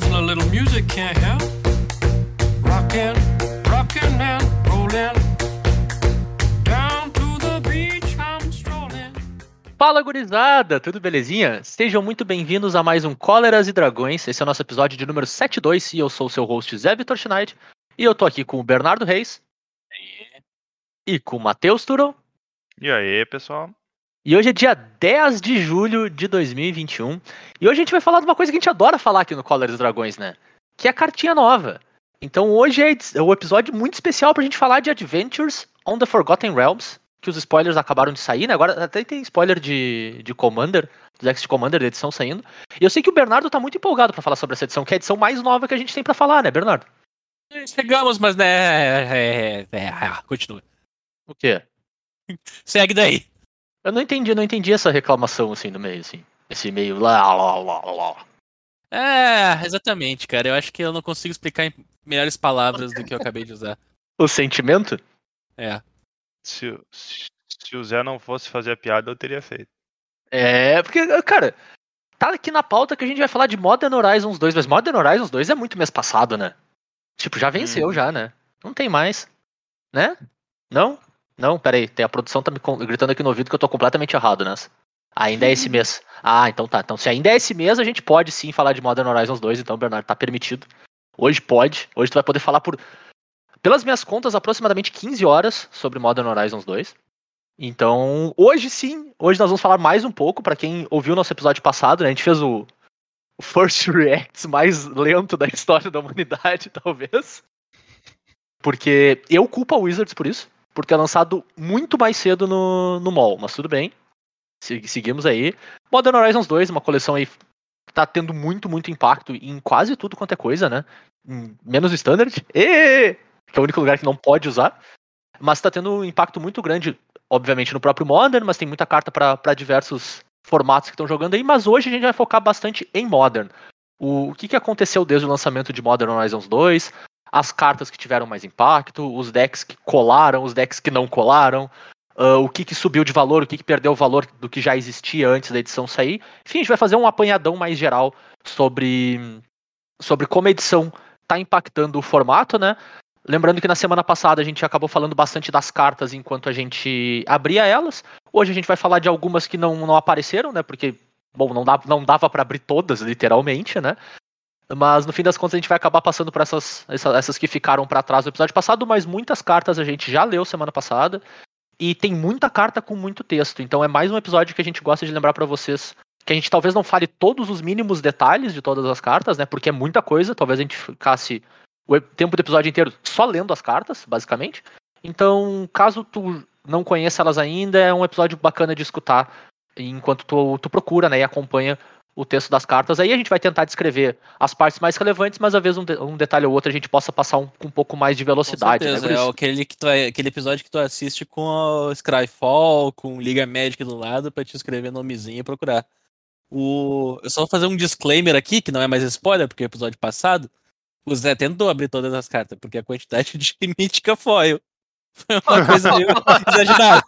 A little music can't help. Rockin', rockin' and rollin'. Down to the beach I'm strolling. Fala gurizada, tudo belezinha? Sejam muito bem-vindos a mais um Cóleras e Dragões. Esse é o nosso episódio de número 72 e eu sou o seu host Zé Vitor Schneid. E eu tô aqui com o Bernardo Reis e com o Matheus Turon. E aí, pessoal? E hoje é dia 10 de julho de 2021. E hoje a gente vai falar de uma coisa que a gente adora falar aqui no Cóleras e Dragões, né? Que é a cartinha nova. Então hoje é é um episódio muito especial pra gente falar de Adventures on the Forgotten Realms. Que os spoilers acabaram de sair, né? Agora até tem spoiler de, de Commander, dos Ex de Commander da edição saindo. E eu sei que o Bernardo tá muito empolgado pra falar sobre essa edição, que é a edição mais nova que a gente tem pra falar, né, Bernardo? Chegamos, mas né. É, é, é, ah, continua. O quê? Segue daí. Eu não entendi, não entendi essa reclamação assim no meio, assim. Esse meio lá, lá, lá, lá, lá. É, exatamente, cara. Eu acho que eu não consigo explicar em melhores palavras do que eu acabei de usar. O sentimento? É. Se, o- se, se o Zé não fosse fazer a piada, eu teria feito. É, porque, cara, tá aqui na pauta que a gente vai falar de Modern Horizons 2, mas Modern Horizons 2 é muito mês passado, né? Tipo, já venceu Hum. já, né? Não tem mais. Né? Não? Não, peraí, tem a produção tá me gritando aqui no ouvido que eu tô completamente errado nessa. Ainda é esse mês. Ah, então tá. Então se ainda é esse mês, a gente pode sim falar de Modern Horizons 2, então, Bernardo, tá permitido. Hoje pode. Hoje tu vai poder falar por, pelas minhas contas, aproximadamente 15 horas sobre Modern Horizons 2. Então, hoje sim, hoje nós vamos falar mais um pouco, pra quem ouviu o nosso episódio passado, né? A gente fez o, o First Reacts mais lento da história da humanidade, talvez. Porque eu culpo a Wizards por isso, por ter lançado muito mais cedo no, no mall, mas tudo bem. Se- Seguimos aí. Modern Horizons 2, uma coleção aí que tá tendo muito, muito impacto em quase tudo quanto é coisa, né? Menos o Standard. Ê! Que é o único lugar que não pode usar. Mas tá tendo um impacto muito grande, obviamente, no próprio Modern, mas tem muita carta para diversos formatos que estão jogando aí. Mas hoje a gente vai focar bastante em Modern. O, o que, que aconteceu desde o lançamento de Modern Horizons 2, as cartas que tiveram mais impacto, os decks que colaram, os decks que não colaram, ah, o que, que subiu de valor, o que, que perdeu o valor do que já existia antes da edição sair. Enfim, a gente vai fazer um apanhadão mais geral sobre, sobre como a edição está impactando o formato, né? Lembrando que na semana passada a gente acabou falando bastante das cartas enquanto a gente abria elas. Hoje a gente vai falar de algumas que não, não apareceram, né? Porque, bom, não, dá, não dava para abrir todas, literalmente, né? Mas no fim das contas a gente vai acabar passando por essas, essa- essas que ficaram para trás do episódio passado, mas muitas cartas a gente já leu semana passada. E tem muita carta com muito texto. Então é mais um episódio que a gente gosta de lembrar para vocês que a gente talvez não fale todos os mínimos detalhes de todas as cartas, né? Porque é muita coisa. Talvez a gente ficasse o tempo do episódio inteiro só lendo as cartas, basicamente. Então, caso tu não conheça elas ainda, é um episódio bacana de escutar enquanto tu, tu procura, né? E acompanha o texto das cartas. Aí a gente vai tentar descrever as partes mais relevantes, mas às vezes um, de- um detalhe ou outro a gente possa passar um, com um pouco mais de Com velocidade. né, certeza. é Guris? aquele, que tu, aquele episódio que tu assiste com o Scryfall, com Liga Magic do lado, pra te escrever nomezinho e procurar. O... Eu só vou fazer um disclaimer aqui, que não é mais spoiler, porque é o episódio passado. O Zé tentou abrir todas as cartas, porque a quantidade de mítica foil foi uma coisa meio exagerada.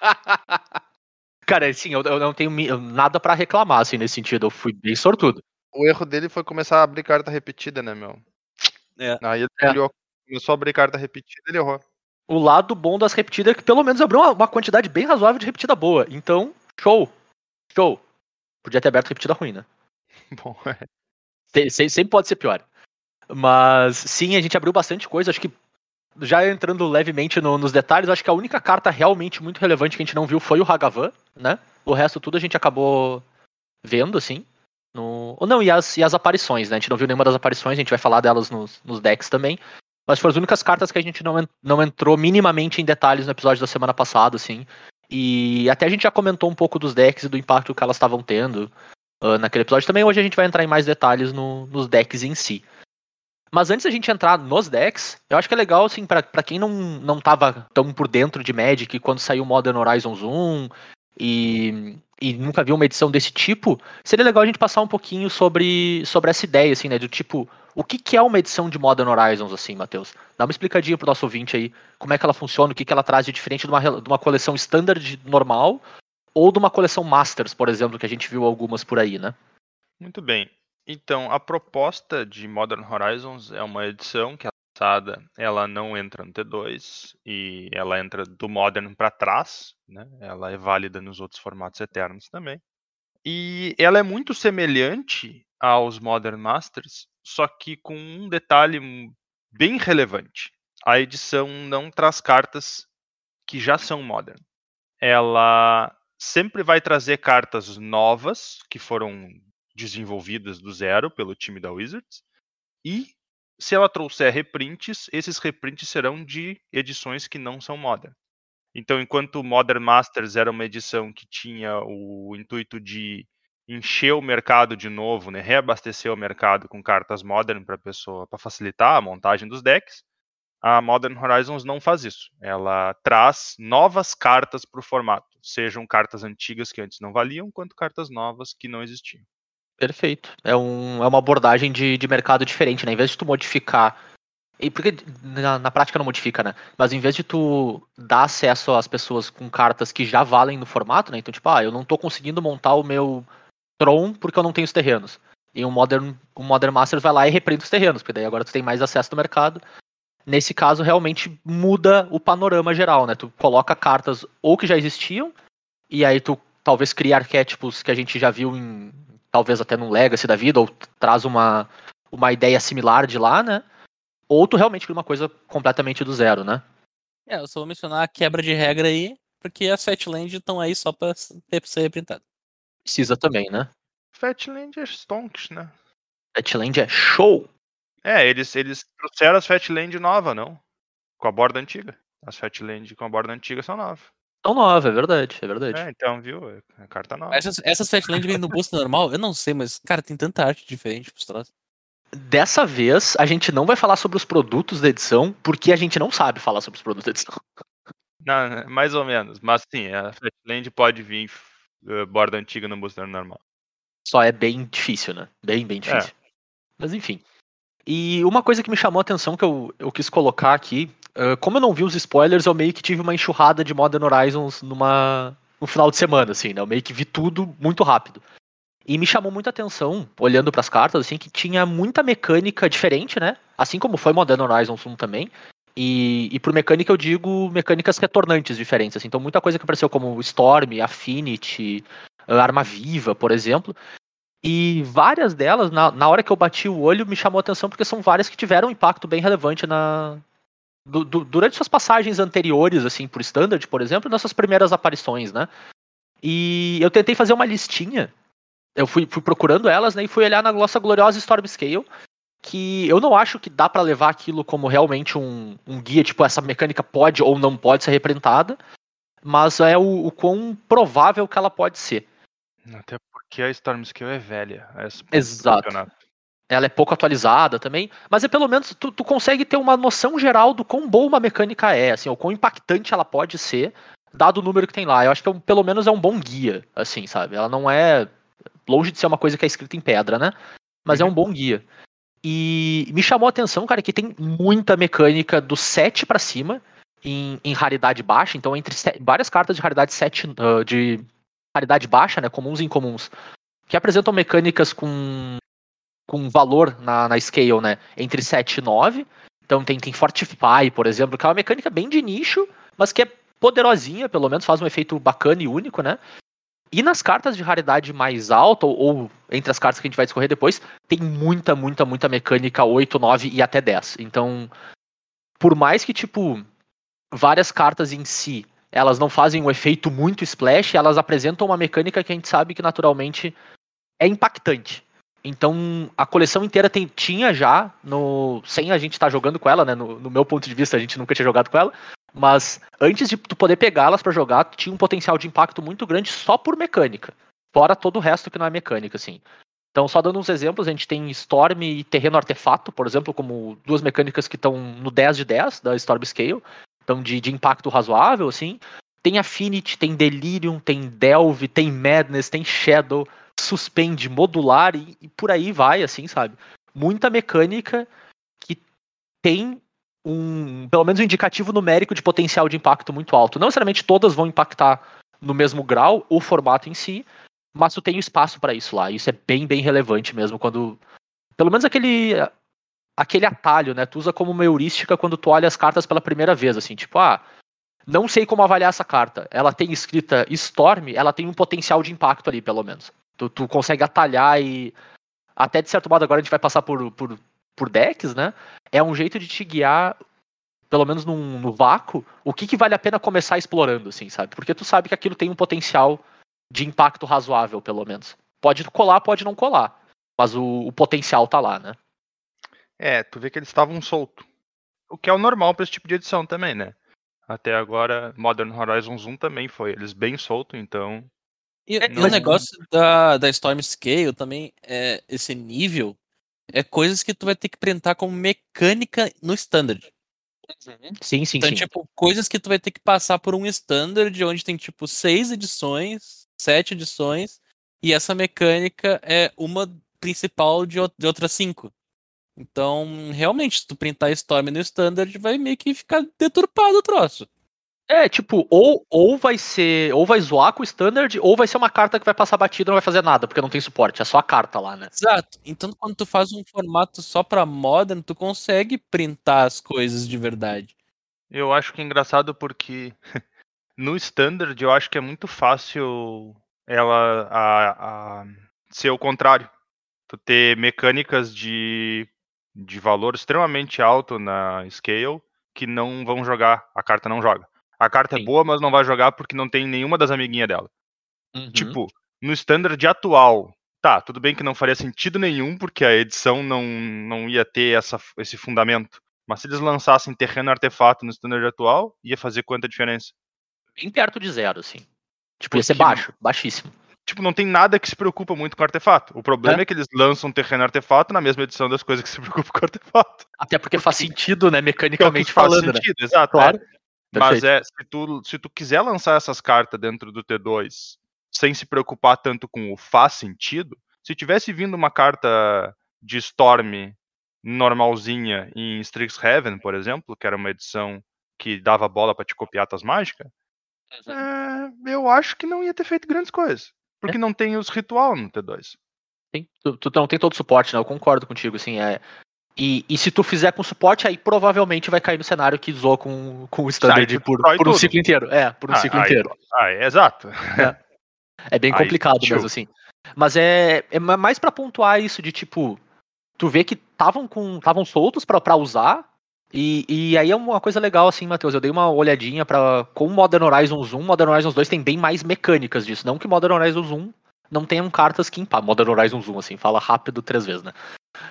Cara, assim, eu, eu não tenho nada pra reclamar, assim, nesse sentido. Eu fui bem sortudo. O erro dele foi começar a abrir carta repetida, né, meu? É. Aí ele É. olhou, começou a abrir carta repetida ele errou. O lado bom das repetidas é que pelo menos abriu uma, uma quantidade bem razoável de repetida boa. Então, show. Show. Podia ter aberto repetida ruim, né? Bom, é. Se- se- Sempre pode ser pior. Mas sim, a gente abriu bastante coisa. Acho que já entrando levemente no- nos detalhes, acho que a única carta realmente muito relevante que a gente não viu foi o Hagavan, né? O resto tudo a gente acabou vendo, assim. No... Ou não, e as, e as aparições, né? A gente não viu nenhuma das aparições, a gente vai falar delas nos, nos decks também. Mas foram as únicas cartas que a gente não, não entrou minimamente em detalhes no episódio da semana passada, assim. E até a gente já comentou um pouco dos decks e do impacto que elas estavam tendo ah, naquele episódio também. Hoje a gente vai entrar em mais detalhes no- nos decks em si. Mas antes da gente entrar nos decks, eu acho que é legal, assim, pra quem não, não tava tão por dentro de Magic quando saiu Modern Horizons 1 e, e nunca viu uma edição desse tipo, seria legal a gente passar um pouquinho sobre, sobre essa ideia, assim, né? Do tipo, o que, que é uma edição de Modern Horizons, assim, Matheus? Dá uma explicadinha pro nosso ouvinte aí, como é que ela funciona, o que, que ela traz de diferente de uma, de uma coleção standard normal ou de uma coleção Masters, por exemplo, que a gente viu algumas por aí, né? Muito bem. Então, a proposta de Modern Horizons é uma edição que é lançada, ela não entra no T2 e ela entra do Modern para trás, né? Ela é válida nos outros formatos eternos também. E ela é muito semelhante aos Modern Masters, só que com um detalhe bem relevante. A edição não traz cartas que já são Modern. Ela sempre vai trazer cartas novas que foram desenvolvidas do zero pelo time da Wizards. E se ela trouxer reprints, esses reprints serão de edições que não são Modern. Então, enquanto Modern Masters era uma edição que tinha o intuito de encher o mercado de novo, né, reabastecer o mercado com cartas Modern para pessoa, para facilitar a montagem dos decks, a Modern Horizons não faz isso. Ela traz novas cartas para o formato, sejam cartas antigas que antes não valiam, quanto cartas novas que não existiam. Perfeito. É, um, é uma abordagem de, de mercado diferente, né? Em vez de tu modificar. E porque na, na prática não modifica, né? Mas em vez de tu dar acesso às pessoas com cartas que já valem no formato, né? Então, tipo, ah, eu não tô conseguindo montar o meu Tron porque eu não tenho os terrenos. E o Modern, o Modern Masters vai lá e reprende os terrenos, porque daí agora tu tem mais acesso no mercado. Nesse caso, realmente muda o panorama geral, né? Tu coloca cartas ou que já existiam, e aí tu talvez cria arquétipos que a gente já viu em. Talvez até num Legacy da vida, ou traz uma, uma ideia similar de lá, né? Ou tu realmente cria uma coisa completamente do zero, né? É, eu só vou mencionar a quebra de regra aí, porque as Fatland estão aí só pra ser ser reprintado. Precisa também, né? Fatland é stonks, né? Fatland é show! É, eles, eles trouxeram as Fatland nova, não? Com a borda antiga. As Fatland com a borda antiga são novas. Tão nova, é verdade, é verdade. É, então, viu? É carta nova. Essas, essas Fatland vêm no boost normal? Eu não sei, mas, cara, tem tanta arte diferente pros troços. Dessa vez, a gente não vai falar sobre os produtos da edição, porque a gente não sabe falar sobre os produtos da edição. Não, mais ou menos. Mas sim, a Fatland pode vir eh, borda antiga no booster normal. Só é bem difícil, né? Bem, bem difícil. Mas enfim. E uma coisa que me chamou a atenção que eu, eu quis colocar aqui, ah, como eu não vi os spoilers, eu meio que tive uma enxurrada de Modern Horizons numa, no final de semana, assim, né? Eu meio que vi tudo muito rápido. E me chamou muita atenção, olhando pras cartas, assim, que tinha muita mecânica diferente, né? Assim como foi Modern Horizons 1 também. E, e por mecânica eu digo mecânicas retornantes diferentes, assim. Então muita coisa que apareceu como Storm, Affinity, ah, Arma Viva, por exemplo. E várias delas, na, na hora que eu bati o olho, me chamou atenção porque são várias que tiveram um impacto bem relevante na, du- du- durante suas passagens anteriores, assim, por Standard, por exemplo, nessas primeiras aparições, né? E eu tentei fazer uma listinha. Eu fui, fui procurando elas, né? E fui olhar na nossa gloriosa Storm Scale. Que eu não acho que dá pra levar aquilo como realmente um, um guia, tipo, essa mecânica pode ou não pode ser representada. Mas é o, o quão provável que ela pode ser. Até porque a Stormscale é velha. do Exato. Ela é pouco atualizada também, mas é pelo menos tu, tu consegue ter uma noção geral do quão boa uma mecânica é, assim, ou quão impactante ela pode ser, dado o número que tem lá. Eu acho que é pelo menos é um bom guia, assim, sabe? Ela não é longe de ser uma coisa que é escrita em pedra, né? Mas é um bom guia. E me chamou a atenção, cara, que tem muita mecânica do 7 pra cima em, em raridade baixa, então entre várias cartas de raridade 7 ah, de raridade baixa, né, comuns e incomuns, que apresentam mecânicas com com valor na, na scale, né? Entre 7 e 9. Então tem, tem Fortify, por exemplo, que é uma mecânica bem de nicho, mas que é poderosinha, pelo menos faz um efeito bacana e único, né? E nas cartas de raridade mais alta, ou, ou entre as cartas que a gente vai discorrer depois, tem muita, muita, muita mecânica 8, 9 e até 10. Então, por mais que, tipo, várias cartas em si, elas não fazem um efeito muito splash, elas apresentam uma mecânica que a gente sabe que naturalmente é impactante. Então, a coleção inteira tem, tinha já, no, sem a gente estar jogando com ela, né? No, no meu ponto de vista, a gente nunca tinha jogado com ela. Mas antes de tu poder pegá-las pra jogar, tinha um potencial de impacto muito grande só por mecânica. Fora todo o resto que não é mecânica, assim. Então, só dando uns exemplos, a gente tem Storm e Terreno Artefato, por exemplo, como duas mecânicas que estão no 10 de 10 da Storm Scale. Então, de, de impacto razoável, assim. Tem Affinity, tem Delirium, tem Delve, tem Madness, tem Shadow, Suspende, Modular e, e por aí vai, assim, sabe? Muita mecânica que tem um, pelo menos um indicativo numérico de potencial de impacto muito alto. Não necessariamente todas vão impactar no mesmo grau o formato em si, mas tu tem espaço pra isso lá. Isso é bem, bem relevante mesmo quando. Pelo menos aquele. Aquele atalho, né? Tu usa como uma heurística quando tu olha as cartas pela primeira vez, assim, tipo, ah, não sei como avaliar essa carta. Ela tem escrita Storm, ela tem um potencial de impacto ali, pelo menos. Tu, tu consegue atalhar e. Até de certo modo, agora a gente vai passar por, por, por decks, né? É um jeito de te guiar, pelo menos num, no vácuo, o que, que vale a pena começar explorando, assim, sabe? Porque tu sabe que aquilo tem um potencial de impacto razoável, pelo menos. Pode colar, pode não colar. Mas o, o potencial tá lá, né? É, tu vê que eles estavam soltos. O que é o normal pra esse tipo de edição também, né? Até agora, Modern Horizons 1 também foi. Eles bem soltos, então. E, e o negócio da, da Storm Scale também, é, esse nível, é coisas que tu vai ter que printar como mecânica no standard. Sim, sim, Então, sim. tipo, coisas que tu vai ter que passar por um standard onde tem, tipo, seis edições, sete edições, e essa mecânica é uma principal de, de outras cinco. Então, realmente, se tu printar Storm no standard, vai meio que ficar deturpado o troço. É, tipo, ou, ou vai ser. Ou vai zoar com o standard, ou vai ser uma carta que vai passar batida e não vai fazer nada, porque não tem suporte. É só a carta lá, né? Exato. Então, quando tu faz um formato só pra Modern, tu consegue printar as coisas de verdade. Eu acho que é engraçado porque no Standard eu acho que é muito fácil ela a, a ser o contrário. Tu ter mecânicas de, de valor extremamente alto na Scale que não vão jogar, a carta não joga. A carta Sim. é boa, mas não vai jogar porque não tem nenhuma das amiguinhas dela. Uhum. Tipo, no standard atual, tá, tudo bem que não faria sentido nenhum, porque a edição não, não ia ter essa, esse fundamento. Mas se eles lançassem terreno artefato no standard atual, ia fazer quanta diferença? bem perto de zero, assim. Tipo, ia ser Porque- baixo, baixíssimo. Tipo, não tem nada que se preocupa muito com artefato. O problema é, que eles lançam terreno artefato na mesma edição das coisas que se preocupam com artefato. Até porque faz sentido, né, é mecanicamente faz falando, né? sentido, exato. Claro. é. Mas Perfeito. é, se tu, se tu quiser lançar essas cartas dentro do T2 sem se preocupar tanto com o faz sentido, se tivesse vindo uma carta de Storm normalzinha em Strixhaven, por exemplo, que era uma edição que dava bola pra te copiar tuas mágicas, é, eu acho que não ia ter feito grandes coisas. Porque não tem os ritual no T2. Sim, tu, tu não tem todo o suporte, né? Eu concordo contigo, assim, é. E, e se tu fizer com suporte, aí provavelmente vai cair no cenário que zoou com, com o standard por, por um ciclo inteiro. É, por um Ah, ciclo aí- inteiro. Ah, é exato. É bem Aí, complicado tio. mesmo, assim. Mas é, é ma- mais pra pontuar isso de tipo, tu vê que estavam com estavam soltos pra pra usar. E, e aí é uma coisa legal, assim, Matheus. Eu dei uma olhadinha para com Modern Horizons 1, Modern Horizons 2 tem bem mais mecânicas disso. Não que Modern Horizons 1 não tenham cartas que impactam. Modern Horizons 1, assim, fala rápido três vezes, né?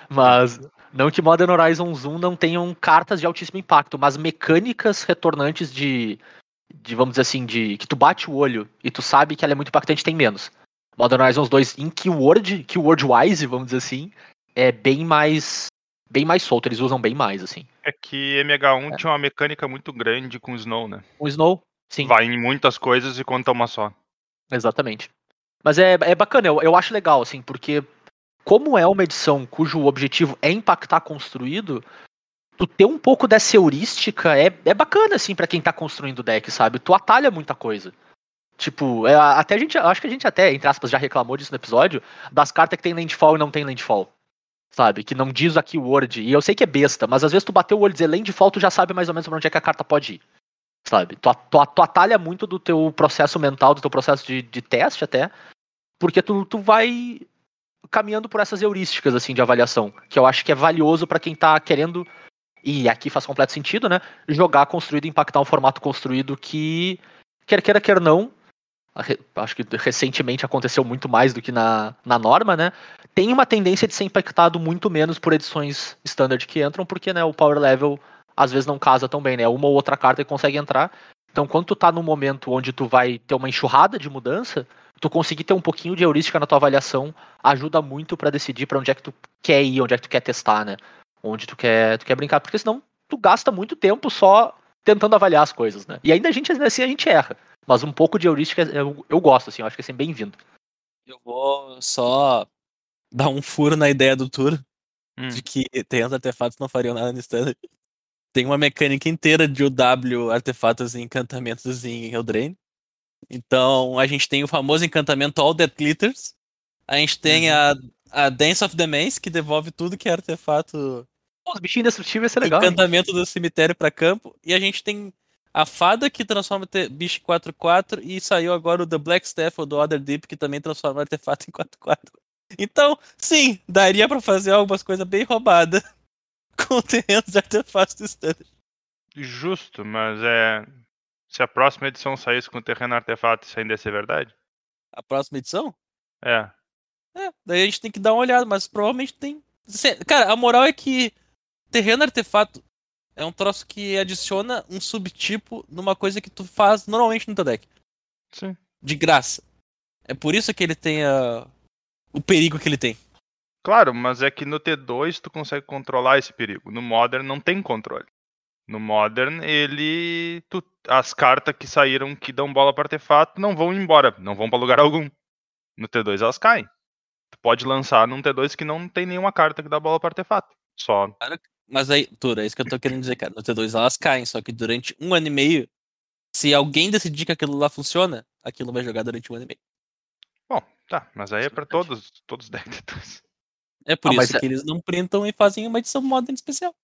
Mas não que Modern Horizons 1 não tenham cartas de altíssimo impacto, mas mecânicas retornantes de, de vamos dizer assim, de que tu bate o olho e tu sabe que ela é muito impactante, tem menos. Modern Horizons 2 em keyword, keyword wise, vamos dizer assim, é bem mais bem mais solto, eles usam bem mais assim. É que MH1 tinha uma mecânica muito grande com o Snow, né? O Snow, sim, Vai em muitas coisas e conta uma só. exatamente. Mas é, é bacana, eu, eu acho legal assim, porque como é uma edição cujo objetivo é impactar construído, tu ter um pouco dessa heurística é, é bacana, assim, pra quem tá construindo o deck, sabe? Tu atalha muita coisa. Tipo, é, até a gente, acho que a gente até, entre aspas, já reclamou disso no episódio, das cartas que tem landfall e não tem landfall. Sabe? Que não diz a keyword. E eu sei que é besta, mas às vezes tu bateu o olho e dizer landfall, tu já sabe mais ou menos pra onde é que a carta pode ir. Sabe? Tu, tu, tu atalha muito do teu processo mental, do teu processo de, de teste até, porque tu, tu vai caminhando por essas heurísticas, assim, de avaliação, que eu acho que é valioso pra quem tá querendo, e aqui faz completo sentido, né, jogar construído, impactar um formato construído que, quer queira, quer não, acho que recentemente aconteceu muito mais do que na, na norma, né, tem uma tendência de ser impactado muito menos por edições standard que entram, porque, né, o power level às vezes não casa tão bem, né, uma ou outra carta que consegue entrar, então quando tu tá num momento onde tu vai ter uma enxurrada de mudança, tu conseguir ter um pouquinho de heurística na tua avaliação ajuda muito pra decidir pra onde é que tu quer ir, onde é que tu quer testar, né? Onde tu quer, tu quer brincar, porque senão tu gasta muito tempo só tentando avaliar as coisas, né? E ainda a gente assim a gente erra, mas um pouco de heurística eu, eu gosto assim, eu acho que é sempre bem-vindo. Eu vou só dar um furo na ideia do tour Hum. de que tem os artefatos não fariam nada no standard. Tem uma mecânica inteira de UW, artefatos e encantamentos em Eldraine. Então a gente tem o famoso encantamento All That Glitters. A gente tem a, a Dance of the Maze, que devolve tudo que é artefato Pô, os bichinhos indestrutíveis ia ser legal. hein? encantamento do cemitério pra campo. E a gente tem a fada que transforma bicho em 4-4 e saiu agora o The Black Staff ou do Other Deep que também transforma artefato em 4-4. Então, sim, daria pra fazer algumas coisas bem roubadas com terrenos de artefatos do standard. Justo, mas é. Se a próxima edição saísse com terreno artefato, isso ainda ia ser verdade? A próxima edição? É. É, daí a gente tem que dar uma olhada, mas provavelmente tem. Cara, a moral é que terreno artefato é um troço que adiciona um subtipo numa coisa que tu faz normalmente no teu deck. Sim. De graça. É por isso que ele tem a... o perigo que ele tem. Claro, mas é que no T2 tu consegue controlar esse perigo. No Modern não tem controle. No Modern, ele. tu- as cartas que saíram que dão bola para artefato não vão embora, não vão para lugar algum. No T2 elas caem. Tu pode lançar num T2 que não tem nenhuma carta que dá bola para artefato. Só. Mas aí, Tura, é isso que eu tô querendo dizer, cara. No T2 elas caem, só que durante um ano e meio, se alguém decidir que aquilo lá funciona, aquilo vai jogar durante um ano e meio. Bom, tá, mas aí é para todos, todos os decks T2. É por Ah, isso é- que eles não printam e fazem uma edição modern especial.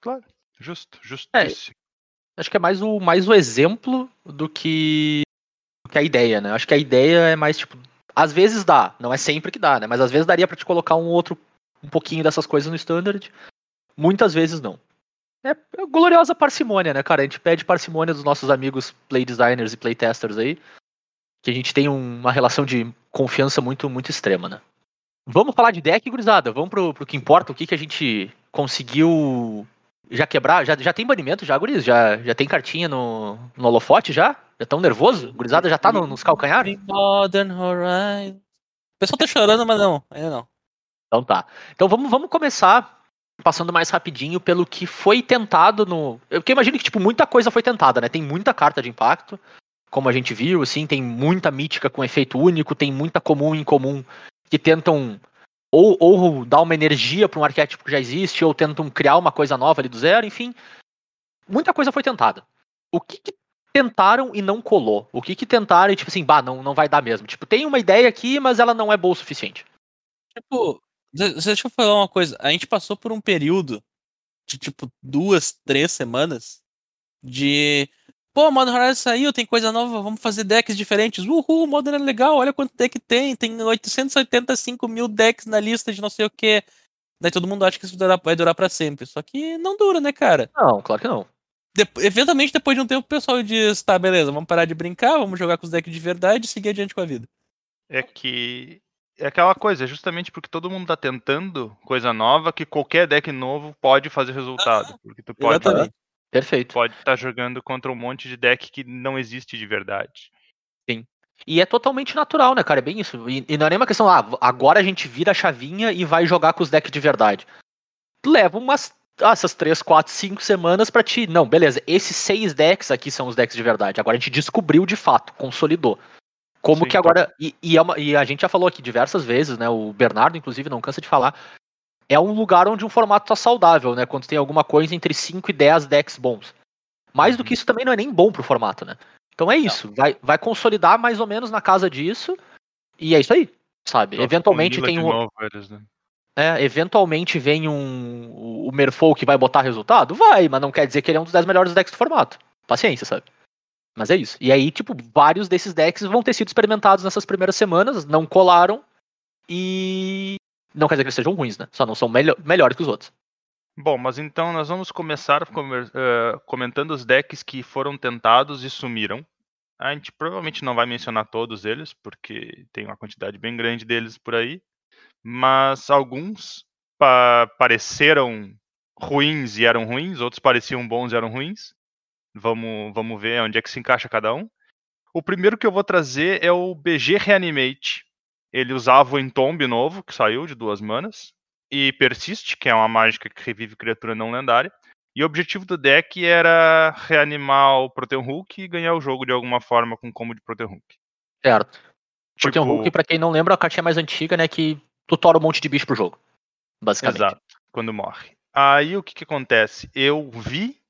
Claro. Justo, É, justíssimo. Acho que é mais o, mais o exemplo do que, do que a ideia, né? Acho que a ideia é mais, tipo, às vezes dá, não é sempre que dá, né? Mas às vezes daria pra te colocar um outro, um pouquinho dessas coisas no standard. Muitas vezes não. É, é gloriosa parcimônia, né, cara? A gente pede parcimônia dos nossos amigos play designers e playtesters aí. Que a gente tem um- uma relação de confiança muito, muito extrema, né? Vamos falar de deck, gurizada. Vamos pro, pro que importa, o que, que a gente conseguiu já quebrar? Já, já tem banimento já, guris? Já, já tem cartinha no, no holofote já? Já tão nervoso? Gurizada já tá no- nos calcanhares? Modern Horizon. O pessoal tá chorando, mas não, ainda não. Então tá. Então vamos, vamos começar passando mais rapidinho pelo que foi tentado no. Eu porque eu imagino que, tipo, muita coisa foi tentada, né? Tem muita carta de impacto, como a gente viu, assim, tem muita mítica com efeito único, tem muita comum e incomum que tentam ou, ou dar uma energia para um arquétipo que já existe, ou tentam criar uma coisa nova ali do zero, enfim. Muita coisa foi tentada. O que, que tentaram e não colou? O que, que tentaram e, tipo assim, bah, não, não vai dar mesmo? Tipo, tem uma ideia aqui, mas ela não é boa o suficiente. Tipo, de- deixa eu falar uma coisa. A gente passou por um período de tipo duas, três semanas de. Pô, Modern Horizon saiu, tem coisa nova, vamos fazer decks diferentes. Uhul, Modern é legal, olha quanto deck tem. Tem 885 mil decks na lista de não sei o que. Daí todo mundo acha que isso vai durar pra sempre. Só que não dura, né, cara? Não, claro que não. Dep- eventualmente, depois de um tempo, o pessoal diz: tá, beleza, vamos parar de brincar, vamos jogar com os decks de verdade e seguir adiante com a vida. É que é aquela coisa, é justamente porque todo mundo tá tentando coisa nova que qualquer deck novo pode fazer resultado. Porque tu pode Exatamente. Perfeito. pode estar jogando contra um monte de deck que não existe de verdade. E é totalmente natural, né, cara? É bem isso. E, e não é nem uma questão, ah, agora a gente vira a chavinha e vai jogar com os decks de verdade. Leva umas. ah, essas três, quatro, cinco semanas pra ti. Não, beleza. Esses seis decks aqui são os decks de verdade. Agora a gente descobriu de fato, consolidou. Como Sim, que agora. E, e é uma- e a gente já falou aqui diversas vezes, né? O Bernardo, inclusive, não cansa de falar. É um lugar onde um formato tá saudável, né? Quando tem alguma coisa entre 5 e 10 decks bons. Mais do Uhum. que isso também não é nem bom pro formato, né? Então é isso. Vai, vai consolidar mais ou menos na casa disso. E é isso aí. Sabe? Só Eventualmente tem um. novo eles, né? É, eventualmente vem um. O o Merfolk que vai botar resultado? Vai, mas não quer dizer que ele é um dos 10 melhores decks do formato. Paciência, sabe? Mas é isso. E aí, tipo, vários desses decks vão ter sido experimentados nessas primeiras semanas, não colaram. E. Não quer dizer que eles sejam ruins, né? Só não são melho- melhores que os outros. Bom, mas então nós vamos começar eh, comentando os decks que foram tentados e sumiram. A gente provavelmente não vai mencionar todos eles, porque tem uma quantidade bem grande deles por aí. Mas alguns pa- pareceram ruins e eram ruins, outros pareciam bons e eram ruins. Vamos, vamos ver onde é que se encaixa cada um. O primeiro que eu vou trazer é o BG Reanimate. Ele usava o Entombe novo, que saiu de duas manas e Persiste, que é uma mágica que revive criatura não lendária. E o objetivo do deck era reanimar o Protean Hulk e ganhar o jogo de alguma forma com combo de Protean Hulk. Certo. Tipo, Hulk, pra quem não lembra, é a cartinha mais antiga, né? Que tutora um monte de bicho pro jogo. Basicamente. Exato, quando morre. Aí o que, que acontece? Eu vi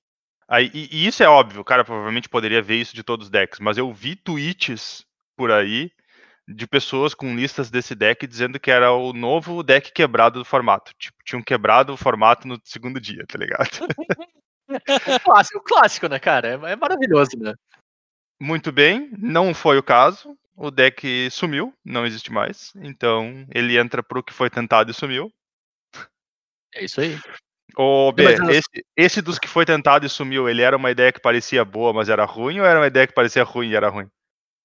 Aí, e, e isso é óbvio, o cara provavelmente poderia ver isso de todos os decks, mas eu vi tweets por aí de pessoas com listas desse deck dizendo que era o novo deck quebrado do formato. Tipo, tinham quebrado o formato no segundo dia, tá ligado? Clássico, clássico, né, cara? É, é maravilhoso, né? Muito bem, não foi o caso. O deck sumiu, não existe mais. Então ele entra pro que foi tentado e sumiu. É isso aí. Ô, B, Mas esse, esse dos que foi tentado e sumiu, ele era uma ideia que parecia boa, mas era ruim, ou era uma ideia que parecia ruim e era ruim?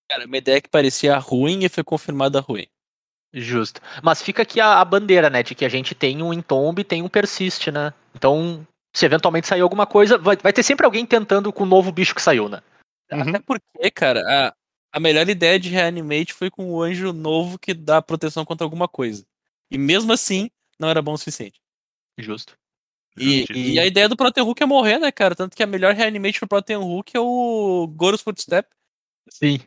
Cara, uma ideia que parecia ruim e foi confirmada ruim. Justo. Mas fica aqui a, a bandeira, né? De que a gente tem um Entomb e tem um Persist, né? Então, se eventualmente sair alguma coisa, vai, vai ter sempre alguém tentando com o novo bicho que saiu, né? Uhum. Até porque, cara, a, a melhor ideia de reanimate foi com o anjo novo que dá proteção contra alguma coisa. E mesmo assim, não era bom o suficiente. Justo. E, e a ideia do Protein Hook é morrer, né, cara? Tanto que a melhor reanimate pro Protein Hook é o Gorus Footstep. Sim.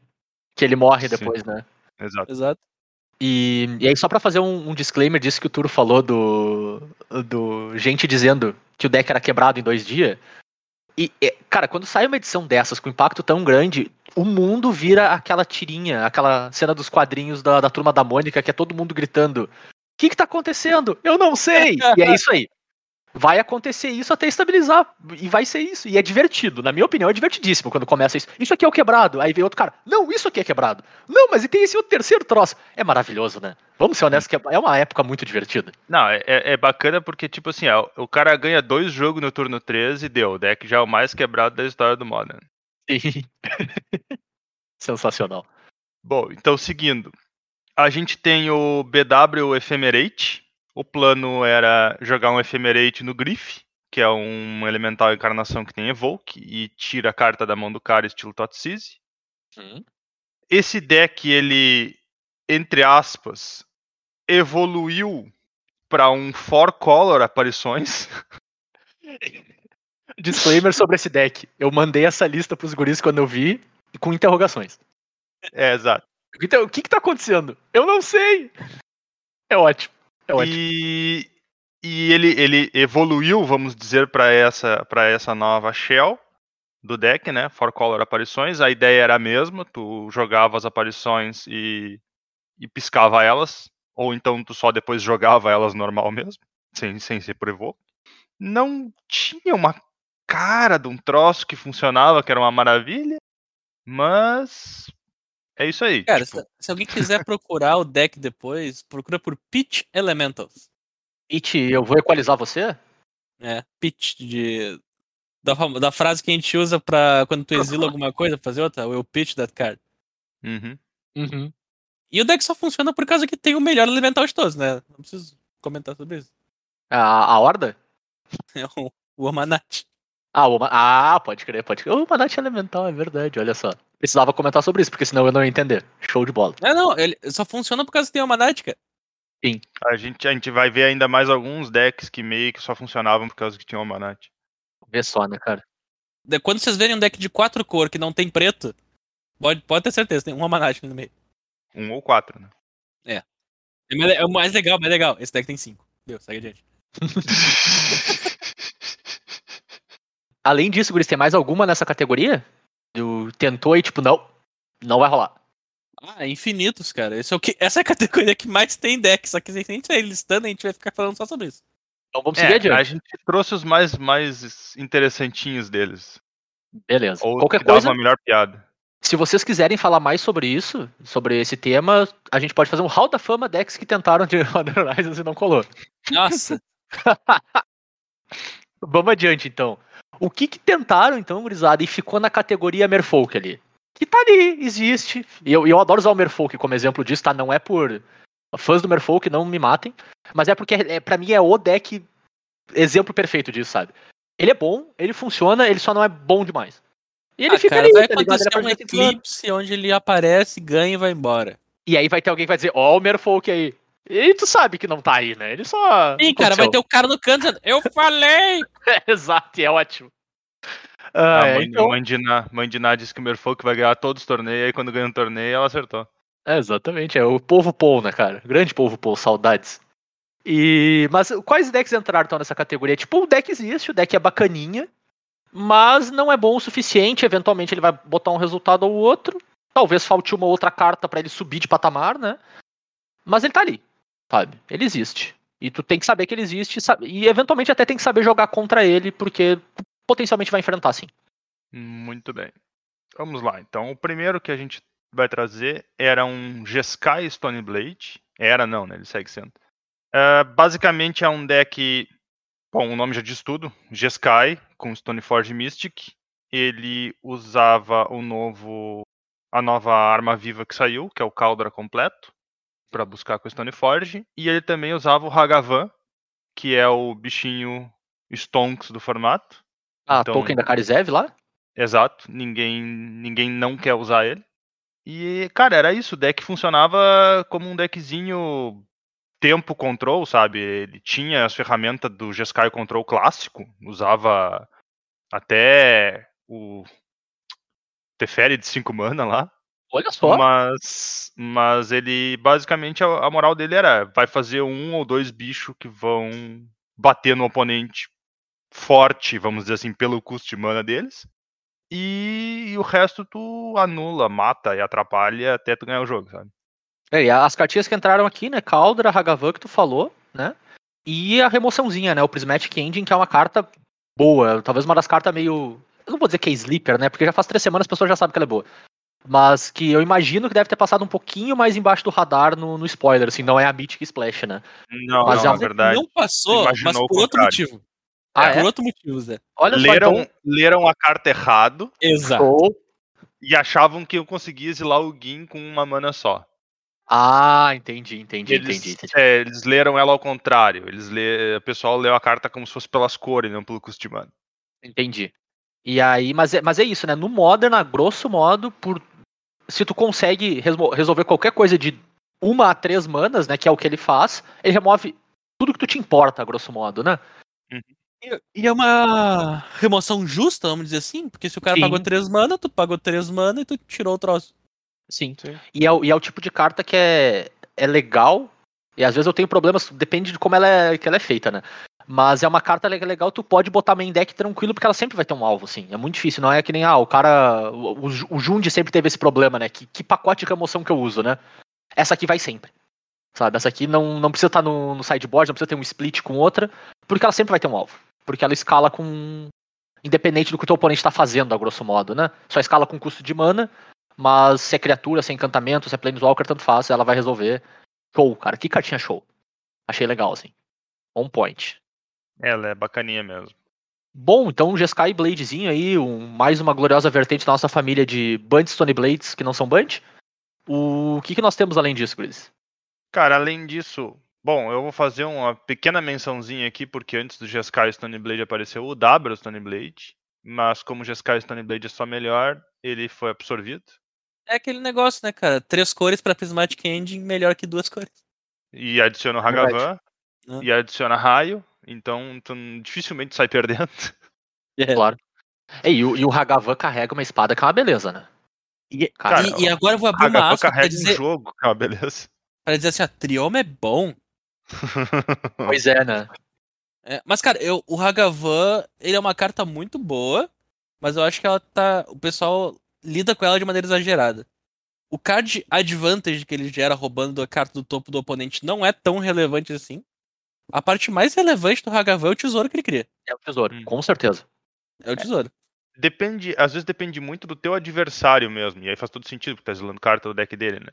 Que ele morre Sim. depois, né? Exato. Exato. E, e aí, só pra fazer um, um disclaimer disso que o Turo falou do, do gente dizendo que o deck era quebrado em dois dias. E, e, cara, quando sai uma edição dessas com impacto tão grande, o mundo vira aquela tirinha, aquela cena dos quadrinhos da, da turma da Mônica, que é todo mundo gritando: O que, que tá acontecendo? Eu não sei! e é isso aí. Vai acontecer isso até estabilizar. E vai ser isso. E é divertido. Na minha opinião, é divertidíssimo quando começa isso. Isso aqui é o quebrado. Aí vem outro cara. Não, isso aqui é quebrado. Não, mas e tem esse outro terceiro troço. É maravilhoso, né? Vamos ser honestos que é- é uma época muito divertida. Não, é, é é bacana porque, tipo assim, ó, o cara ganha dois jogos no turno 13 e deu. O deck já é o mais quebrado da história do Modern. Sensacional. Bom, então seguindo. A gente tem o BW Ephemerate. O plano era jogar um Ephemerate no Griff, que é um elemental encarnação que tem Evoke e tira a carta da mão do cara estilo Totsize. Hum. Esse deck, ele, entre aspas, evoluiu para um four color aparições. Disclaimer sobre esse deck. Eu mandei essa lista pros guris quando eu vi, com interrogações. É, exato. Então, o que que tá acontecendo? Eu não sei! É ótimo. É. E, e ele, ele evoluiu, vamos dizer, para essa, essa nova shell do deck, né? Four color aparições. A ideia era a mesma, tu jogava as aparições e, e piscava elas. Ou então tu só depois jogava elas normal mesmo, sem, sem ser por. Não tinha uma cara de um troço que funcionava, que era uma maravilha. Mas é isso aí. Cara, tipo, se, se alguém quiser procurar o deck depois, procura por Pitch Elementals. It, eu vou equalizar você? É, pitch de. Da, da frase que a gente usa pra quando tu exila alguma coisa pra fazer outra, o pitch that card. uhum. Uhum. E o deck só funciona por causa que tem o melhor elemental de todos, né? Não preciso comentar sobre isso. A, a Horda? É o, o Amanat. Ah, o, ah, pode crer, pode crer. O Manate Elemental, é verdade, olha só. Precisava comentar sobre isso, porque senão eu não ia entender. Show de bola. Não, não, ele só funciona por causa que tem o Amanat, cara. A gente, a gente vai ver ainda mais alguns decks que meio que só funcionavam por causa que tinha o Manat. Vê só, né, cara? De- Quando vocês verem um deck de quatro cor que não tem preto, pode, pode ter certeza, tem um Amanat no meio. Um ou quatro, né? É, mais- é o mais legal, mais legal. Esse deck tem cinco. Deu, segue adiante. Além disso, Guris, tem mais alguma nessa categoria? Do tentou e tipo, não, não vai rolar. Ah, infinitos, cara. Esse é o que, essa é a categoria que mais tem deck. Só que se a gente sair listando, a gente vai ficar falando só sobre isso. Então vamos seguir É, adiante. a gente trouxe os mais, mais interessantinhos deles. Beleza. Ou Qualquer coisa, uma melhor piada. se vocês quiserem falar mais sobre isso, sobre esse tema, a gente pode fazer um Hall da Fama decks que tentaram de Modern Horizons e não colou. Nossa, Vamos adiante, então. O que que tentaram, então, gurizada, e ficou na categoria Merfolk ali? Que tá ali, existe. E eu, eu adoro usar o Merfolk como exemplo disso, tá? Não é por... Fãs do Merfolk não me matem, mas é porque, é, pra mim, é o deck exemplo perfeito disso, sabe? Ele é bom, ele funciona, ele só não é bom demais. E ele ah, fica cara, ali, vai tá ligado? Acontecer um eclipse onde ele aparece, ganha e vai embora. E aí vai ter alguém que vai dizer, ó, o Merfolk aí. E tu sabe que não tá aí, né? Ele só. Sim, cara, vai ter o cara no canto dizendo, eu falei! Exato, e é ótimo. a Ah, é, mãe, então... mãe, de Ná, mãe de Ná disse que o Merfolk vai ganhar todos os torneios, aí quando ganha um torneio, ela acertou. É, exatamente, é o povo Paul, né, cara? Grande povo Paul, saudades. E mas quais decks entraram então nessa categoria? Tipo, o deck existe, o deck é bacaninha. mas não é bom o suficiente. Eventualmente ele vai botar um resultado ou outro. Talvez falte uma outra carta pra ele subir de patamar, né? Mas ele tá ali, sabe? Ele existe. E tu tem que saber que ele existe e eventualmente até tem que saber jogar contra ele, porque potencialmente vai enfrentar sim. Muito bem. Vamos lá. Então, o primeiro que a gente vai trazer era um Jeskai Stoneblade. Era não, né? Ele segue sendo. É, basicamente é um deck. Bom, o nome já diz tudo. Jeskai com Stoneforge Mystic. Ele usava o novo. a nova arma viva que saiu, que é o Caldra completo, para buscar com Stoneforge. E ele também usava o Hagavan, que é o bichinho Stonks do formato. Ah, Então- token da Karizev lá? Exato, ninguém ninguém não quer usar ele. E, cara, era isso, o deck funcionava como um deckzinho tempo control, sabe? Ele tinha as ferramentas do Jeskai Control clássico, usava até o Teferi de 5 mana lá, Olha só. mas mas ele basicamente a, a moral dele era vai fazer um ou dois bichos que vão bater no oponente forte, vamos dizer assim, pelo custo de mana deles. E, e o resto tu anula, mata e atrapalha até tu ganhar o jogo, sabe? É, e as cartinhas que entraram aqui, né? Caldra, Hagavan, que tu falou, né? E a remoçãozinha, né? O Prismatic Ending, que é uma carta boa. Talvez uma das cartas meio. Eu não vou dizer que é sleeper, né? Porque já faz três semanas as pessoas já sabem que ela é boa. Mas que eu imagino que deve ter passado um pouquinho mais embaixo do radar no, no spoiler, assim, não é a Mythic Splash, né? Não, Mas não, é na verdade. Não passou, mas imaginou o por outro contrário. motivo. Ah, Por é? outro motivo, Zé. Olha só, Leram, então. leram a carta errado Exato. Show. e achavam que eu conseguia exilar o Gin com uma mana só. Ah, entendi, entendi, Eles, entendi. entendi. é, eles leram ela ao contrário. Eles lê, o pessoal leu a carta como se fosse pelas cores, não pelo custo de mana. Entendi. E aí, mas é, mas é isso, né? No Modern, a grosso modo, por se tu consegue resmo- resolver qualquer coisa de uma a três manas, né? Que é o que ele faz, ele remove tudo que tu te importa, grosso modo, né? E- E é uma remoção justa, vamos dizer assim, porque se o cara Sim. pagou 3 mana, tu pagou 3 mana e tu tirou o troço. Sim. Sim. E é, o- e é o tipo de carta que é, é legal. E às vezes eu tenho problemas, depende de como ela é, que ela é feita, né? Mas é uma carta le- legal, tu pode botar main deck tranquilo, porque ela sempre vai ter um alvo, assim. É muito difícil, não é que nem, ah, o cara. O, o Ju- o Jundi sempre teve esse problema, né? Que, que pacote de remoção que eu uso, né? Essa aqui vai sempre. Sabe? Essa aqui não, não precisa estar no, no sideboard, não precisa ter um split com outra, porque ela sempre vai ter um alvo. Porque ela escala com. Independente do que o teu oponente tá fazendo, a grosso modo, né? Só escala com custo de mana, mas se é criatura, se é encantamento, se é planeswalker, tanto faz, ela vai resolver. Show, cara. Que cartinha show. Achei legal, assim. On point. Ela é bacaninha mesmo. Bom, então um Jeskai Bladezinho aí, um, mais uma gloriosa vertente da nossa família de Band Stone Blades que não são Band. O que, que nós temos além disso, Chris? Cara, além disso, bom, eu vou fazer uma pequena mençãozinha aqui, porque antes do Jeskai Stoneblade apareceu o Dabra Stoneblade, mas como o Jeskai Stoneblade é só melhor, ele foi absorvido. É aquele negócio, né, cara? Três cores pra Prismatic Ending, melhor que duas cores. E adiciona o. Hagavan, Né? e adiciona raio, então tu dificilmente sai perdendo. É. Claro. É, e, o, e o Hagavan carrega uma espada que é uma beleza, né? E, Cara, e- e agora eu vou abrir uma Hagavan aspa pra carrega dizer, um jogo, que é uma beleza. pra dizer assim, a Trioma é bom. Pois é, né? É, mas, cara, eu, o Hagavan, ele é uma carta muito boa, mas eu acho que ela tá. O pessoal lida com ela de maneira exagerada. O card advantage que ele gera roubando a carta do topo do oponente não é tão relevante assim. A parte mais relevante do Hagavan é o tesouro que ele cria. É o tesouro, Hum. com certeza. É o tesouro. Depende, às vezes depende muito do teu adversário mesmo, e aí faz todo sentido, porque tá exilando carta do deck dele, né?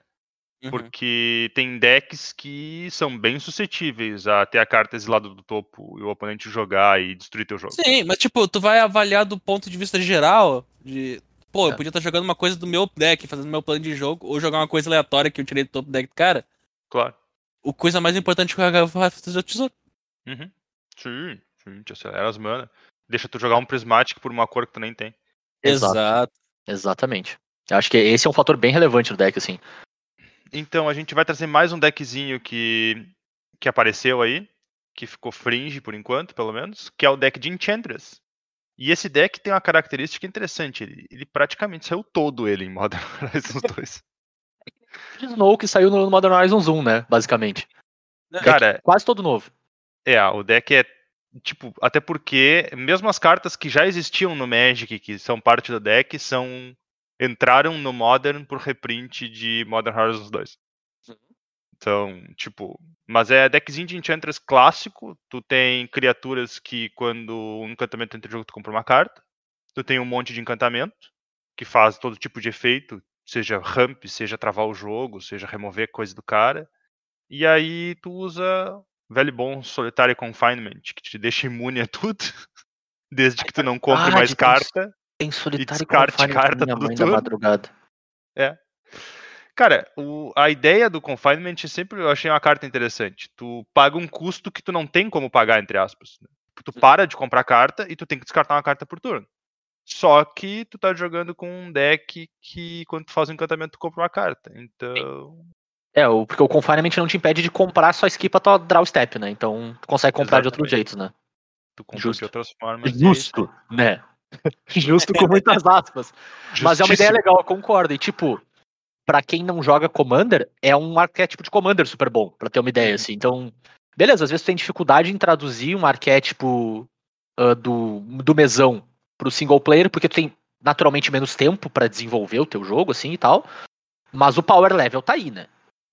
Uhum. Porque tem decks que são bem suscetíveis a ter a carta exilada do topo e o oponente jogar e destruir teu jogo. Sim, mas tipo, tu vai avaliar do ponto de vista geral, de. Pô, eu É. podia estar jogando uma coisa do meu deck, fazendo meu plano de jogo, ou jogar uma coisa aleatória que eu tirei do topo do deck do cara. Claro. O coisa mais importante que o Hagavan vai fazer é o tesouro. Uhum. Sim, sim, te acelera as mana. Deixa tu jogar um prismático por uma cor que tu nem tem. Exato. Exatamente. Eu acho que esse é um fator bem relevante no deck, assim. Então a gente vai trazer mais um deckzinho que, que apareceu aí, que ficou fringe por enquanto, pelo menos, que é o deck de Enchantress. E esse deck tem uma característica interessante, ele, ele praticamente saiu todo ele em Modern Horizons 2. De Snow que saiu no Modern Horizons 1, né? Basicamente. Cara, Quase todo novo. é, o deck é tipo, até porque mesmo as cartas que já existiam no Magic, que são parte do deck, são entraram no Modern por reprint de Modern Horizons 2. Então, tipo, mas é deckzinho de Enchantress clássico, tu tem criaturas que quando um encantamento entra em jogo tu compra uma carta, tu tem um monte de encantamento que faz todo tipo de efeito, seja ramp, seja travar o jogo, seja remover coisa do cara. E aí tu usa velho bom Solitary Confinement, que te deixa imune a tudo, desde que tu não compre Ah, mais de carta. Tem solitário Confinement carta minha tudo mãe da turno. madrugada. Cara, o- a ideia do Confinement sempre eu achei uma carta interessante. Tu paga um custo que tu não tem como pagar, entre aspas. né? Tu para de comprar carta e tu tem que descartar uma carta por turno. Só que tu tá jogando com um deck que quando tu faz um encantamento tu compra uma carta. Então. É, o- porque o Confinement não te impede de comprar, só esquipa tua draw step, né? Então tu consegue comprar de outros Exatamente. jeitos, né? Tu compra Justo. de outras formas. é Justo, né? Justo com muitas aspas. aí. Mas é uma ideia Justíssimo. legal, eu concordo. E tipo, pra quem não joga Commander, é um arquétipo de Commander super bom, pra ter uma ideia, Uhum. assim. Então, beleza, às vezes tu tem dificuldade em traduzir um arquétipo ah, do, do mesão pro single player, porque tu tem naturalmente menos tempo pra desenvolver o teu jogo, assim e tal. Mas o power level tá aí, né?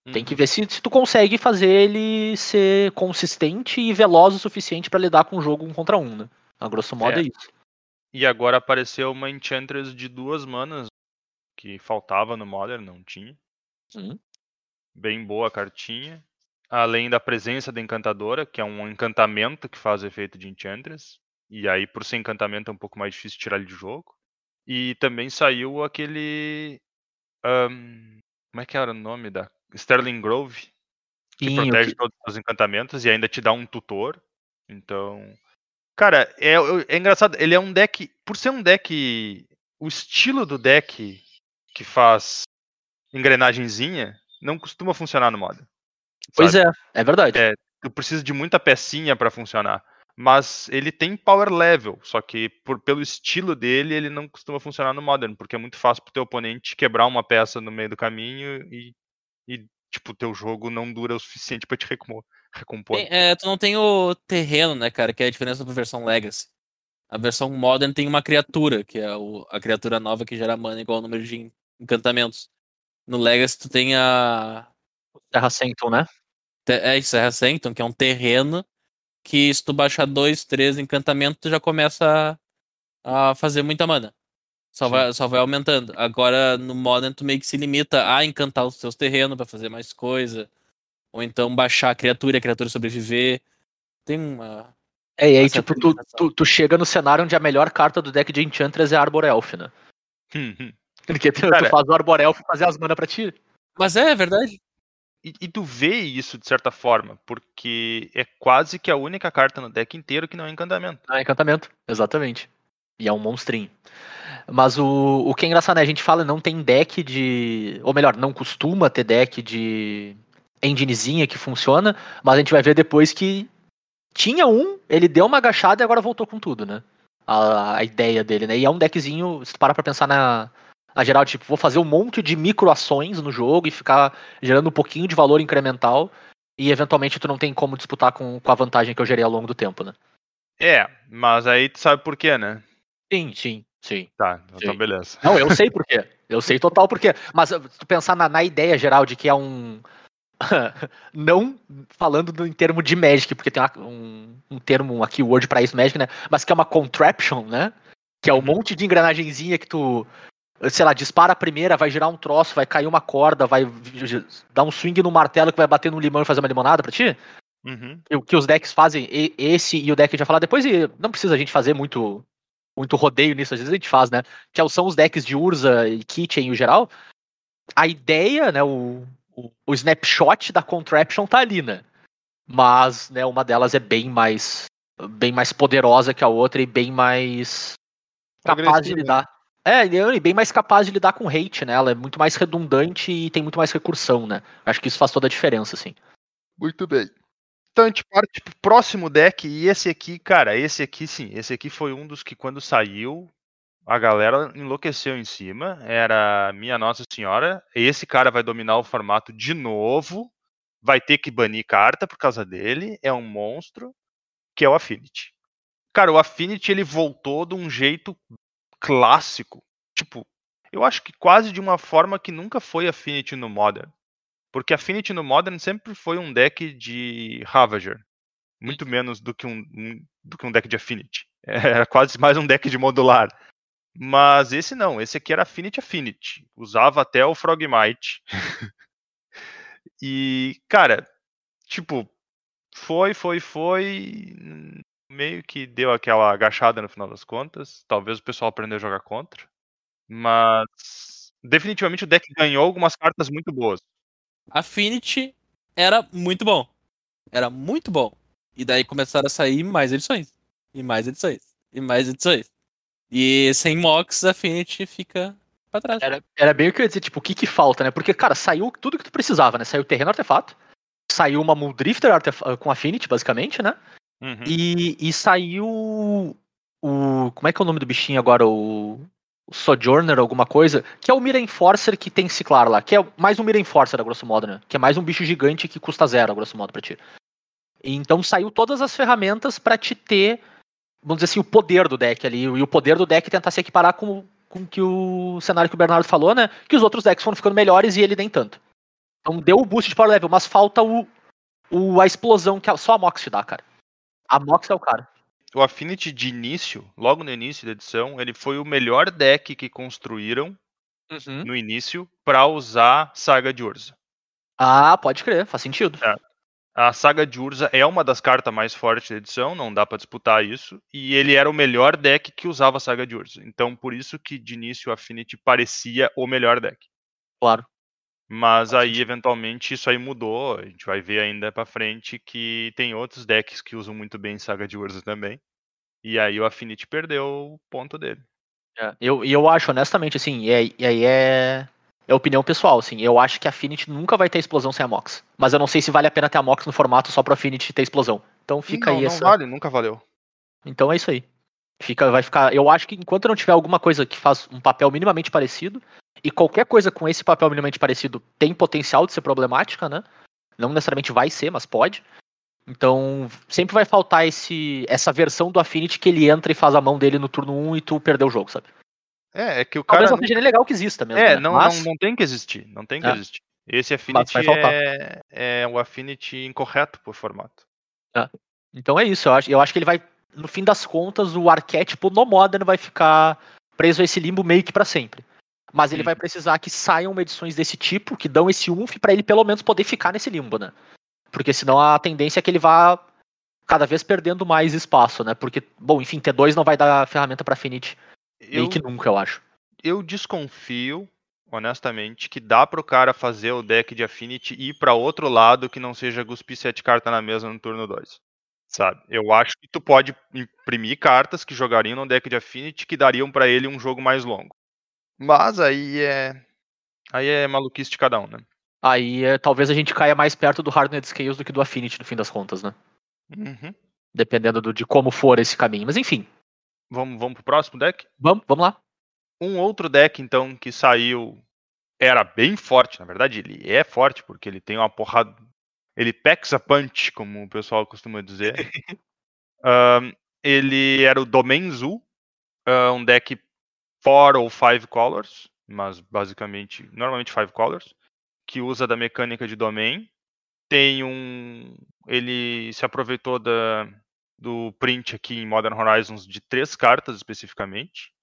Tem Uhum. que ver se, se tu consegue fazer ele ser consistente e veloz o suficiente pra lidar com o jogo um contra um, né? A grosso modo é, É. isso. E agora apareceu uma Enchantress de duas manas que faltava no Modern, não tinha. Sim. Bem boa a cartinha. Além da presença da Encantadora, que é um encantamento que faz efeito de Enchantress. E aí, por ser encantamento, é um pouco mais difícil tirar ele de jogo. E também saiu aquele. ahn, como é que era o nome da. Sterling Grove, que Sim, protege que- todos os encantamentos e ainda te dá um tutor. Então. Cara, é, é engraçado. Ele é um deck. Por ser um deck. O estilo do deck que faz engrenagenzinha não costuma funcionar no modo. Pois é, é verdade. É. Tu precisa de muita pecinha pra funcionar. Mas ele tem power level, só que por, pelo estilo dele, ele não costuma funcionar no Modern, porque é muito fácil pro teu oponente quebrar uma peça no meio do caminho e, e tipo, o teu jogo não dura o suficiente pra te recom- recompor. Tem- é, tu não tem o terreno, né, cara? Que é a diferença da versão Legacy. A versão Modern tem uma criatura, que é o- a criatura nova que gera mana igual ao número de en- encantamentos. No Legacy tu tem a. Terra Senton, né? É isso, Serra Sanctum, que é um terreno que se tu baixar dois, três encantamentos, tu já começa a, a fazer muita mana. Só Sim. vai, só vai aumentando. Agora no Modern tu meio que se limita a encantar os seus terrenos pra fazer mais coisa. Ou então baixar a criatura e a criatura sobreviver. Tem uma. É, e aí, tipo, tu, tu, tu chega no cenário onde a melhor carta do deck de Enchantress é a Arbor Elf, né? Porque tu, tu faz o Arbor Elf fazer as mana pra ti. Mas é, é verdade. E, tu vê isso de certa forma, porque é quase que a única carta no deck inteiro que não é encantamento. Ah, encantamento, exatamente. E é um monstrinho. Mas o, o que é engraçado, né? A gente fala não tem deck de. Ou melhor, não costuma ter deck de enginezinha que funciona, mas a gente vai ver depois que tinha um, ele deu uma agachada e agora voltou com tudo, né? A, a ideia dele, né? E é um deckzinho, se tu parar pra pensar na, na geral, tipo, vou fazer um monte de micro ações no jogo e ficar gerando um pouquinho de valor incremental. E eventualmente tu não tem como disputar com, com a vantagem que eu gerei ao longo do tempo, né? É, mas aí tu sabe por quê, né? Sim, sim, sim. Tá, então Sim. beleza. Não, eu sei por quê. Eu sei total por quê. Mas uh, se tu pensar na, na ideia geral de que é um. não falando do- em termo de Magic, porque tem uma- um, um termo, uma keyword pra isso, Magic, né? Mas que é uma contraption, né? Que é um Uhum. monte de engrenagenzinha que tu. Sei lá, dispara a primeira, vai girar um troço, vai cair uma corda, vai dar um swing no martelo que vai bater no limão e fazer uma limonada pra ti? Uhum. O que os decks fazem, esse e o deck vai falar depois, e não precisa a gente fazer muito, muito rodeio nisso, às vezes a gente faz, né? Que é são os decks de Urza e Kitchen em geral. A ideia, né, o, o, o snapshot da Contraption tá ali, né? Mas, né, uma delas é bem mais bem mais poderosa que a outra e bem mais capaz de lidar. É, e bem mais capaz de lidar com hate, né? Ela é muito mais redundante e tem muito mais recursão, né? Acho que isso faz toda a diferença, assim. Muito bem. Então a gente parte pro próximo deck e esse aqui, cara, esse aqui sim, esse aqui foi um dos que quando saiu a galera enlouqueceu em cima. Era minha Nossa Senhora, esse cara vai dominar o formato de novo, vai ter que banir carta por causa dele, é um monstro, que é o Affinity. Cara, o Affinity ele voltou de um jeito clássico. Tipo, eu acho que quase de uma forma que nunca foi Affinity no Modern. Porque Affinity no Modern sempre foi um deck de Ravager. Muito menos do que um, um- do que um deck de Affinity. Era quase mais um deck de modular. Mas esse não, esse aqui era Affinity Affinity. Usava até o Frogmite. e, cara, tipo, foi, foi, foi. Meio que deu aquela agachada no final das contas. Talvez o pessoal aprendeu a jogar contra. Mas definitivamente o deck ganhou algumas cartas muito boas. Affinity era muito bom. Era muito bom. E daí começaram a sair mais edições. E mais edições. E mais edições. E sem Mox, Affinity fica pra trás. Era, era bem o que eu ia dizer, tipo, o que que falta, né? Porque, cara, saiu tudo que tu precisava, né? Saiu o terreno artefato, saiu uma Muldrifter artefa- com Affinity, basicamente, né? Uhum. E, e saiu o. Como é que é o nome do bichinho agora? O. Sojourner, alguma coisa, que é o Mira Enforcer que tem ciclar lá, que é mais um Mira Enforcer, a grosso modo, né? Que é mais um bicho gigante que custa zero, a grosso modo, pra ti. Então saiu todas as ferramentas pra te ter, vamos dizer assim, o poder do deck ali. E o poder do deck tentar se equiparar com, com que o cenário que o Bernardo falou, né? Que os outros decks foram ficando melhores e ele nem tanto. Então deu o boost de power level, mas falta o, o a explosão que só a Mox te dá, cara. A Mox é o cara. O Affinity de início, logo no início da edição, ele foi o melhor deck que construíram no início pra usar Saga de Urza. Ah, pode crer, faz sentido. A Saga de Urza é uma das cartas mais fortes da edição, não dá pra disputar isso, e ele era o melhor deck que usava a Saga de Urza. Então, por isso que de início o Affinity parecia o melhor deck. Claro. Mas aí, eventualmente, isso aí mudou. A gente vai ver ainda pra frente que tem outros decks que usam muito bem Saga de Urza também. E aí o Affinity perdeu o ponto dele. É, eu, e eu acho, honestamente, assim, e aí é, é opinião pessoal, assim, eu acho que a Affinity nunca vai ter explosão sem a Mox. Mas eu não sei se vale a pena ter a Mox no formato só pro Affinity ter explosão. Então fica não, aí não essa. vale, nunca valeu. Então é isso aí. Fica, vai ficar. Eu acho que enquanto não tiver alguma coisa que faz um papel minimamente parecido, e qualquer coisa com esse papel minimamente parecido tem potencial de ser problemática, né? Não necessariamente vai ser, mas pode. Então, sempre vai faltar esse, essa versão do Affinity que ele entra e faz a mão dele no turno 1 e tu perdeu o jogo, sabe? É, é que o Talvez cara. não seja legal que exista mesmo. É, né? não, Mas- não, não tem que existir. Não tem que É. existir. Esse Affinity vai faltar. é, é o Affinity incorreto por formato. Então é isso, eu acho, eu acho que ele vai, no fim das contas, o arquétipo no Modern vai ficar preso a esse limbo meio que pra sempre. Mas ele vai precisar que saiam edições desse tipo, que dão esse umf pra ele pelo menos poder ficar nesse limbo, né? Porque senão a tendência é que ele vá cada vez perdendo mais espaço, né? Porque, bom, enfim, T2 não vai dar ferramenta pra Affinity Eu, meio que nunca, eu acho. eu desconfio, honestamente, que dá pro cara fazer o deck de Affinity e ir pra outro lado que não seja cuspir sete cartas na mesa no turno 2. Sabe? Eu acho que tu pode imprimir cartas que jogariam no deck de Affinity que dariam pra ele um jogo mais longo. Mas aí é. Aí é maluquice de cada um, né? Aí é, talvez a gente caia mais perto do Hardened Scales do que do Affinity, no fim das contas, né? Uhum. Dependendo do- de como for esse caminho. Mas enfim, Vamos, vamos pro próximo deck? vamos, vamos lá. Um outro deck, então, que saiu. Era bem forte, na verdade, ele é forte, porque ele tem uma porrada. Ele packs a punch, como o pessoal costuma dizer. Ahn, ele era o Domain Zoo, um deck 4 ou 5 colors, mas basicamente, normalmente 5 colors, que usa da mecânica de domain. Tem um. Ele se aproveitou da, do print aqui em Modern Horizons de três cartas especificamente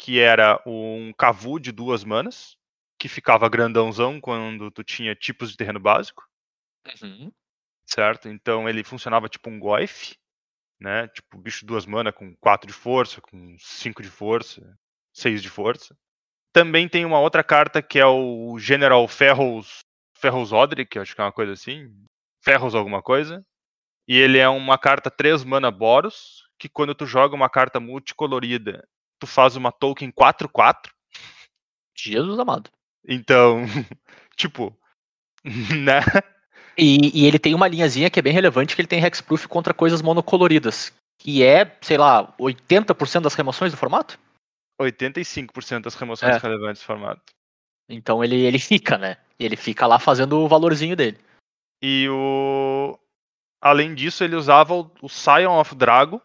que era um Cavu de duas manas, que ficava grandãozão quando tu tinha tipos de terreno básico, certo? Então ele funcionava tipo um Goif, né? Tipo bicho duas manas com 4 de força, com 5 de força, 6 de força. Também tem uma outra carta que é o General Ferros, Ferros Odric, acho que é uma coisa assim, Ferros alguma coisa. E ele é uma carta 3 mana Boros, que quando tu joga uma carta multicolorida tu faz uma token 4-4. Jesus amado. Então, tipo, né? E, e ele tem uma linhazinha que é bem relevante, que ele tem hexproof contra coisas monocoloridas. Que é, sei lá, 80% das remoções do formato? 85% das remoções É. relevantes do formato. Então ele, ele fica, né? Ele fica lá fazendo o valorzinho dele. E o. Além disso, ele usava o, o Scion of Drago,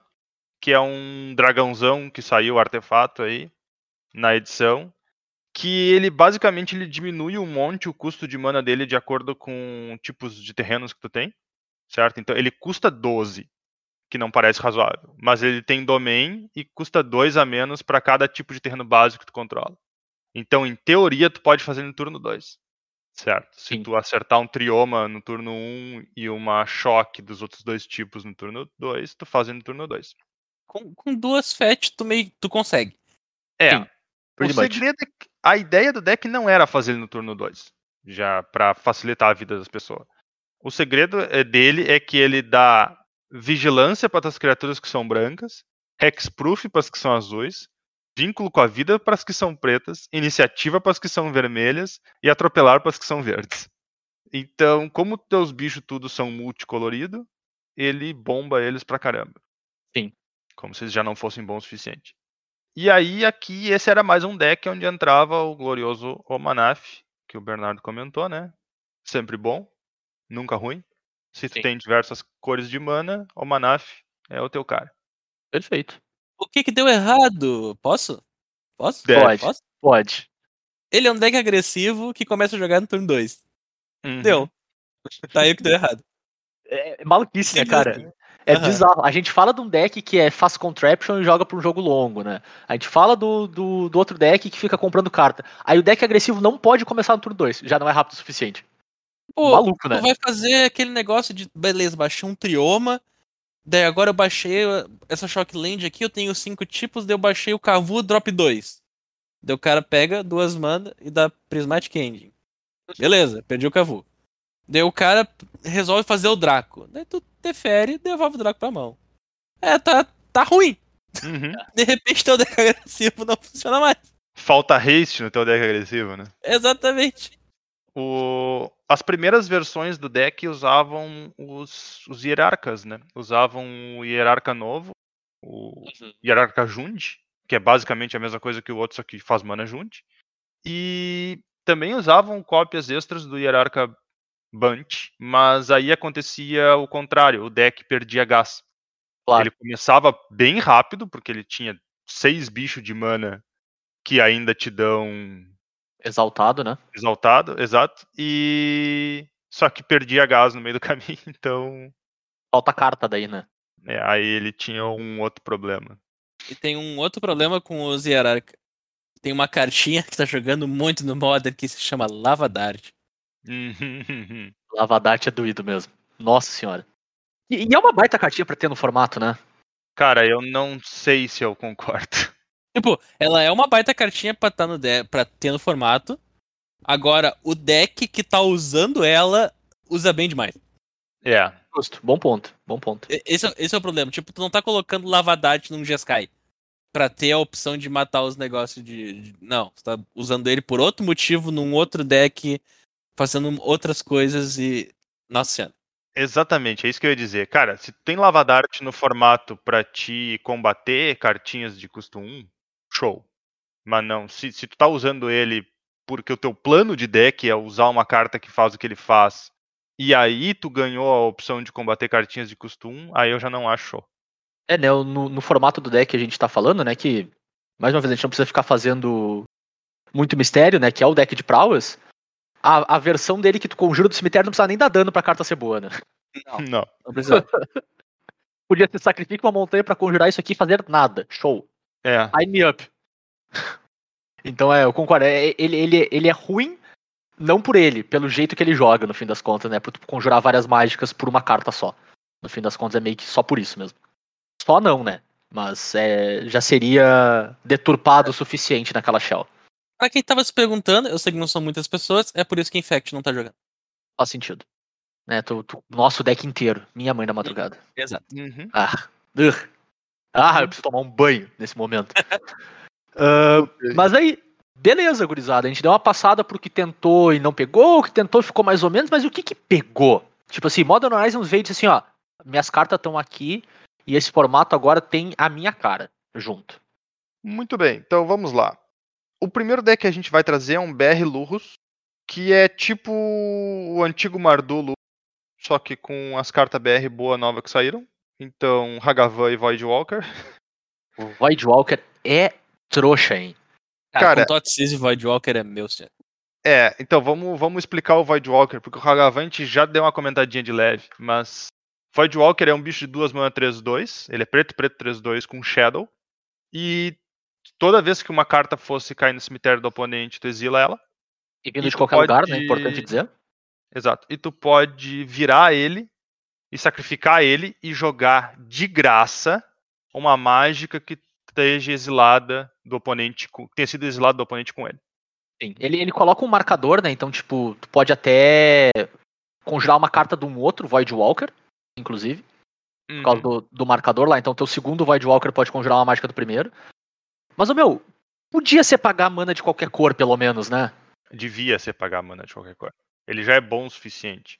que é um dragãozão que saiu artefato aí na edição, que ele basicamente ele diminui um monte o custo de mana dele de acordo com tipos de terrenos que tu tem, certo? Então ele custa 12, que não parece razoável, mas ele tem domain e custa 2 a menos para cada tipo de terreno básico que tu controla. Então, em teoria, tu pode fazer no turno 2. Certo. Se Sim. tu acertar um trioma no turno 1 um, e uma choque dos outros dois tipos no turno 2, tu faz no turno 2. Com, com duas FET, tu meio tu consegue. É. Sim, o segredo é que a ideia do deck não era fazer ele no turno 2, já para facilitar a vida das pessoas. O segredo é dele é que ele dá vigilância para as criaturas que são brancas, hexproof para as que são azuis, vínculo com a vida para as que são pretas, iniciativa para as que são vermelhas e atropelar para as que são verdes. Então, como teus bichos tudo são multicolorido, ele bomba eles pra caramba. Sim. Como se eles já não fossem bons o suficiente. E aí, aqui, esse era mais um deck onde entrava o glorioso Omanaf, que o Bernardo comentou, né? Sempre bom, nunca ruim. Se tu Sim. tem diversas cores de mana, Omanaf é o teu cara. Perfeito. O que que deu errado? Posso? Posso? Pode. Posso? Pode. Ele é um deck agressivo que começa a jogar no turno 2. Uhum. Deu. Tá aí o que deu errado. É é maluquice, né, cara? É Aham. bizarro. A gente fala de um deck que é faz contraption e joga pra um jogo longo, né? A gente fala do, do, do outro deck que fica comprando carta. Aí o deck agressivo não pode começar no turno 2. Já não é rápido o suficiente. Pô, Maluco, né? tu vai fazer aquele negócio de, beleza, baixei um trioma, daí agora eu baixei uh, essa Shockland aqui, eu tenho cinco tipos, daí eu baixei o Cavu drop 2. Daí o cara pega duas mana e dá Prismatic Ending. Beleza, perdi o Cavu. Daí o cara resolve fazer o Draco. Daí tu defere e devolve o Draco pra mão. É, tá, tá ruim. Uhum. De repente teu deck agressivo não funciona mais. Falta haste no teu deck agressivo, né? Exatamente. O... As primeiras versões do deck usavam os, os hierarcas, né? Usavam o hierarca novo, o hierarca Jund, que é basicamente a mesma coisa que o outro, só que faz mana Jund. E também usavam cópias extras do hierarca Bunt, mas aí acontecia o contrário, o deck perdia gás. Claro. Ele começava bem rápido, porque ele tinha seis bichos de mana que ainda te dão Exaltado, né? exaltado, exato. E só que perdia gás no meio do caminho, então Falta carta daí, né? é, aí ele tinha um outro problema. E tem um outro problema com os Hierarca. Tem uma cartinha que tá jogando muito no Modern que se chama Lava Dart. Uhum. Lavadarte é doído mesmo. Nossa senhora. E, e é uma baita cartinha pra ter no formato, né? Cara, eu não sei se eu concordo. Tipo, ela é uma baita cartinha pra, tá no de pra ter no formato. Agora, o deck que tá usando ela usa bem demais. É, Justo. Bom ponto. Bom ponto. Esse, é- esse é o problema. Tipo, tu não tá colocando Lavadart num Jeskai. Pra ter a opção de matar os negócios de, Não, você tá usando ele por outro motivo, num outro deck, fazendo outras coisas e. Nossa senhora. exatamente, é isso que eu ia dizer. Cara, se tu tem Lavadart no formato pra te combater cartinhas de custo 1, show. Mas não, se, se tu tá usando ele porque o teu plano de deck é usar uma carta que faz o que ele faz, e aí tu ganhou a opção de combater cartinhas de custo 1, aí eu já não acho show. É, né? No, no formato do deck que a gente tá falando, né? Que, mais uma vez, a gente não precisa ficar fazendo muito mistério, né? Que é o deck de prowess. A, a versão dele que tu conjura do cemitério não precisa nem dar dano pra carta ser boa, né? Não, Não. não precisa. Podia ser sacrifica uma montanha pra conjurar isso aqui e fazer nada. Show. É. Sign me up. Então é, eu concordo. é, Ele, ele, ele é ruim, não por ele, pelo jeito que ele joga, no fim das contas, né? Por tu conjurar várias mágicas por uma carta só. No fim das contas, é meio que só por isso mesmo. Só não, né? Mas é, já seria deturpado o suficiente naquela shell. pra quem tava se perguntando, eu sei que não são muitas pessoas, é por isso que Infect não tá jogando. Faz sentido. Né, tu, tu- nosso deck inteiro. Minha mãe da madrugada. Exato. Uhum. Ah, ugh. Ah, eu preciso tomar um banho nesse momento. Ah, mas aí, beleza, gurizada. A gente deu uma passada pro que tentou e não pegou, o que tentou e ficou mais ou menos, mas o que que pegou? Tipo assim, Modern Horizons veio e disse assim, ó, minhas cartas estão aqui e esse formato agora tem a minha cara junto. Muito bem, então vamos lá. O primeiro deck que a gente vai trazer é um BR Lurrus, que é tipo o antigo Mardu Lurrus, só que com as cartas BR boa nova que saíram. Então, Hagavan e Voidwalker. O Void Walker é trouxa, hein? Cara, Cara- com Totsiz e Voidwalker é meu, senhor. É, então vamos, vamos explicar o Voidwalker, porque o Hagavan a gente já deu uma comentadinha de leve, mas Voidwalker é um bicho de duas mana 3-2, ele é preto, preto 3-2 com Shadow, e toda vez que uma carta fosse cair no cemitério do oponente, tu exila ela. E vindo E de qualquer lugar, né? pode- Importante dizer. Exato. E tu pode virar ele e sacrificar ele e jogar de graça uma mágica que esteja exilada do oponente, que tenha sido exilada do oponente com ele. Sim. Ele, ele coloca um marcador, né? Então, tipo, tu pode até conjurar uma carta de um outro Void Walker, inclusive, por causa Uhum. do, do marcador lá. Então, teu segundo Void Walker pode conjurar uma mágica do primeiro. Mas, ô meu, podia ser pagar mana de qualquer cor, pelo menos, né? Devia ser pagar mana de qualquer cor. Ele já é bom o suficiente.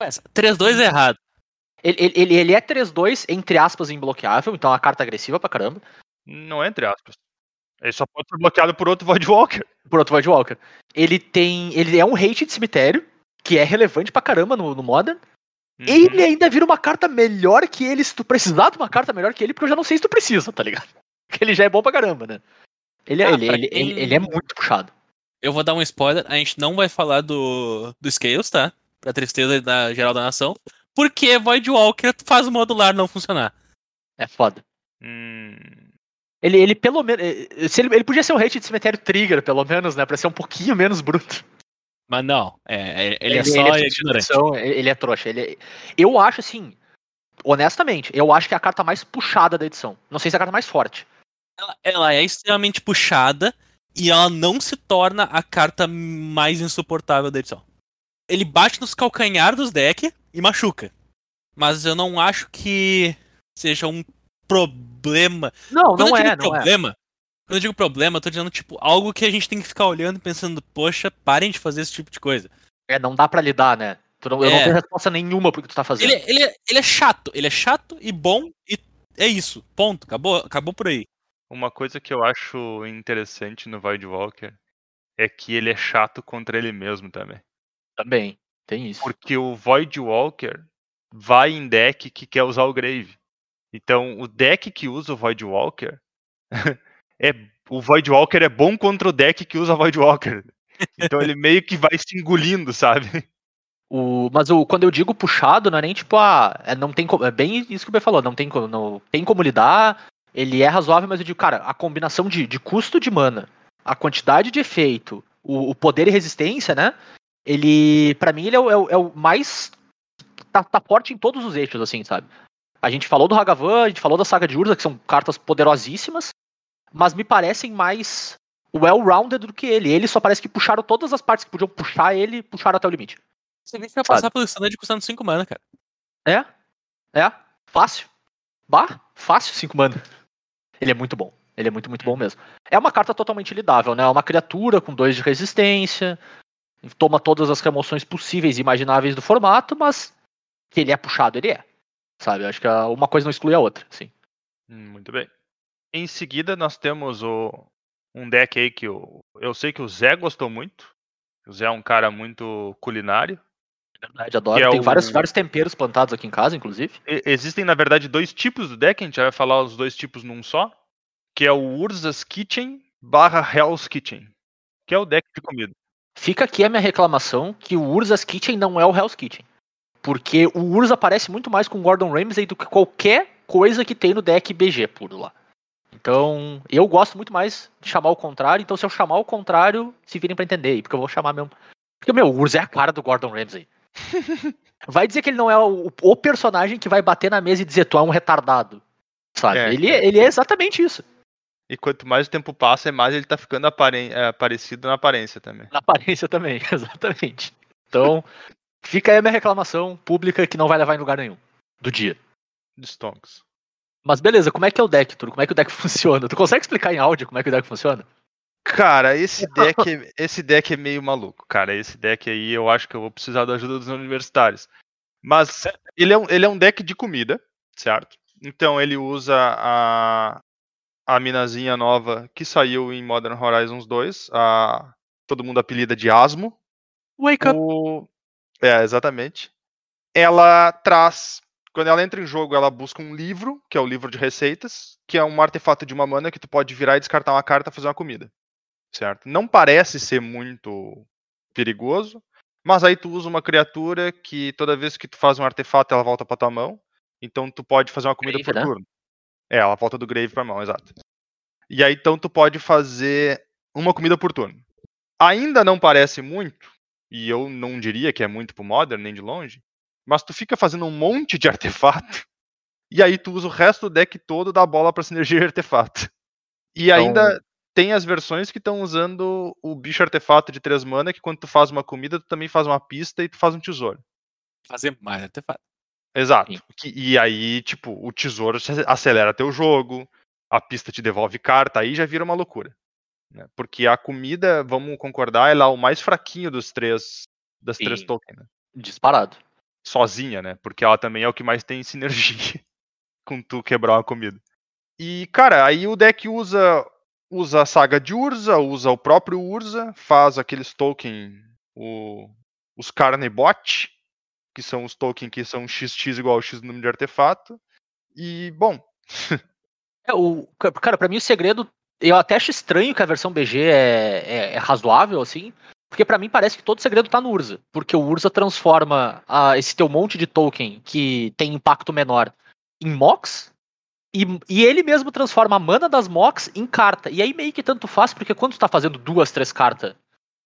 Mas 3-2 é errado. Ele, ele, ele- é 3-2, entre aspas, imbloqueável, então é uma carta agressiva pra caramba. Não é entre aspas. Ele só pode ser bloqueado por outro Voidwalker. Por outro Void Walker. Ele tem. Ele é um hate de cemitério, que é relevante pra caramba no, no Modern. Uhum. Ele ainda vira uma carta melhor que ele, se tu precisar de uma carta melhor que ele, porque eu já não sei se tu precisa, tá ligado? Porque ele já é bom pra caramba, né? Ele, é- Ah, ele, pra ele, quem- ele, ele é muito puxado. Eu vou dar um spoiler, a gente não vai falar do, do Scales, tá? Pra tristeza da geral da nação. Porque Voidwalker faz o modular não funcionar. É foda. Hum, Ele, ele pelo menos. eh, Se ele, ele podia ser um hate de cemitério trigger, pelo menos, né? Pra ser um pouquinho menos bruto. Mas não, é, é- ele, é só ignorante. substituição, ele ele é trouxa. Ele é- Eu acho assim. Honestamente, eu acho que é a carta mais puxada da edição. Não sei se é a carta mais forte. Ela, ela é extremamente puxada e ela não se torna a carta mais insuportável da edição. Ele bate nos calcanhar dos decks e machuca. Mas eu não acho que seja um problema. Não, Quando não eu é, não é. problema, quando eu digo problema, eu tô dizendo, tipo, algo que a gente tem que ficar olhando e pensando, poxa, parem de fazer esse tipo de coisa. É, não dá pra lidar, né? Tu não- eu não É. tenho resposta nenhuma pro que tu tá fazendo. Ele, ele, é- ele é chato, ele é chato e bom e é isso. Ponto. Acabou, acabou por aí. uma coisa que eu acho interessante no Voidwalker é que ele é chato contra ele mesmo também. Também, tem isso. Porque o Voidwalker vai em deck que quer usar o Grave. Então, o deck que usa o Voidwalker é o Voidwalker é bom contra o deck que usa Voidwalker. Então ele meio que vai se engolindo, sabe? O, mas o, quando eu digo puxado, não é nem tipo, ah, é, não tem como, é bem isso que o B falou, não tem, como- não, tem como lidar, ele é razoável, mas eu digo, cara, a combinação de, de custo de mana, a quantidade de efeito, o, o poder e resistência, né, ele, pra mim, ele é o, é o- é o mais, tá, tá forte em todos os eixos, assim, sabe? A gente falou do Hagavan, a gente falou da Saga de Urza, que são cartas poderosíssimas, mas me parecem mais well-rounded do que ele. Ele só parece que puxaram todas as partes que podiam puxar ele, puxaram até o limite. Você vê que vai passar pelo standard custando 5 mana, cara. É, é, fácil. Bah, fácil 5 mana. Ele é muito bom. Ele é muito, muito bom mesmo. É uma carta totalmente lidável, né? É uma criatura com 2 de resistência. Toma todas as remoções possíveis e imagináveis do formato, mas que ele é puxado, ele é. Sabe? Acho que uma coisa não exclui a outra, sim. Hum, Muito bem. Em seguida, nós temos o, um deck aí que eu, eu sei que o Zé gostou muito. O Zé é um cara muito culinário. Verdade, adoro. É Tem o- vários, vários temperos plantados aqui em casa, inclusive. Existem, na verdade, dois tipos do deck, a gente vai falar os dois tipos num só. Que é o Urza's Kitchen barra Hell's Kitchen. Que é o deck de comida. Fica aqui a minha reclamação que o Urza's Kitchen não é o Hell's Kitchen. Porque o Urza parece muito mais com o Gordon Ramsay do que qualquer coisa que tem no deck BG puro lá. Então, eu gosto muito mais de chamar o contrário. Então, se eu chamar o contrário, se virem pra entender aí, porque eu vou chamar mesmo. Porque, meu, o Urza é a cara do Gordon Ramsay. Vai dizer que ele não é o, o personagem que vai bater na mesa e dizer tu é um retardado. Sabe? É, ele, ele é exatamente isso. E quanto mais o tempo passa, é mais ele tá ficando aparen é, parecido na aparência também. Na aparência também, exatamente. Então, fica aí a minha reclamação pública que não vai levar em lugar nenhum do dia. De Stonks. Mas beleza, como é que é o deck, Turo? Como é que o deck funciona? Tu consegue explicar em áudio como é que o deck funciona? Cara, esse deck, é- esse deck é meio maluco, cara. Esse deck aí eu acho que eu vou precisar da ajuda dos universitários. Mas ele é um, ele é um deck de comida, certo? Então ele usa a, a minazinha nova que saiu em Modern Horizons 2, a todo mundo apelida de Asmo. Wake up. O... É, exatamente. Ela traz quando ela entra em jogo, ela busca um livro, que é o livro de receitas, que é um artefato de uma mana que tu pode virar e descartar uma carta e fazer uma comida. Certo? Não parece ser muito perigoso, mas aí tu usa uma criatura que toda vez que tu faz um artefato, ela volta pra tua mão. Então tu pode fazer uma comida por né? turno. É, ela volta do grave pra mão, exato. E aí então tu pode fazer uma comida por turno. Ainda não parece muito, e eu não diria que é muito pro Modern, nem de longe, mas tu fica fazendo um monte de artefato, e aí tu usa o resto do deck todo da bola pra sinergia de artefato. E Então- ainda tem as versões que estão usando o bicho artefato de 3 mana, que quando tu faz uma comida, tu também faz uma pista e tu faz um tesouro. Fazer mais artefato. Exato. Sim. E aí, tipo, o tesouro ace- acelera teu jogo, a pista te devolve carta, aí já vira uma loucura. né? Porque a comida, vamos concordar, ela é o mais fraquinho dos três das três tokens, né? Disparado. Sozinha, né? Porque ela também é o que mais tem sinergia com tu quebrar uma comida. E, cara, aí o deck usa usa a saga de Urza, usa o próprio Urza, faz aqueles token, o, os Carnebot, que são os tokens que são XX igual ao X número de artefato. E, bom, É, o, ca- cara, pra mim o segredo. Eu até acho estranho que a versão BG é, é- é razoável, assim. Porque pra mim parece que todo segredo tá no Urza. Porque o Urza transforma ah, esse teu monte de token que tem impacto menor em Mox. E, e ele mesmo transforma a mana das Mox em carta. E aí meio que tanto faz, porque quando tu tá fazendo duas, três cartas,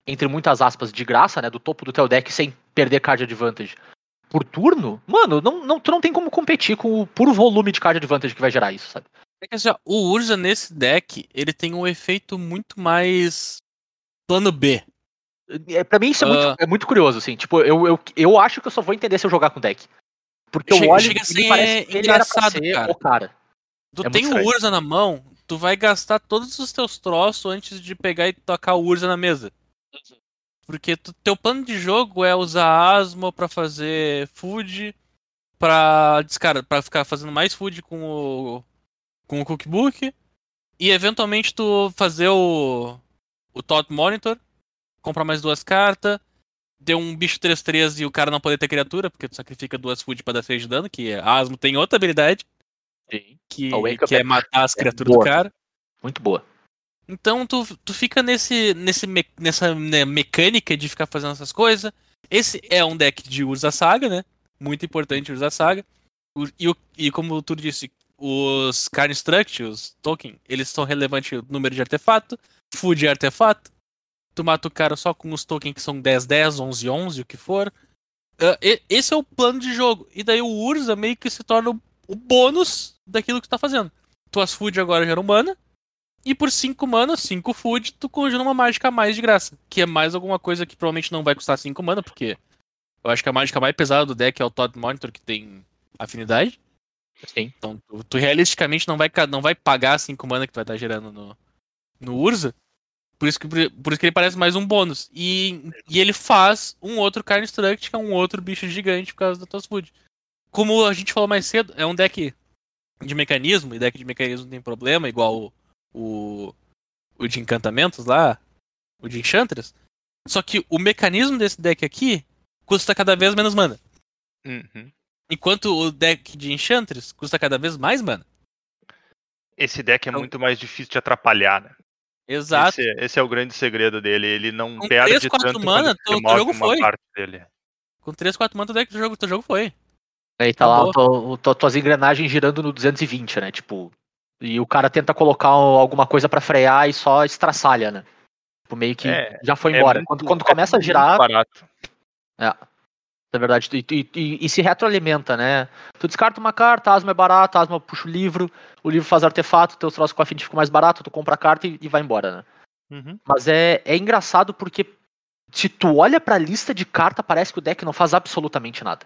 entre muitas aspas, de graça, né? Do topo do teu deck sem perder card advantage por turno, mano, não, não, tu não tem como competir com o puro volume de card advantage que vai gerar isso, sabe? É que assim, ó, o Urza nesse deck, ele tem um efeito muito mais plano B. É, pra mim isso é, Ah. muito, é muito curioso, assim. Tipo, eu, eu, eu acho que eu só vou entender se eu jogar com deck. Porque Chega- eu olho chega a ser me parece que ele era pra engraçado, ser cara. o cara. Tu É tem o. Urza na mão, tu vai gastar todos os teus troços antes de pegar e tocar o Urza na mesa. Porque tu- teu plano de jogo é usar Asmo pra fazer food, pra, descara, pra ficar fazendo mais food com o, com o cookbook, e eventualmente tu fazer o, o Tot Monitor, comprar mais duas cartas, ter um bicho 3-3 e o cara não poder ter criatura, porque tu sacrifica duas food pra dar 6 de dano, que a Asmo tem outra habilidade Sim. que, que é é- matar as é criaturas boa. do cara. Muito boa. Então tu, tu fica nesse, nesse me- nessa né, mecânica de ficar fazendo essas coisas. Esse é um deck de Urza Saga, né? Muito importante Urza Saga. E, e como tu disse, os Construct, os token, eles são relevantes no número de artefato. Food é artefato. Tu mata o cara só com os tokens que são 10, 10, 11, 11, o que for. E- esse é o plano de jogo. E daí o Urza meio que se torna o, o bônus daquilo que tu tá fazendo. Tuas food agora geram mana. E por 5 mana, 5 food, tu conjura uma mágica a mais de graça. Que é mais alguma coisa que provavelmente não vai custar 5 mana, porque eu acho que a mágica mais pesada do deck é o Todd Monitor, que tem afinidade. Sim. Então tu, tu realisticamente não vai, não vai pagar 5 mana que tu vai estar gerando no, no Urza. Por isso, que, por isso que ele parece mais um bônus. E, e ele faz um outro Carne Struct, que é um outro bicho gigante por causa das tuas food. Como a gente falou mais cedo, é um deck de mecanismo, e deck de mecanismo tem problema, igual o, o, de encantamentos lá, o de Enchantress. Só que o mecanismo desse deck aqui custa cada vez menos mana. uhum. Enquanto o deck de Enchantress custa cada vez mais mana. esse deck é Então- muito mais difícil de atrapalhar, né? Exato. Esse, esse é o grande segredo dele. Ele não Com perde três, quatro tanto mana, teu- jogo foi. parte dele. Com 3, 4 mana, o deck do jogo, teu jogo foi. Aí tá lá Acabou. o to- o to- tuas engrenagens girando no 220, né? Tipo. E o cara tenta colocar alguma coisa pra frear e só estraçalha, né? Tipo, meio que É, já foi É embora. muito- quando quando é começa a girar, barato. na verdade, e, e- e- se retroalimenta, né? Tu descarta uma carta, asma é barato, asma puxa o livro, o livro faz artefato, teus troços com afim ficam mais barato, tu compra a carta e, e vai embora, né? Uhum. Mas é, é engraçado porque se tu olha pra lista de carta, parece que o deck não faz absolutamente nada.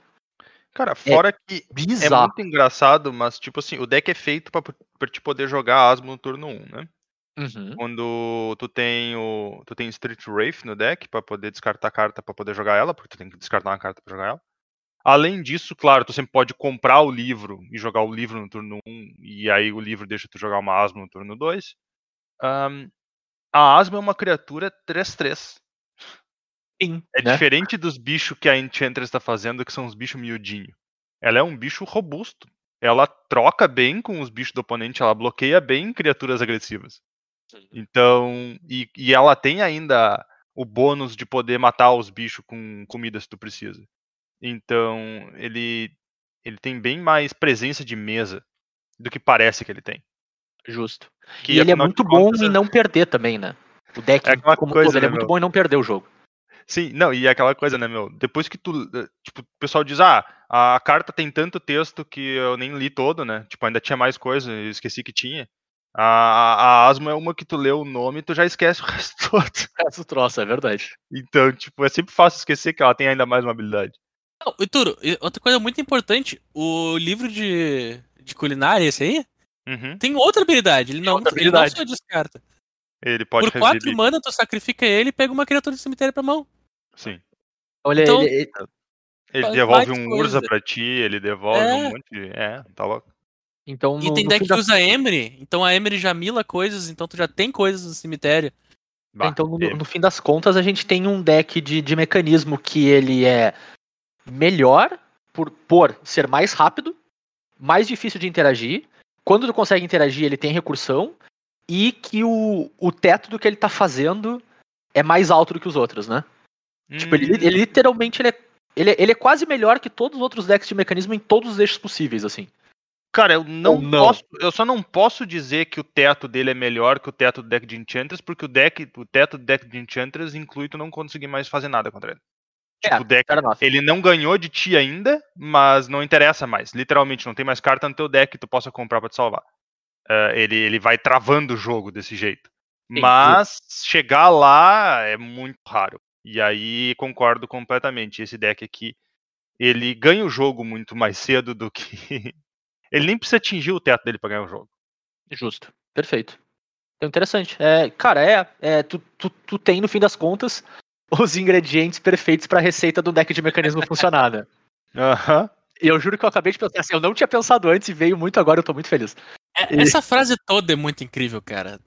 Cara, fora que é Bizarro. muito engraçado, mas tipo assim, o deck é feito pra, pra te poder jogar Asmo no turno 1, né? Uhum. Quando tu tem o. Tu tem Street Wraith no deck pra poder descartar carta pra poder jogar ela, porque tu tem que descartar uma carta pra jogar ela. Além disso, claro, tu sempre pode comprar o livro e jogar o livro no turno 1, e aí o livro deixa tu jogar uma Asmo no turno 2. Ahn, a Asmo é uma criatura 3-3. Sim, É né? diferente dos bichos que a Enchantress tá fazendo, que são os bichos miudinhos. ela é um bicho robusto. Ela troca bem com os bichos do oponente, ela bloqueia bem criaturas agressivas. Então, e, e ela tem ainda o bônus de poder matar os bichos com comida se tu precisa. Então, ele ele tem bem mais presença de mesa do que parece que ele tem. Justo. Que, e ele é muito bom contas, em não perder também, né? O deck, É como coisa, todo, ele é né, muito meu? bom em não perder o jogo. Sim, não, e é aquela coisa, né, meu? Depois que tu. eh, Tipo, o pessoal diz, ah, a carta tem tanto texto que eu nem li todo, né? Tipo, ainda tinha mais coisa, eu esqueci que tinha. A, a, a Asmo é uma que tu lê o nome e tu já esquece o resto todo. Esse troço, é verdade. Então, tipo, é sempre fácil esquecer que ela tem ainda mais uma habilidade. Não, e Turo, outra coisa muito importante, o livro de, de culinária, esse aí, Uhum. tem outra habilidade. Ele não, outra ele não habilidade. só descarta. Ele pode Por 4 reviver. mana, tu sacrifica ele e pega uma criatura do cemitério pra mão. Sim. Olha, Então- ele, ele- devolve um coisa. Urza pra ti, ele devolve É. um monte de. É, tá louco. então E no, tem no deck que das- usa Emery, então a Emery já mila coisas, então tu já tem coisas no cemitério. Bah, então, no, no fim das contas, a gente tem um deck de, de mecanismo que ele é melhor por, por ser mais rápido, mais difícil de interagir. Quando tu consegue interagir, ele tem recursão. E que o, o teto do que ele tá fazendo é mais alto do que os outros, né? Tipo, ele, hum, ele literalmente ele é, ele, é- ele é quase melhor que todos os outros decks de mecanismo em todos os eixos possíveis, assim. Cara, eu não, não. posso. Eu só não posso dizer que o teto dele é melhor que o teto do deck de Enchantress, porque o deck, o teto do deck de Enchantress inclui tu não conseguir mais fazer nada contra ele. Tipo, É, o deck, ele não ganhou de ti ainda, mas não interessa mais. Literalmente, não tem mais carta no teu deck que tu possa comprar pra te salvar. Eh, ele, ele vai travando o jogo desse jeito. Sim, Mas chegar lá é muito raro. E aí concordo completamente. Esse deck aqui, ele ganha o jogo muito mais cedo do que. ele nem precisa atingir o teto dele pra ganhar o jogo. Justo. Perfeito. Então, interessante. É, cara, é, é tu, tu, tu tem, no fim das contas, os ingredientes perfeitos pra receita do deck de mecanismo funcionar, né? Aham. E eu juro que eu acabei de pensar assim, eu não tinha pensado antes e veio muito agora, eu tô muito feliz. É- E- Essa frase toda é muito incrível, cara.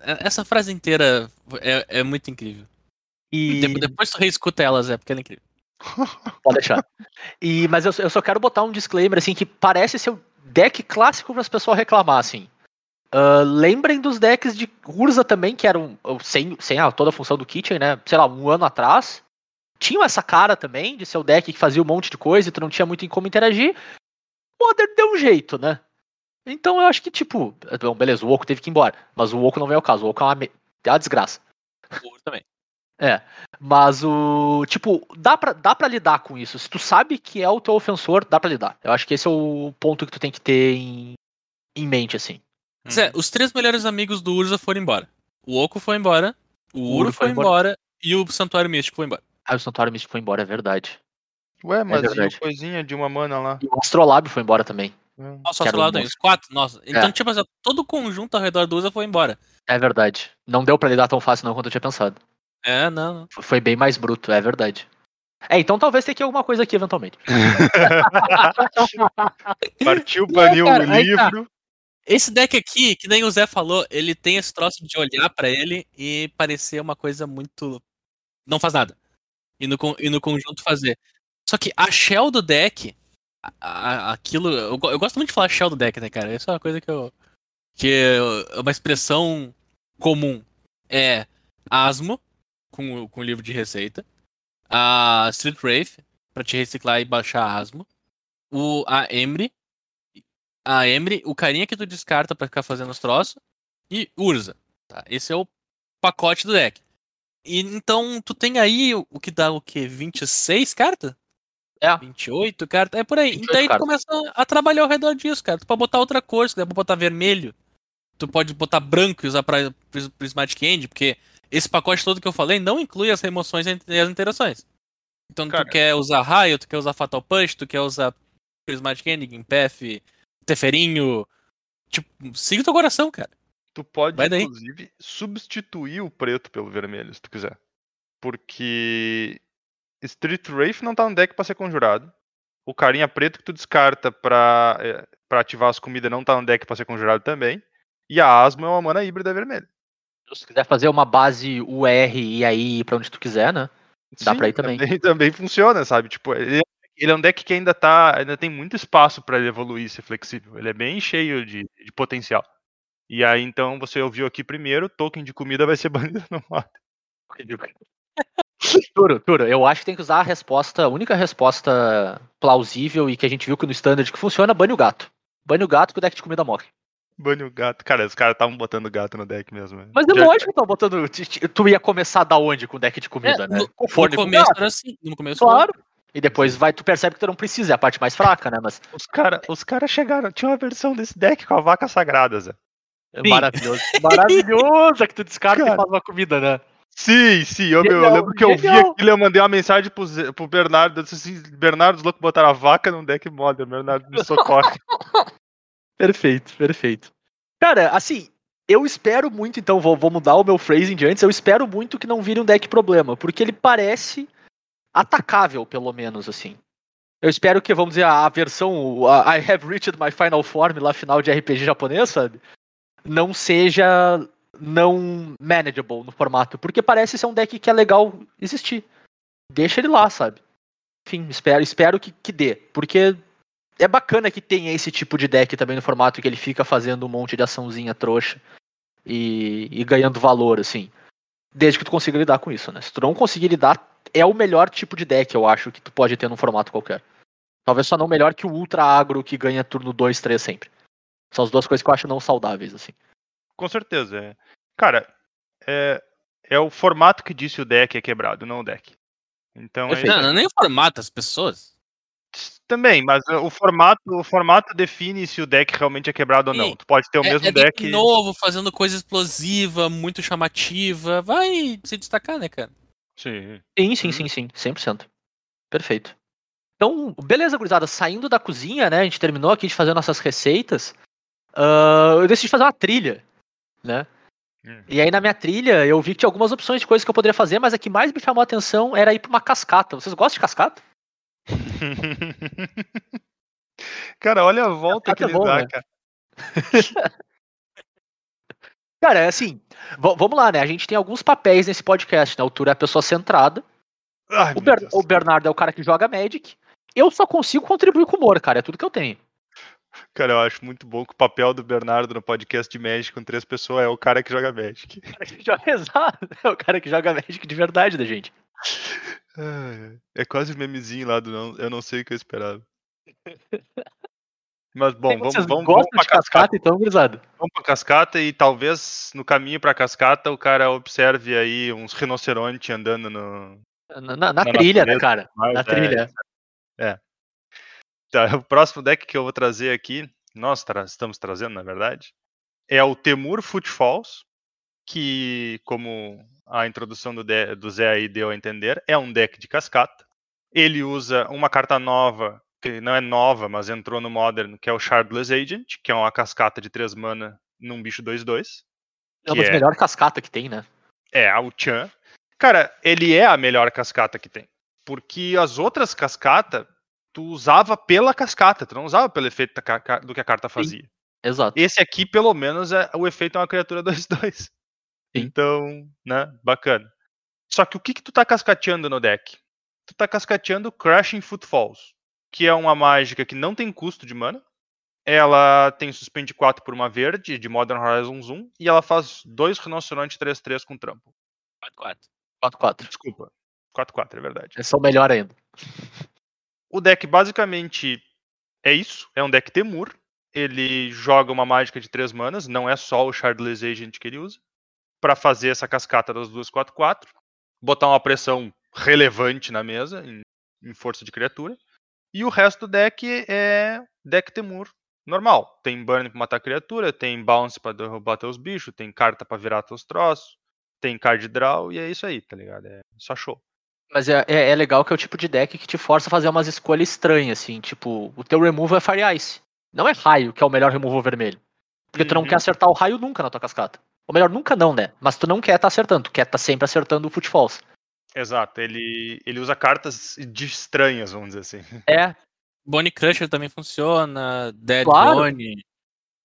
É- Essa frase inteira é, é muito incrível. E De- depois tu reescuta ela, Zé, porque ela é incrível. pode deixar. E, mas eu, eu só quero botar um disclaimer, assim, que parece ser o deck clássico para as pessoas reclamar, assim. Ah, lembrem dos decks de Urza também, que eram uh, sem, sem a, toda a função do Kitchen, né? Sei lá, um ano atrás. Tinham essa cara também de ser o deck que fazia um monte de coisa e tu não tinha muito em como interagir. O Modern deu um jeito, né? Então eu acho que, tipo, bom, beleza, o Oco teve que ir embora. Mas o Oco não vem ao caso. O Oco é uma, me- é uma desgraça. Por também. É, mas o. Tipo, dá pra, dá pra lidar com isso. Se tu sabe que é o teu ofensor, dá pra lidar. Eu acho que esse é o ponto que tu tem que ter em, em mente, assim. Zé, os três melhores amigos do Urza foram embora. O Oco foi embora, o O Uro foi foi embora, e o Santuário Místico foi embora. Ah, o Santuário Místico foi embora, é verdade. Ué, mas e verdade. a coisinha de uma mana lá? E o Astrolábio foi embora também. Nossa, Que só monstro. os quatro? Nossa. Então, É. tipo assim, todo o conjunto ao redor do Urza foi embora. É verdade. Não deu pra lidar tão fácil não quanto eu tinha pensado. É, não, Foi bem mais bruto, é verdade. É, então talvez tenha aqui alguma coisa aqui eventualmente. Partiu banir o aí tá. livro. Esse deck aqui, que nem o Zé falou, ele tem esse troço de olhar pra ele e parecer uma coisa muito. Não faz nada. E no, e no conjunto fazer. Só que a shell do deck, a- aquilo. Eu, eu gosto muito de falar shell do deck, né, cara? Isso é uma coisa que eu. Que é uma expressão comum. É Asmo, com, com livro de receita. A Street Wraith, pra te reciclar e baixar Asmo. O, a Emry, a Emry, o carinha que tu descarta pra ficar fazendo os troços, e Urza. Tá? Esse é o pacote do deck. E então tu tem aí o, o que dá o quê? 26 cartas? É. 28 cartas? É por aí. 28 então aí tu começa a trabalhar ao redor disso, cara. Tu pode botar outra cor, se quiser botar vermelho. Tu pode botar branco e usar pra Pris- Prismatic End, porque esse pacote todo que eu falei não inclui as remoções e as interações. Então Cara. tu quer usar raio, tu quer usar Fatal Punch, tu quer usar Prismatic End, Gimpath, Teferinho. Tipo, siga o teu coração, cara. Tu pode, inclusive, substituir o preto pelo vermelho, se tu quiser. Porque Street Wraith não tá no deck pra ser conjurado. O carinha preto que tu descarta pra, é, pra ativar as comidas não tá no deck pra ser conjurado também. E a Asmo é uma mana híbrida vermelha. Se quiser fazer uma base UR e aí ir pra onde tu quiser, né? Dá Sim, pra ir também. também. Também funciona, sabe? Tipo, ele é ele é um deck que ainda tá, ainda tem muito espaço para ele evoluir, ser flexível. Ele é bem cheio de, de potencial. E aí então você ouviu aqui primeiro, token de comida vai ser banido no modo. Turo, Turo, eu acho que tem que usar a resposta, a única resposta plausível e que a gente viu que no standard que funciona, bane o gato. Bane o gato que o deck de comida morre. Bane o gato. Cara, os caras estavam botando gato no deck mesmo. né? Mas é Já- lógico que botando. Tu ia começar da onde com o deck de comida, É, né? no- com No começo era assim. No começo Claro. E depois vai, tu percebe que tu não precisa, é a parte mais fraca, né? Mas Os caras os cara chegaram, tinha uma versão desse deck com a vaca sagrada, Zé. é Sim. maravilhoso. Maravilhoso é que tu descarta Cara. e faz uma comida, né? Sim, sim, eu, meu, eu lembro que eu vi aquilo, eu mandei uma mensagem pro, Zé- pro Bernardo, eu disse assim, Bernardo, os loucos botaram a vaca num deck modern, Bernardo me socorre. Perfeito, perfeito. Cara, assim, eu espero muito, então, vou, vou mudar o meu phrasing de antes, eu espero muito que não vire um deck problema, porque ele parece atacável, pelo menos, assim. Eu espero que, vamos dizer, a, a versão a I have reached my final form lá final de RPG japonês, sabe? Não seja não manageable no formato, porque parece ser um deck que é legal existir. Deixa ele lá, sabe? Enfim, espero, espero que, que dê, porque é bacana que tenha esse tipo de deck também no formato que ele fica fazendo um monte de açãozinha trouxa e, e ganhando valor, assim. Desde que tu consiga lidar com isso, né? Se tu não conseguir lidar, é o melhor tipo de deck, eu acho, que tu pode ter num formato qualquer. Talvez só não melhor que o Ultra Agro que ganha turno 2, 3 sempre. São as duas coisas que eu acho não saudáveis, assim. Com certeza. É. Cara, é, é o formato que disse o deck é quebrado, não o deck. Então é. Não, não é nem o formato, as pessoas. Também, mas uh, o formato, o formato define se o deck realmente é quebrado ou não. Sim. Tu pode ter o é, mesmo é deck deck. novo, fazendo coisa explosiva, muito chamativa. Vai se destacar, né, cara? Sim. Sim, sim, Uhum. sim, sim. 100%. Perfeito. Então, beleza, gurizada. Saindo da cozinha, né? A gente terminou aqui de fazer nossas receitas. ah, eu decidi fazer uma trilha, né? Hum. E aí na minha trilha eu vi que tinha algumas opções de coisas que eu poderia fazer, mas a que mais me chamou a atenção era ir pra uma cascata. Vocês gostam de cascata? cara, olha a volta que Cascata é ele bom, dá, né? cara. Cara, é assim, vamos lá, né? A gente tem alguns papéis nesse podcast, né? O Tur é a pessoa centrada, Ai, o, Ber- Deus. o Bernardo é o cara que joga Magic. Eu só consigo contribuir com humor, cara. É tudo que eu tenho. Cara, eu acho muito bom que o papel do Bernardo no podcast de Magic com três pessoas é o cara que joga Magic. Exato, é o cara que joga Magic de verdade da gente. Ai, É quase o memezinho lá do não, eu não sei o que eu esperava. Mas bom, Tem- vamos, Vocês vamos, gostam de cascata, então, gurizada? Vamos pra cascata e talvez no caminho pra cascata o cara observe aí uns rinocerontes andando no. Na, na- na Na trilha, né, cara? Mas, Na é, trilha. Tá, o próximo deck que eu vou trazer aqui, nós tra- estamos trazendo, na verdade, é o Temur Footfalls, que, como a introdução do, de- do Zé aí deu a entender, é um deck de cascata. Ele usa uma carta nova, que não é nova, mas entrou no Modern, que é o Shardless Agent, que é uma cascata de 3 mana num bicho 2-2. É uma das é- melhores cascata que tem, né? É, a Chan. Cara, ele é a melhor cascata que tem. Porque as outras cascata, tu usava pela cascata, tu não usava pelo efeito do que a carta fazia. Exato. Esse aqui, pelo menos, é, o efeito é uma criatura 2-2. Então, né, bacana. Só que o que que tu tá cascateando no deck? Tu tá cascateando Crashing Footfalls, que é uma mágica que não tem custo de mana. Ela tem suspende 4 por uma verde, de Modern Horizons 1, e ela faz dois rinoceronte 3-3 com trampo. 4-4. 4-4. Desculpa. 4-4, é verdade. Eles são melhor ainda. O deck basicamente é isso. É um deck Temur. Ele joga uma mágica de 3 manas, não é só o Shardless Agent que ele usa, para fazer essa cascata das duas 4-4, botar uma pressão relevante na mesa, em, em força de criatura. E o resto do deck é deck Temur normal. Tem burn pra matar criatura, tem bounce pra derrubar teus bichos, tem carta pra virar teus troços, tem card draw, e é isso aí, tá ligado? É só show. Mas é, é, é legal que é o tipo de deck que te força a fazer umas escolhas estranhas, assim. Tipo, o teu removal é Fire Ice. Não é raio que é o melhor removal vermelho. Porque tu não Uhum. quer acertar o raio nunca na tua cascata. Ou melhor, nunca não, né? Mas tu não quer estar acertando, tu quer estar sempre acertando o Footfalls. Exato, ele, ele usa cartas de estranhas, vamos dizer assim. É, Bonnie Crusher também funciona. Dead Claro. Bonnie.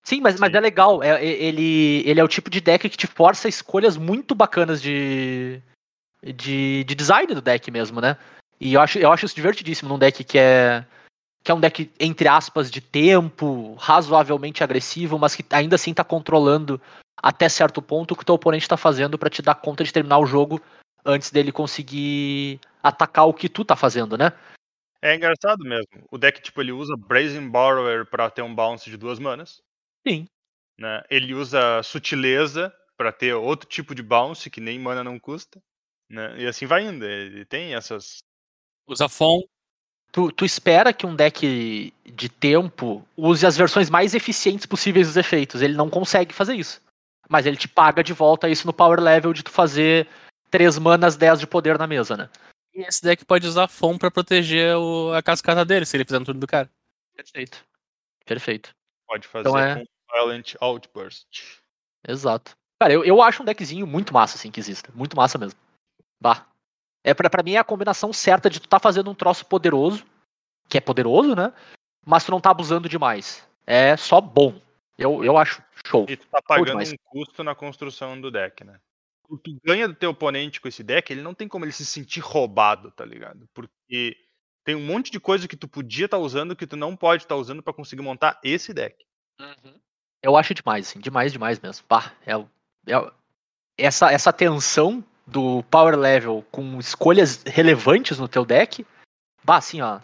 Sim, mas, mas Sim. é legal. É, é- ele, ele é o tipo de deck que te força escolhas muito bacanas de, de, de design do deck mesmo, né? E eu acho, eu acho isso divertidíssimo num deck que é. Que é um deck, entre aspas, de tempo, razoavelmente agressivo, mas que ainda assim tá controlando até certo ponto o que o teu oponente tá fazendo pra te dar conta de terminar o jogo antes dele conseguir atacar o que tu tá fazendo, né? É engraçado mesmo. O deck, tipo, ele usa Brazen Borrower pra ter um bounce de duas manas. Sim. Né? Ele usa Sutileza pra ter outro tipo de bounce que nem mana não custa. Né? E assim vai indo. Ele tem essas. Usa FON. Tu, tu espera que um deck de tempo use as versões mais eficientes possíveis dos efeitos. Ele não consegue fazer isso. Mas ele te paga de volta isso no power level de tu fazer 3 manas, 10 de poder na mesa, né? E esse deck pode usar FON pra proteger o- a cascata dele, se ele fizer no turno do cara. Perfeito. Perfeito. Pode fazer Então é- com Violent Outburst. Exato. Cara, eu, eu acho um deckzinho muito massa, assim, que exista. Muito massa mesmo. Bah. É, pra, pra mim é a combinação certa de tu tá fazendo um troço poderoso, que é poderoso, né? Mas tu não tá abusando demais. É só bom. Eu, eu acho show. E tu tá pagando um custo na construção do deck, né? O que tu ganha do teu oponente com esse deck, ele não tem como ele se sentir roubado, tá ligado? Porque tem um monte de coisa que tu podia estar usando que tu não pode estar usando pra conseguir montar esse deck. Eu acho demais, assim, demais, demais mesmo. Bah, é, é essa, essa tensão do power level com escolhas relevantes no teu deck, bah, assim, ó,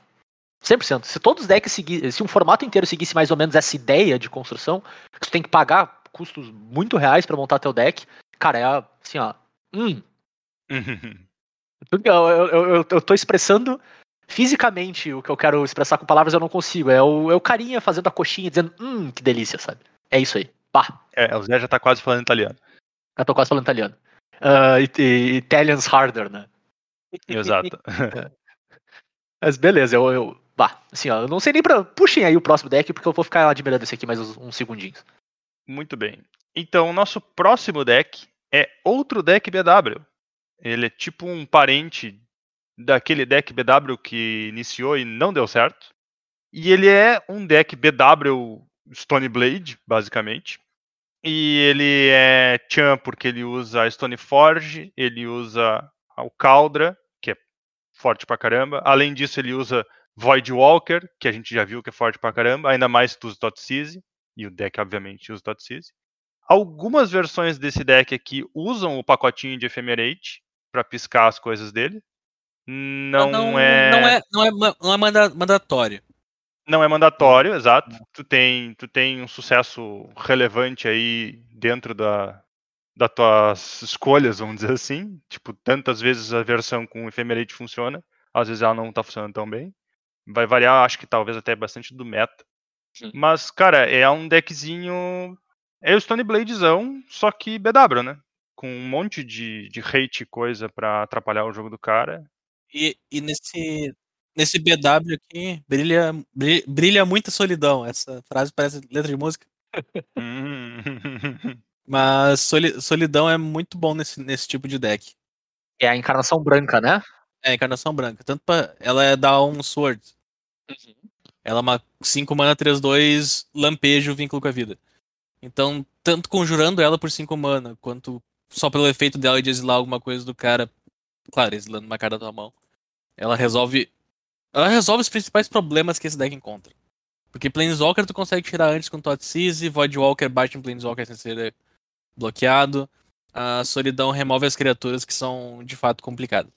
100%. Se todos os decks seguissem, se um formato inteiro seguisse mais ou menos essa ideia de construção, que tu tem que pagar custos muito reais pra montar teu deck, cara, é assim, ó, hum, eu, eu, eu, eu tô expressando fisicamente o que eu quero expressar com palavras, eu não consigo. É o, é o carinha fazendo a coxinha, dizendo, hum, que delícia, sabe? É isso aí. Pá, é, o Zé já tá quase falando italiano. eu tô quase falando italiano. It- Italians harder, né? Exato. Mas beleza, eu, eu. Bah, assim, ó, eu não sei nem pra. Puxem aí o próximo deck, porque eu vou ficar admirando esse aqui mais uns, uns segundinhos. Muito bem. Então, o nosso próximo deck é outro deck BW. Ele é tipo um parente daquele deck BW que iniciou e não deu certo. E ele é um deck BW Stone Blade, basicamente. E ele é Chan porque ele usa a Stone Forge, ele usa o Caldra, que é forte pra caramba. Além disso, ele usa Void Walker, que a gente já viu que é forte pra caramba, ainda mais se tu usa Totsize, e o deck obviamente usa Totsize. Algumas versões desse deck aqui usam o pacotinho de Ephemerate pra piscar as coisas dele. Não, não, é não é, não é, não é manda- mandatório. Não é mandatório, exato. Tu tem, tu tem um sucesso relevante aí dentro da, das tuas escolhas, vamos dizer assim. Tipo, tantas vezes a versão com Ephemerate funciona, às vezes ela não tá funcionando tão bem. Vai variar, acho que talvez até bastante do meta. Sim. Mas, cara, é um deckzinho. É o Stone Bladezão, só que BW, né? Com um monte de, de hate e coisa pra atrapalhar o jogo do cara. E, e nesse, nesse BW aqui, brilha, brilha, brilha muita solidão. Essa frase parece letra de música. Hum. Mas soli- solidão é muito bom nesse, nesse tipo de deck. É a encarnação branca, né? É a encarnação branca. Tanto pra, ela é da um sword. Ela é uma 5 mana 3-2, lampejo, vínculo com a vida. Então, tanto conjurando ela por 5 mana, quanto só pelo efeito dela de exilar alguma coisa do cara, claro, exilando uma carta da tua mão, ela resolve. Ela resolve os principais problemas que esse deck encontra. Porque Planeswalker tu consegue tirar antes com Totsize, Voidwalker bate em Planeswalker sem ser bloqueado. A solidão remove as criaturas que são de fato complicadas.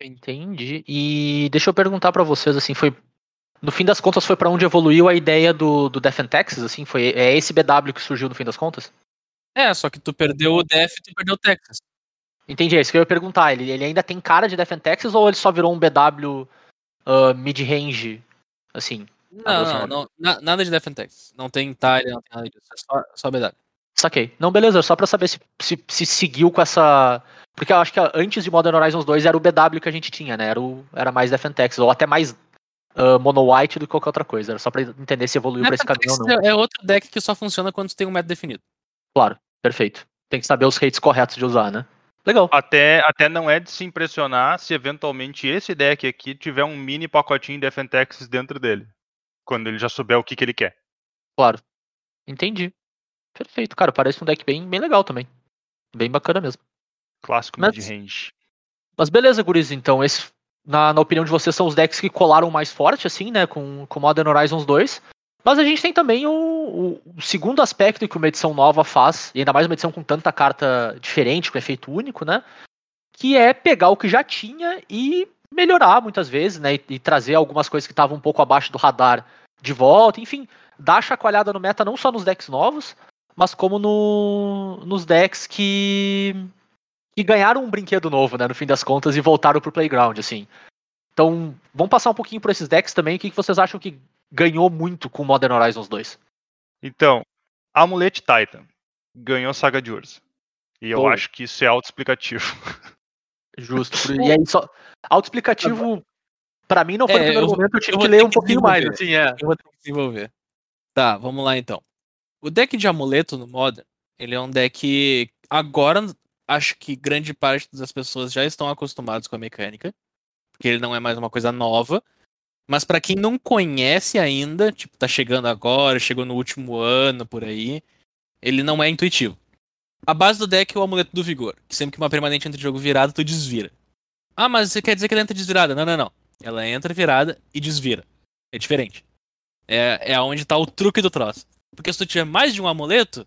Entendi. E deixa eu perguntar pra vocês, assim, foi. No fim das contas, foi pra onde evoluiu a ideia do, do Death and Texas, assim? Foi, é esse BW que surgiu no fim das contas? É, só que tu perdeu o Def e tu perdeu o Texas. Entendi, é isso que eu ia perguntar. Ele, ele ainda tem cara de Death and Texas ou ele só virou um BW ah, mid-range, assim? Não, não, não, na- nada de Death and. Não tem Itália, não tem nada disso. É só, só BW. Saquei. Não, beleza, só pra saber se, se, se seguiu com essa. Porque eu acho que antes de Modern Horizons 2 era o BW que a gente tinha, né? Era, o, era mais Death and ou até mais ah, Mono White do que qualquer outra coisa. Era só pra entender se evoluiu pra esse caminho ou não. é, é outro deck que só funciona quando tem um método definido. Claro, perfeito. Tem que saber os rates corretos de usar, né? Legal. Até, até não é de se impressionar se eventualmente esse deck aqui tiver um mini pacotinho de Defentex dentro dele. Quando ele já souber o que, que ele quer. Claro. Entendi. Perfeito, cara. Parece um deck bem, bem legal também. Bem bacana mesmo. Clássico Mas- mid-range. Mas beleza, guris, então. Esse na, na opinião de vocês, são os decks que colaram mais forte, assim, né? Com, com Modern Horizons 2. Mas a gente tem também o, o- o segundo aspecto que uma edição nova faz, e ainda mais uma edição com tanta carta diferente, com efeito único, né? Que é pegar o que já tinha e melhorar muitas vezes, né? E, e trazer algumas coisas que estavam um pouco abaixo do radar de volta, enfim, dar chacoalhada no meta não só nos decks novos, mas como no, nos decks que, que ganharam um brinquedo novo, né? No fim das contas, e voltaram pro playground, assim. Então, vamos passar um pouquinho por esses decks também. O que que vocês acham que ganhou muito com Modern Horizons 2? Então, Amulet Titan ganhou Saga de Urza. E eu acho que isso é autoexplicativo. Justo. E aí, só. Autoexplicativo, pra mim, não foi É, no primeiro eu momento, eu tive eu que ler um que pouquinho mais, assim, é. Eu vou ter que desenvolver. Tá, vamos lá então. O deck de amuleto no Modern, ele é um deck. Agora, acho que grande parte das pessoas já estão acostumados com a mecânica. Porque ele não é mais uma coisa nova. Mas pra quem não conhece ainda, tipo, tá chegando agora, chegou no último ano por aí, ele não é intuitivo. A base do deck é o amuleto do vigor, que sempre que uma permanente entra em jogo virado, tu desvira. Ah, mas você quer dizer que ela entra desvirada? Não, não, não. Ela entra virada e desvira. É diferente. É, é onde tá o truque do troço. Porque se tu tiver mais de um amuleto,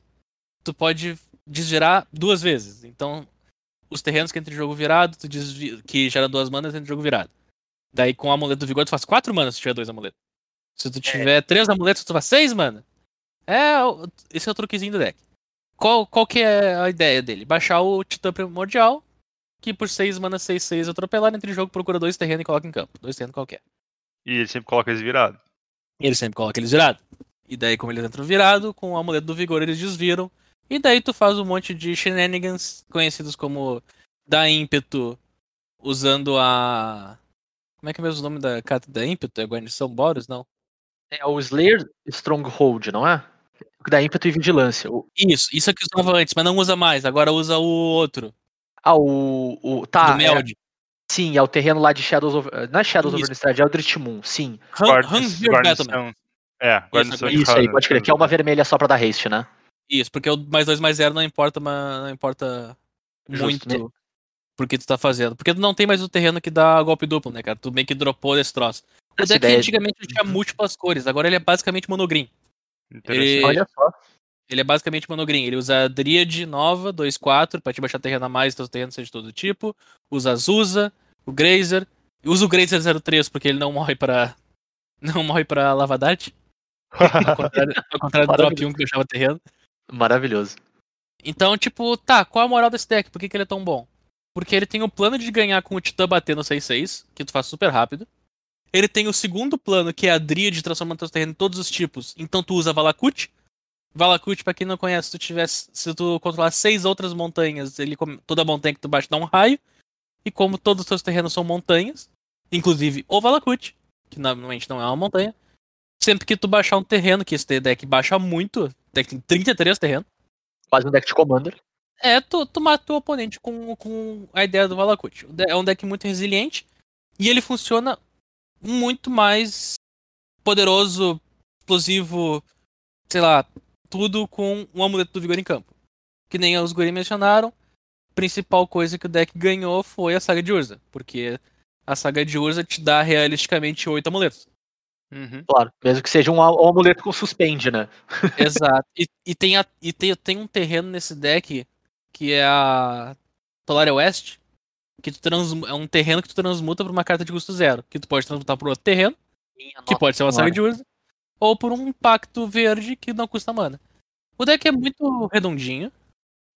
tu pode desvirar duas vezes. Então, os terrenos que entram em jogo virado, tu desvia, que gera duas manas, entra em jogo virado. Daí com o amuleto do vigor, tu faz quatro manas se tiver dois amuletos. Se tu tiver três amuletos, tu faz seis manas. É, esse é o truquezinho do deck. Qual, qual que é a ideia dele? Baixar o Titã Primordial, que por 6 mana 6, 6 atropelar, entre jogo procura dois terrenos e coloca em campo. Dois terrenos qualquer. E ele sempre coloca eles virados. E ele sempre coloca eles virados. E daí, como eles entram virado, com o amuleto do vigor eles desviram. E daí tu faz um monte de shenanigans, conhecidos como dar ímpeto, usando a. Como é que é mesmo o nome da carta da ímpeto? É guarnição Boros? Não. É o Slayer Stronghold, não é? Que dá ímpeto e vigilância. O- Isso, isso é que usava antes, mas não usa mais. Agora usa o outro. ah, o. o tá, do é, Meld. sim, é o terreno lá de Shadows of. Não é Shadows of Isso. Innistrad, é o Drift Moon, sim. Han- Guardas- Hunsbeard Battleman. guarnição. É, guarnição de Isso aí, pode crer, que é uma vermelha só pra dar haste, né? Isso, porque o mais dois mais zero não importa, mas não importa Justo, muito né? Porque tu tá fazendo. Porque tu não tem mais o terreno que dá golpe duplo, né, cara? Tu meio que dropou esse troço. O Essa deck ideia- antigamente tinha múltiplas cores, agora ele é basicamente monogreen. Ele- Olha só. Ele é basicamente monogreen. Ele usa a Dríade nova, 2-4, pra te baixar terreno a mais, teus terrenos sejam de todo tipo. Usa Azusa, o Grazer. Usa o Grazer 03 porque ele não morre pra. Não morre pra Lavadarte. Ao contrário, ao contrário do Drop Maravilhoso. 1 que deixava terreno. Maravilhoso. Então, tipo, tá, qual a moral desse deck? Por que, que ele é tão bom? Porque ele tem o plano de ganhar com o Titã batendo 6-6, que tu faz super rápido. Ele tem o segundo plano, que é a Dríade transformando teus terrenos em todos os tipos. Então tu usa Valakut. Valakut, pra quem não conhece, se tu tivesse, se tu controlar seis outras montanhas, ele toda montanha que tu bate dá um raio. E como todos os teus terrenos são montanhas, inclusive o Valakut, que normalmente não é uma montanha, sempre que tu baixar um terreno, que esse deck baixa muito, deck tem 33 terrenos, Quase um deck de Commander. É, tu, tu mata o oponente com, com a ideia do Valakut. O É um deck muito resiliente e ele funciona muito mais poderoso, explosivo, sei lá, tudo com um amuleto do vigor em campo. Que nem os guri mencionaram, a principal coisa que o deck ganhou foi a saga de Urza, porque a saga de Urza te dá realisticamente oito amuletos. Uhum. Claro. Mesmo que seja um, a- um amuleto com suspende, né? Exato. E, e, tem, a- e tem, tem um terreno nesse deck que é a Tolaria West, que tu transmu- é um terreno que tu transmuta por uma carta de custo zero, que tu pode transmutar por outro terreno, que pode ser uma saga de Urza, ou por um impacto verde que não custa mana. O deck é muito redondinho.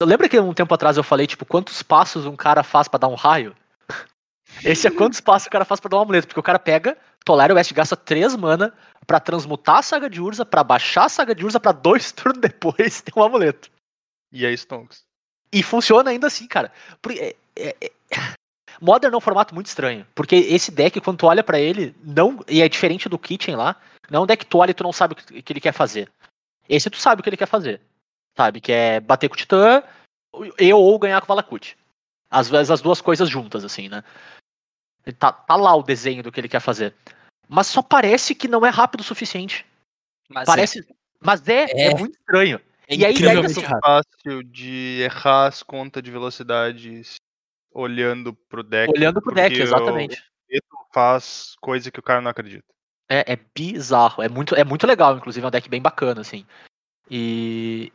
Lembra que um tempo atrás eu falei, tipo, quantos passos um cara faz pra dar um raio? Esse é quantos passos o cara faz pra dar um amuleto, porque o cara pega, Tolera West gasta 3 mana pra transmutar a saga de Urza, pra baixar a saga de Urza, pra dois turnos depois ter um amuleto. E aí, Stonks. E funciona ainda assim, cara. Porque, é- é- é- Modern é um formato muito estranho. Porque esse deck, quando tu olha pra ele, não. E é diferente do Kitchen lá. Não é um deck que tu olha e tu não sabe o que ele quer fazer. Esse tu sabe o que ele quer fazer. Sabe? Que é bater com o Titã e ou ganhar com o Valakut. Às vezes as duas coisas juntas, assim, né? Tá, tá lá o desenho do que ele quer fazer. Mas só parece que não é rápido o suficiente. Mas parece. Mas é, é, É. muito estranho. É, é e aí, daí. Fácil de errar as contas de velocidade olhando pro deck. Olhando pro deck, exatamente. amuleto faz coisa que o cara não acredita. É, é bizarro. É muito, é muito legal, inclusive, é um deck bem bacana, assim. E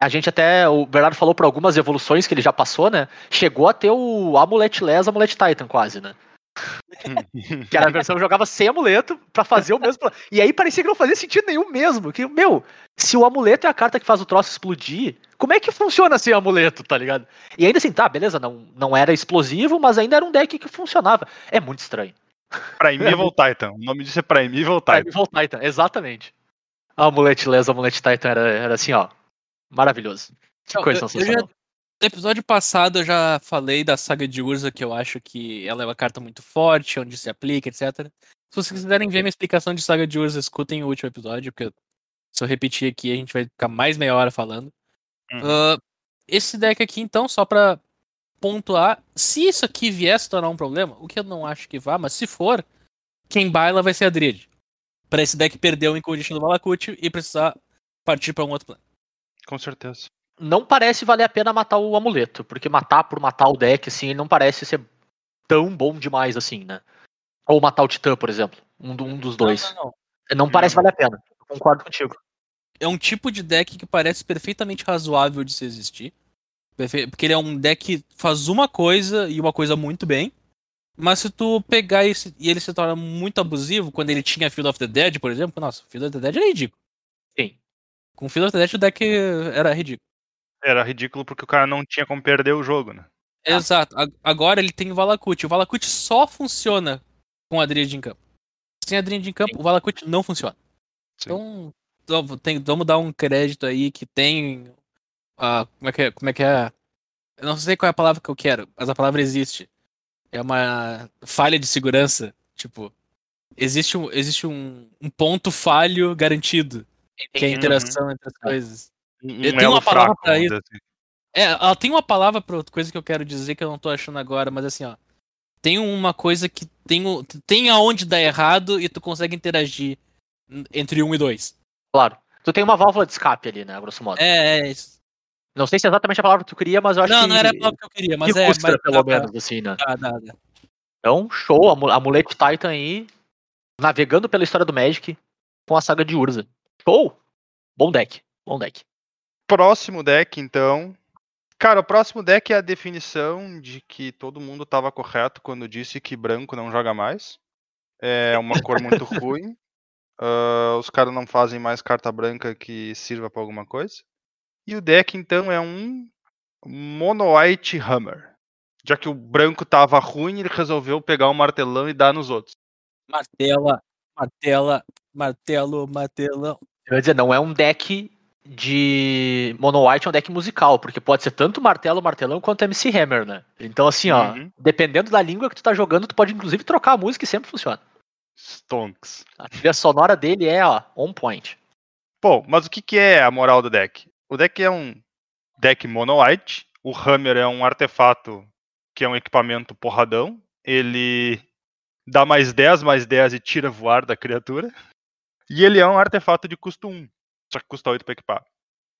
a gente até. O Bernardo falou por algumas evoluções que ele já passou, né? Chegou a ter o Amulet Les, Amulet Titan, quase, né? Que era a versão que jogava sem amuleto pra fazer o mesmo. plano. E aí parecia que não fazia sentido nenhum mesmo. Que, meu, se o amuleto é a carta que faz o troço explodir, como é que funciona sem amuleto, tá ligado? E ainda assim, tá, beleza, não, não era explosivo, mas ainda era um deck que funcionava. É muito estranho. Primeval Titan. O nome disso é Primeval Titan. Primeval Titan, exatamente. Amulet Les, Amulet Titan era, era assim, ó. Maravilhoso. Que coisa eu- eu sensacional. No episódio passado eu já falei da saga de Urza, que eu acho que ela é uma carta muito forte, onde se aplica, etc. Se vocês quiserem ver minha explicação de saga de Urza, escutem o último episódio, porque se eu repetir aqui a gente vai ficar mais meia hora falando. Uhum. Ah, esse deck aqui, então, só pra pontuar, se isso aqui vier se tornar um problema, o que eu não acho que vá, mas se for, quem baila vai ser a Drid. Pra esse deck perder o Incondition do Valakut e precisar partir pra um outro plano. Com certeza. Não parece valer a pena matar o amuleto, porque matar por matar o deck, assim, ele não parece ser tão bom demais assim, né? Ou matar o Titã, por exemplo. Um, um dos dois. Não, não, não. Não, parece Não. valer a pena. Eu concordo contigo. é um tipo de deck que parece perfeitamente razoável de se existir. Porque ele é um deck que faz uma coisa e uma coisa muito bem. Mas se tu pegar esse, e ele se torna muito abusivo, quando ele tinha Field of the Dead, por exemplo, nossa, Field of the Dead era ridículo. Sim. Com Field of the Dead o deck era ridículo. Era ridículo porque o cara não tinha como perder o jogo, né? Exato. A- Agora ele tem o Valakut. O Valakut só funciona com a Dríade em campo. Sem a Dríade em campo, o Valakut não funciona. Sim. Então, então, tem- vamos dar um crédito aí que tem. ah, como, é que é, como é que é? Eu não sei qual é a palavra que eu quero, mas a palavra existe. É uma falha de segurança. Tipo, existe um, existe um, um ponto falho garantido, que é a Uhum. interação entre as coisas. Um Eu tenho elo uma palavra fraco, pra isso. assim. É, ela tem uma palavra pra outra coisa que eu quero dizer que eu não tô achando agora, mas assim, ó. Tem uma coisa que tem, tem aonde dar errado e tu consegue interagir entre um e dois. Claro. Tu tem uma válvula de escape ali, né, grosso modo. É, é isso. Não sei se é exatamente a palavra que tu queria, mas eu acho Não, que. não era a palavra que eu queria, mas que é. frustra, mas pelo dá, menos, assim, né? dá, dá, dá. Então, show. Amu- Amulet Titan aí, navegando pela história do Magic com a saga de Urza. Show! Bom deck. Bom deck. Próximo deck, então. Cara, o próximo deck é a definição de que todo mundo estava correto quando disse que branco não joga mais. É uma cor muito ruim. Ah, os caras não fazem mais carta branca que sirva para alguma coisa. E o deck, então, é um Mono White Hammer. Já que o branco tava ruim, ele resolveu pegar o martelão e dar nos outros. Martela, martela, martelo, martelão. Eu ia dizer, não é um deck de Mono White, é um deck musical, porque pode ser tanto martelo, martelão, quanto MC Hammer, né? Então, assim, ó, Uhum. dependendo da língua que tu tá jogando, tu pode inclusive trocar a música e sempre funciona. Stonks. A trilha sonora dele é, ó, on point. Bom, mas o que, que é a moral do deck? O deck é um deck mono white. O Hammer é um artefato que é um equipamento porradão. Ele dá mais 10, mais 10 e tira voar da criatura. E ele é um artefato de custo 1, só que custa 8 para equipar.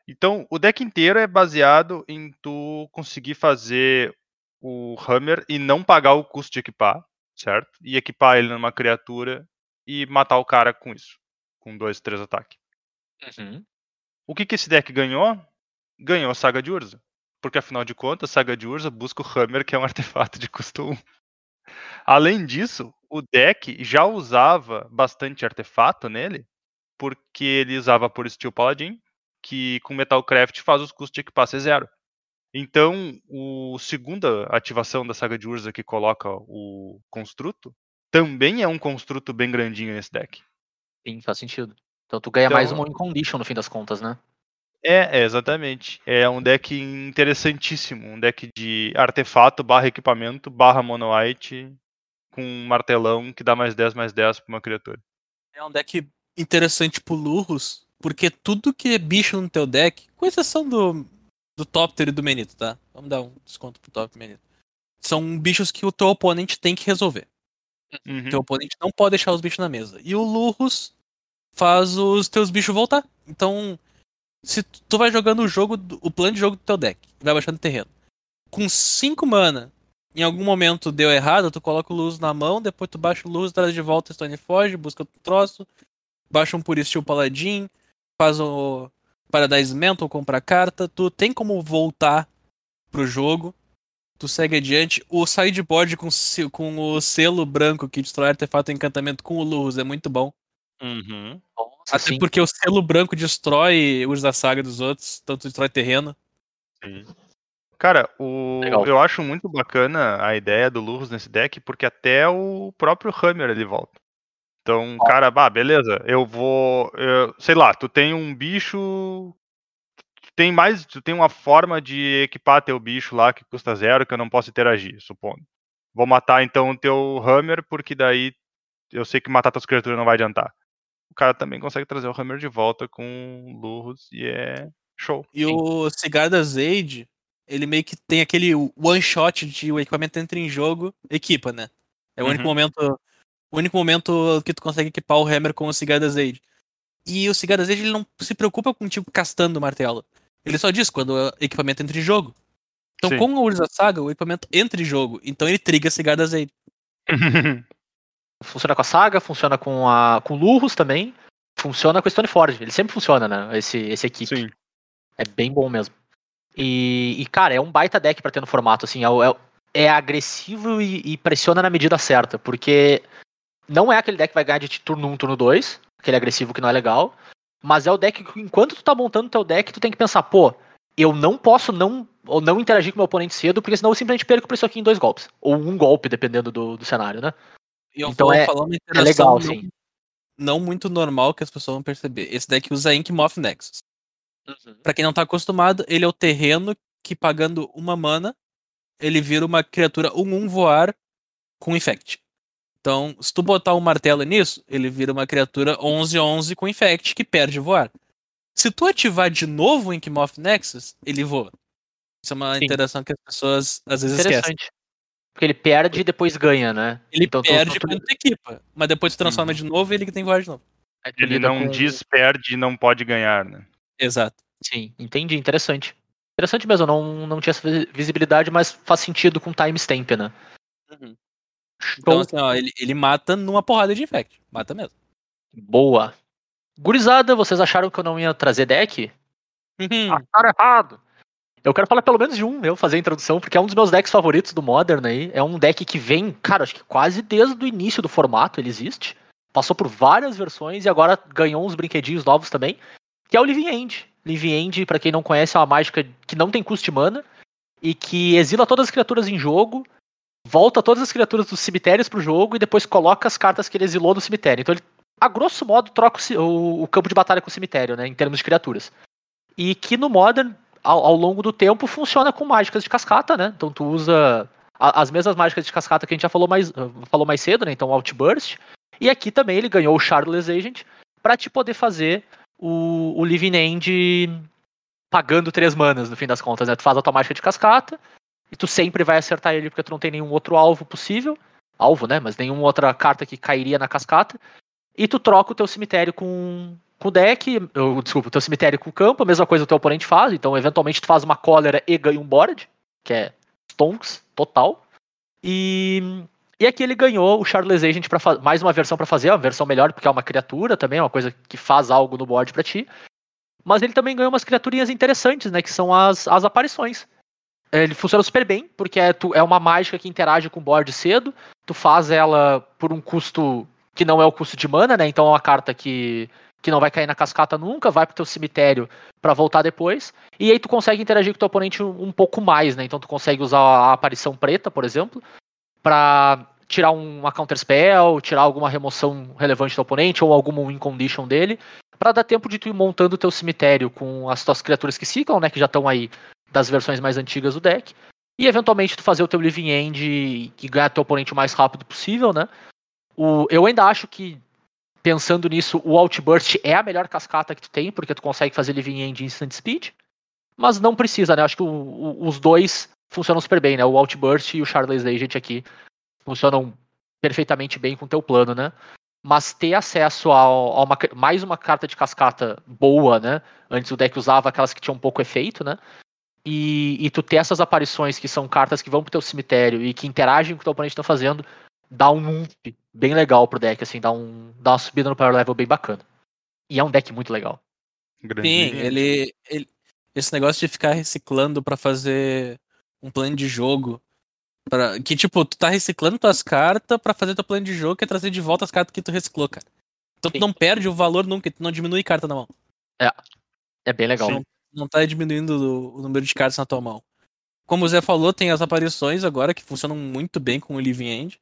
Então, o deck inteiro é baseado em tu conseguir fazer o Hammer e não pagar o custo de equipar, certo? E equipar ele numa criatura e matar o cara com isso. Com 2, 3 ataques. Uhum. O que, que esse deck ganhou? Ganhou a Saga de Urza. Porque afinal de contas, a Saga de Urza busca o Hammer, que é um artefato de custo 1. Além disso, o deck já usava bastante artefato nele, porque ele usava por Steel Paladin, que com Metalcraft faz os custos de equipar ser zero. Então, o segunda ativação da Saga de Urza que coloca o construto, também é um construto bem grandinho nesse deck. Sim, faz sentido. Então tu ganha mais Então- uma win condition no fim das contas, né? É, é, exatamente. É um deck interessantíssimo. Um deck de artefato barra equipamento barra mono white com um martelão que dá mais 10, mais 10 pra uma criatura. É um deck interessante pro Lurros, porque tudo que é bicho no teu deck, com exceção do, do Topter e do Menito, tá? Vamos dar um desconto pro Top e Menito. São bichos que o teu oponente tem que resolver. Uhum. Teu oponente não pode deixar os bichos na mesa. E o Lurros faz os teus bichos voltar. Então, se tu vai jogando o jogo, o plano de jogo do teu deck, vai baixando terreno. Com 5 mana Em algum momento deu errado, tu coloca o Luz na mão, depois tu baixa o Luz, traz de volta Stone Foge, busca outro troço, baixa um Puristil Paladin, faz o Paradise Mantle, compra carta, tu tem como voltar pro jogo, tu segue adiante. O sideboard com, com o selo branco que destrói artefato e encantamento com o Luz é muito bom. Uhum. Nossa, Até sim. porque o selo branco destrói os da saga dos outros, tanto destrói terreno. Sim. Cara, o... Legal. eu acho muito bacana a ideia do Lurus nesse deck, porque até o próprio Hammer ele volta. Então, cara, bah, beleza, eu vou. eu- sei lá, tu tem um bicho. Tu tem mais. Tu tem uma forma de equipar teu bicho lá que custa zero, que eu não posso interagir, supondo. Vou matar então o teu Hammer, porque daí eu sei que matar tuas criaturas não vai adiantar. O cara também consegue trazer o Hammer de volta com Lurus e é show. E o Cigar da Zade, ele meio que tem aquele one shot de o equipamento entra em jogo, equipa, né? É o único Uhum. momento. O único momento que tu consegue equipar o Hammer com o Cigar da Zade. E o Cigar da Zade ele não se preocupa contigo castando o martelo. Ele só diz quando o equipamento entra em jogo. Então, Sim. com a Urza Saga, o equipamento entra em jogo. Então ele triga Cigar da Zade. Funciona com a Saga, funciona com a com Lurros também, funciona com a Stoneforge. Ele sempre funciona, né? Esse, esse equipe. Sim. É bem bom mesmo. E, e, cara, é um baita deck pra ter no formato, assim, é, é, é agressivo e, e pressiona na medida certa, porque não é aquele deck que vai ganhar de turno 1, turno 2, aquele agressivo que não é legal, mas é o deck que enquanto tu tá montando teu deck, tu tem que pensar, pô, eu não posso não ou não interagir com meu oponente cedo, porque senão eu simplesmente perco por isso aqui em dois golpes. Ou um golpe, dependendo do, do cenário, né? E eu Então vou é- falar uma É legal, não, sim. não muito normal que as pessoas vão perceber. Esse deck usa Inkmoth Nexus. Pra quem não tá acostumado, ele é o terreno que pagando uma mana, ele vira uma criatura 1-1 voar com Infect. Então, se tu botar um martelo nisso, ele vira uma criatura 11-11 com Infect que perde voar. Se tu ativar de novo o Inkmoth Nexus, ele voa. Isso é uma Sim. interação que as pessoas às vezes esquecem. Interessante. Porque ele perde e depois ganha, né? Ele Então, perde tu- tu- quando tu equipa, mas depois tu transforma Uhum. de novo e ele que tem voar de novo. Tu Ele lida não com- diz perde e não pode ganhar, né? Exato. Sim, entendi, interessante. Interessante mesmo, não, não tinha essa vi- visibilidade, mas faz sentido com timestamp, né? Então, assim, ó, ele, ele mata numa porrada de Infect. Mata mesmo. Boa. Gurizada, vocês acharam que eu não ia trazer deck? Uhum. Acharam errado. Eu quero falar pelo menos de um, eu fazer a introdução, porque é um dos meus decks favoritos do Modern aí. É um deck que vem, cara, acho que quase desde o início do formato ele existe. Passou por várias versões e agora ganhou uns brinquedinhos novos também. Que é o Living End. Living End, pra quem não conhece, é uma mágica que não tem custo de mana e que exila todas as criaturas em jogo, volta todas as criaturas dos cemitérios pro jogo e depois coloca as cartas que ele exilou no cemitério. Então ele, a grosso modo, troca o o, campo de batalha com o cemitério, né? Em termos de criaturas. E que no Modern, ao, ao longo do tempo, funciona com mágicas de cascata, né? Então tu usa a- as mesmas mágicas de cascata que a gente já falou mais, falou mais cedo, né? Então Outburst. E aqui também ele ganhou o Shardless Agent pra te poder fazer o, o Living End pagando três manas, no fim das contas, né? Tu faz a tua mágica de cascata e tu sempre vai acertar ele porque tu não tem nenhum outro alvo possível. Alvo, né? Mas nenhuma outra carta que cairia na cascata. E tu troca o teu cemitério com, com o deck, ou, desculpa, o teu cemitério com o campo, a mesma coisa o teu oponente faz, então eventualmente tu faz uma cólera e ganha um board, que é stonks total. E, e aqui ele ganhou o Shardless Agent para mais uma versão pra fazer, uma versão melhor, porque é uma criatura também, é uma coisa que faz algo no board pra ti. Mas ele também ganhou umas criaturinhas interessantes, né, que são as, as aparições. Ele funciona super bem, porque é, tu, é uma mágica que interage com o board cedo, tu faz ela por um custo que não é o custo de mana, né? Então é uma carta que, que não vai cair na cascata nunca, vai pro teu cemitério pra voltar depois. E aí tu consegue interagir com o teu oponente um, um pouco mais, né? Então tu consegue usar a aparição preta, por exemplo, pra tirar um- uma counter spell, tirar alguma remoção relevante do oponente ou alguma win condition dele, pra dar tempo de tu ir montando o teu cemitério com as tuas criaturas que ficam, né? Que já estão aí das versões mais antigas do deck. E eventualmente tu fazer o teu Living End e, ganhar teu oponente o mais rápido possível, né? O, eu ainda acho que, pensando nisso, o Outburst é a melhor cascata que tu tem, porque tu consegue fazer Living End Instant Speed. Mas não precisa, né? Acho que o- o- os dois funcionam super bem, né? O Outburst e o Charles Agent aqui funcionam perfeitamente bem com o teu plano, né? Mas ter acesso ao- a, uma, mais uma carta de cascata boa, né? Antes o deck usava aquelas que tinham pouco efeito, né? E, e tu ter essas aparições que são cartas que vão pro teu cemitério e que interagem com o que o teu oponente tá fazendo, dá um ump bem legal pro deck, assim, dá, um, dá uma subida no power level bem bacana. E é um deck muito legal. Grande Sim, ele, ele. Esse negócio de ficar reciclando pra fazer um plano de jogo. Pra, que, tipo, tu tá reciclando tuas cartas pra fazer teu plano de jogo, que é trazer de volta as cartas que tu reciclou, cara. Então tu Sim. não perde o valor nunca, tu não diminui carta na mão. É bem legal. Sim. Não tá diminuindo o, número de cartas na tua mão. Como o Zé falou, tem as aparições agora que funcionam muito bem com o Living End.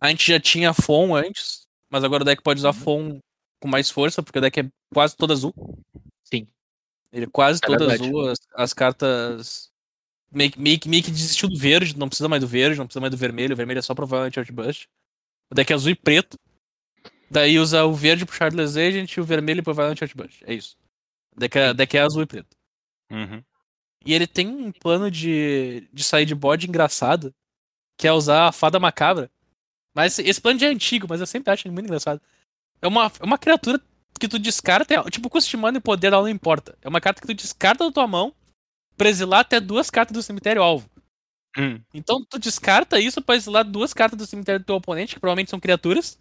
A gente já tinha Fon antes, mas agora o deck pode usar Fon com mais força, porque o deck é quase todo azul. Sim. Ele é quase É todo verdade. azul. As, as cartas. Meio, que- meio, meio que desistiu do verde, não precisa mais do verde, não precisa mais do vermelho. O vermelho é só provavelmente Outburst. O deck é azul e preto. Daí usa o verde pro Shardless Agent e o vermelho provavelmente Outburst. É isso. Deck é, o deck é azul e preto. Uhum. E ele tem um plano de, de sair de bode engraçado, que é usar a fada macabra. Mas esse- plano já é antigo, mas eu sempre acho ele muito engraçado. É uma, é uma criatura que tu descarta, é- tipo, custo de mana e poder dela não importa. É uma carta que tu descarta da tua mão pra exilar até duas cartas do cemitério alvo. Hum. Então tu descarta isso pra exilar duas cartas do cemitério do teu oponente, que provavelmente são criaturas,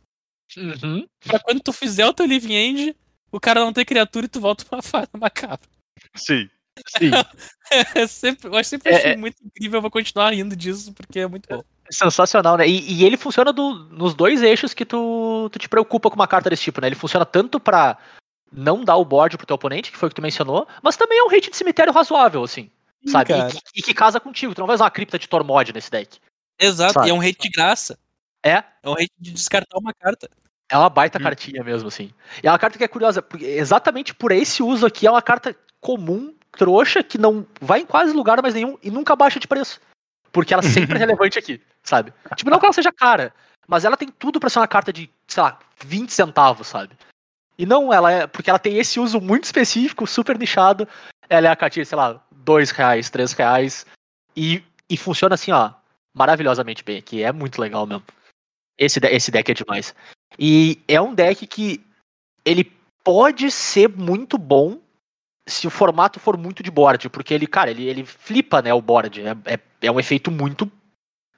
Uhum. pra quando tu fizer o teu Living End, o cara não ter criatura e tu volta pra fada macabra. Sim. Sim. É sempre, eu sempre É, achei é. muito incrível, eu vou continuar rindo disso, porque é muito bom. Sensacional, né? E, e ele funciona do- nos dois eixos que tu, tu te preocupa com uma carta desse tipo, né? Ele funciona tanto pra não dar o board pro teu oponente, que foi o que tu mencionou, mas também é um hit de cemitério razoável, assim. sabe? E que, e que casa contigo. Tu não vai usar uma cripta de Tormod nesse deck. Exato, Sabe? e é um hate de graça. É, É um hate de descartar uma carta. é uma baita Hum. cartinha mesmo, assim. E é uma carta que é curiosa, porque exatamente por esse uso aqui, é uma carta comum, trouxa, que não vai em quase lugar mais nenhum e nunca baixa de preço. Porque ela sempre é relevante aqui, sabe? Tipo, não que ela seja cara, mas ela tem tudo pra ser uma carta de, sei lá, 20 centavos, sabe? E não, ela é. Porque ela tem esse uso muito específico, super nichado. Ela é a cartinha, sei lá, 2 reais, 3 reais. E, e funciona assim, ó, maravilhosamente bem aqui. É muito legal mesmo. Esse, esse deck é demais. E é um deck que ele pode ser muito bom se o formato for muito de board, porque ele, cara, ele, ele flipa, né, o board. É, é, é um efeito muito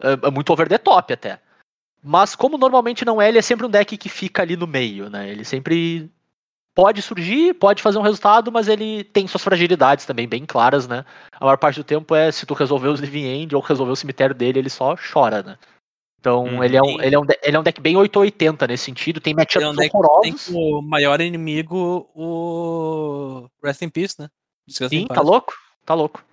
é, é muito over the top até. Mas como normalmente não é, ele é sempre um deck que fica ali no meio, né? Ele sempre pode surgir, pode fazer um resultado, mas ele tem suas fragilidades também bem claras, né? A maior parte do tempo é se tu resolver os Living End ou resolver o cemitério dele, ele só chora, né? Então Uhum. ele, é um, ele, é um, ele é um deck bem 880 nesse sentido, tem Ele é matchups um deck tem como maior inimigo o Rest in Peace, né? Descansa em Sim, tá louco? Tá louco.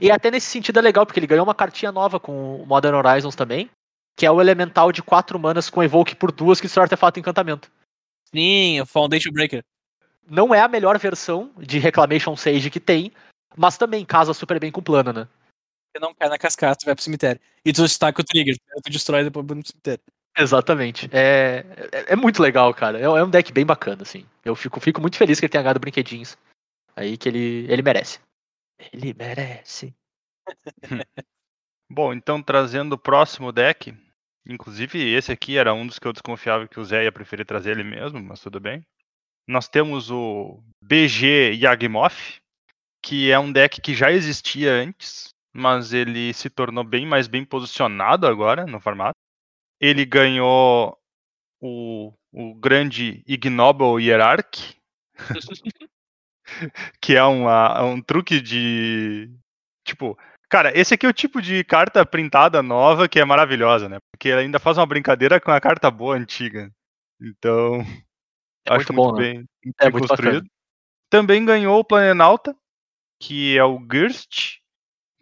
E até nesse sentido é legal, porque ele ganhou uma cartinha nova com o Modern Horizons também, que é o elemental de 4 manas com Evoke por duas que destrói artefato e encantamento. Sim, o Foundation Breaker. Não é a melhor versão de Reclamation Sage que tem, mas também casa super bem com o plano, né? Você não cai na cascata, vai pro cemitério. E tu stack o trigger, tu destrói depois no cemitério. Exatamente. É, é, é muito legal, cara. É, é um deck bem bacana, assim. Eu fico, fico muito feliz que ele tenha ganhado brinquedinhos. Aí que ele, ele merece. Ele merece. Bom, então trazendo o próximo deck. Inclusive, esse aqui era um dos que eu desconfiava que o Zé ia preferir trazer ele mesmo, mas tudo bem. Nós temos o BG Yagmoth, que é um deck que já existia antes, mas ele se tornou bem mais bem posicionado agora no formato. Ele ganhou o, o grande Ignoble Hierarch, que é uma- um truque de. Tipo, cara, esse aqui é o tipo de carta printada nova que é maravilhosa, né? Porque ela ainda faz uma brincadeira com a carta boa antiga. Então, É acho muito bom, né? bem, muito É bem muito construído. bacana. Também ganhou o Planalta, que é o Girst.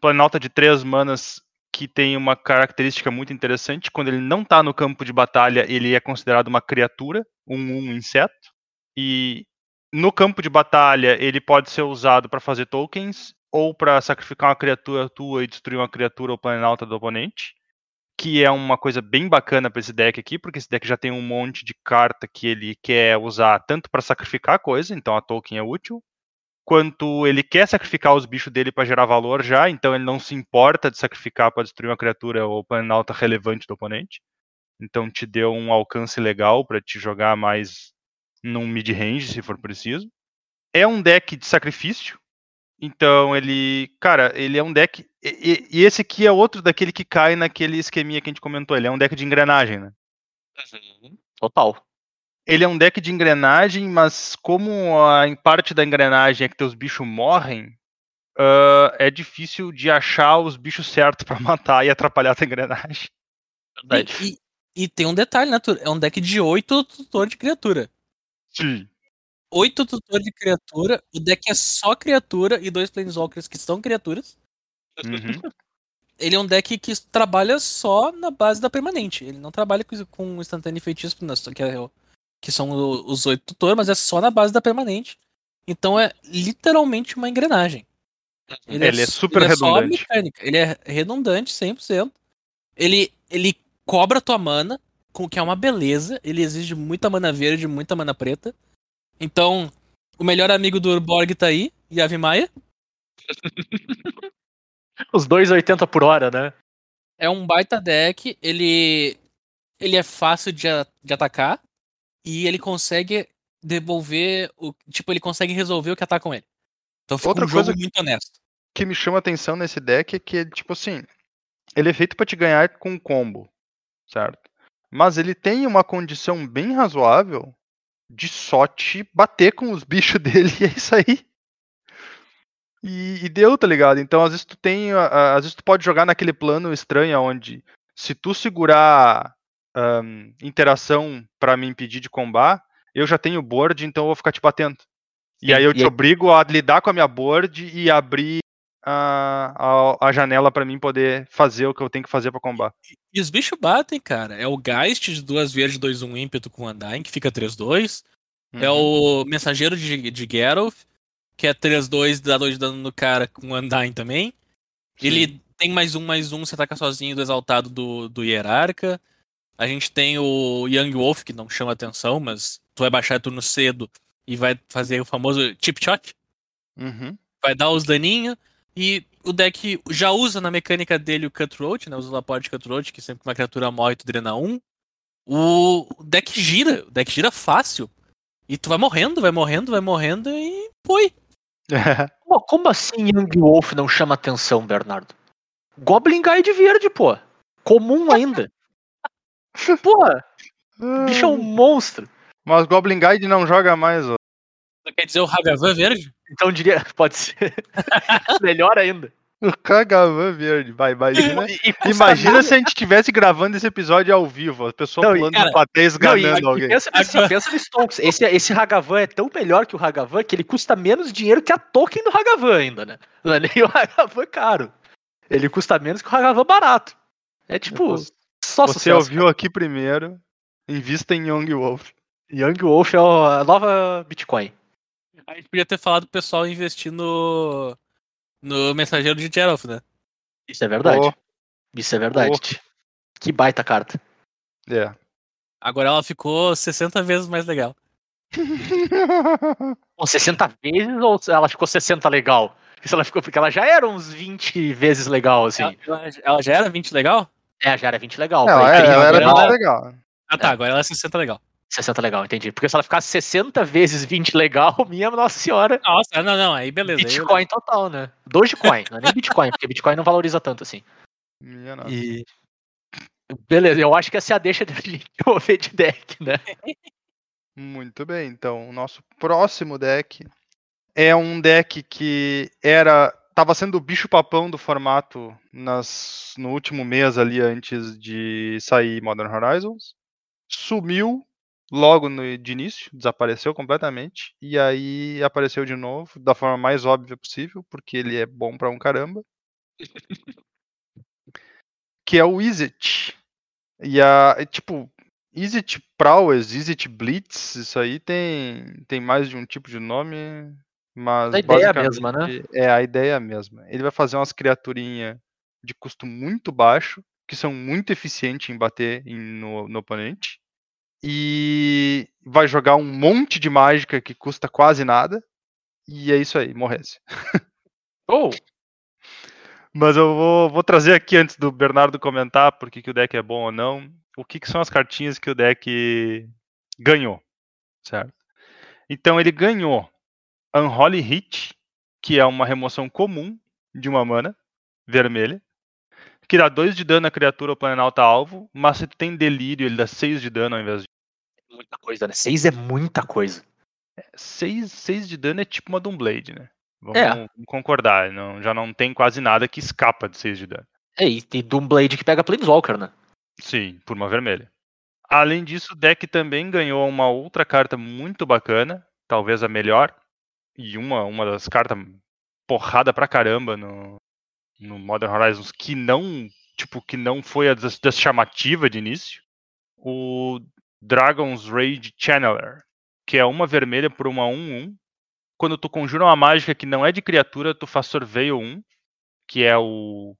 Planalta de três manas que tem uma característica muito interessante. Quando ele não está no campo de batalha, ele é considerado uma criatura, um, um inseto. E no campo de batalha, ele pode ser usado para fazer tokens ou para sacrificar uma criatura tua e destruir uma criatura ou planalta do oponente. Que é uma coisa bem bacana para esse deck aqui, porque esse deck já tem um monte de carta que ele quer usar tanto para sacrificar coisa, então a token é útil, quanto ele quer sacrificar os bichos dele para gerar valor já, então ele não se importa de sacrificar para destruir uma criatura ou planalta relevante do oponente. Então te deu um alcance legal para te jogar mais num mid-range, se for preciso. É um deck de sacrifício, Então ele, cara, ele é um deck. E, e- esse aqui é outro daquele que cai naquele esqueminha que a gente comentou. Ele é um deck de engrenagem, né? Total. Ele é um deck de engrenagem, mas como a em parte da engrenagem é que teus bichos morrem, ah, é difícil de achar os bichos certos pra matar e atrapalhar a tua engrenagem. Verdade. E, e- e tem um detalhe, né, Tur? É um deck de oito tutor de criatura. Sim. Oito tutor de criatura, o deck é só criatura e dois planeswalkers que são criaturas. Uhum. Ele é um deck que trabalha só na base da permanente. Ele não trabalha com, com instantâneo e feitiço, que, é o- que são os oito tutor, mas é só na base da permanente. Então é literalmente uma engrenagem. Ele é s- super ele é só redundante. mecânica. Ele é redundante 100%. Ele, ele cobra tua mana, com que é uma beleza. Ele exige muita mana verde, muita mana preta. Então, o melhor amigo do Urborg tá aí, Yavi Maia. Os 2,80 por hora, né? É um baita deck, ele ele é fácil de, de atacar e ele consegue devolver o tipo ele consegue resolver o que atacam ele. Então fica Outra um jogo coisa- muito honesto. O que me chama atenção nesse deck é que, ele, tipo assim, ele é feito pra te ganhar com combo, certo? Mas ele tem uma condição bem razoável de só te bater com os bichos dele e é isso aí. E, e deu, tá ligado? Então, às vezes tu tem. Às vezes tu pode jogar naquele plano estranho onde se tu segurar ahn, interação pra me impedir de combar, eu já tenho board, então eu vou ficar te batendo. E Sim, aí eu e te aí- obrigo a lidar com a minha board e abrir a, a, a janela pra mim poder fazer o que eu tenho que fazer pra combar. E os bichos batem, cara. É o Geist de duas verdes, dois um ímpeto com Undying, que fica 3-2. É Uhum. o Mensageiro de, de Geralt, que é 3-2, dá 2 de dano no cara com Undying também. Ele tem mais um, mais um, você ataca sozinho do exaltado do, do Hierarca. A gente tem o Young Wolf, que não chama atenção, mas tu vai baixar turno cedo e vai fazer o famoso chip shot. Uhum. Vai dar os daninhos. E o deck já usa na mecânica dele o Cutthroat, né? Usa o Laporte Cutthroat, que sempre que uma criatura morre, tu drena um. O deck gira, o deck gira fácil. E tu vai morrendo, vai morrendo, vai morrendo e foi. Pô, como assim Young Wolf não chama atenção, Bernardo? Goblin Guide verde, pô. Comum ainda. O bicho é um monstro. Mas Goblin Guide não joga mais, ó. Quer dizer o Hagavan verde? Então eu diria, pode ser melhor ainda. O Kagavan verde, vai, imagina. E- e custa Imagina se a gente estivesse gravando esse episódio ao vivo, a pessoa Não, pulando cara, no patê Não, e- esganando e alguém. pensa, assim, pensa no Stonks. Esse, esse Hagavan é tão melhor que o Hagavan que ele custa menos dinheiro que a token do Hagavan ainda, né? Não é nem o Hagavan caro. Ele custa menos que o Hagavan barato. É tipo, só Você sucesso. ouviu aqui primeiro, invista em Young Wolf. Young Wolf é o- a nova Bitcoin. A gente podia ter falado pro pessoal investir no. No mensageiro de Geralt, né? Isso é verdade. Pô. Isso é verdade. Tio. Que baita carta. É. Agora ela ficou 60 vezes mais legal. Ou 60 vezes ou ela ficou 60 legal? Porque ela ficou porque ela já era uns 20 vezes legal, assim. Ela, ela- ela já era 20 legal? É, já era 20 legal. Foi é, ela era legal. muito legal. Ah tá, É. agora ela é 60 legal. 60 legal, entendi. Porque se ela ficasse 60 vezes 20 legal, minha nossa senhora, Nossa, não, não, aí beleza. aí eu- Bitcoin total, né? Dogecoin, não é nem Bitcoin, porque Bitcoin não valoriza tanto assim. Minha nossa. E. Beleza, eu acho que essa é a deixa de gente mover de deck, né? Muito bem, então o nosso próximo deck é um deck que era tava sendo o bicho papão do formato nas, no último mês ali antes de sair Modern Horizons. Sumiu logo no, de início, desapareceu completamente e aí apareceu de novo da forma mais óbvia possível, porque ele é bom pra um caramba. que é o Izzet. E a tipo, Izzet Prowess, Izzet Blitz, isso aí tem, tem mais de um tipo de nome, mas A ideia é a mesma, né? É, a ideia é a mesma. Ele vai fazer umas criaturinhas de custo muito baixo, que são muito eficientes em bater em- no, no oponente. E vai jogar um monte de mágica que custa quase nada. E é isso aí, morresse. Ou, Mas eu vou, vou trazer aqui antes do Bernardo comentar por que, que o deck é bom ou não, o que, que são as cartinhas que o deck ganhou, certo? Então ele ganhou Unholy Hit, que é uma remoção comum de uma mana vermelha, que dá 2 de dano à criatura ou planalta alvo, mas se tu tem delírio, ele dá 6 de dano ao invés de Muita coisa, né? Seis é muita coisa. 6, 6 de dano é tipo uma Doomblade, né? Vamos, É. vamos concordar, não, já não tem quase nada que escapa de 6 de dano. É, e tem Doomblade que pega Planeswalker, né? Sim, por uma vermelha. Além disso, o deck também ganhou uma outra carta muito bacana, talvez a melhor, e uma, uma das cartas porrada pra caramba no, no Modern Horizons que não, tipo, que não foi a das, das chamativa de início. O Dragon's Rage Channeler, que é uma vermelha por uma 1-1. Quando tu conjura uma mágica que não é de criatura, tu faz Surveil 1, que é o,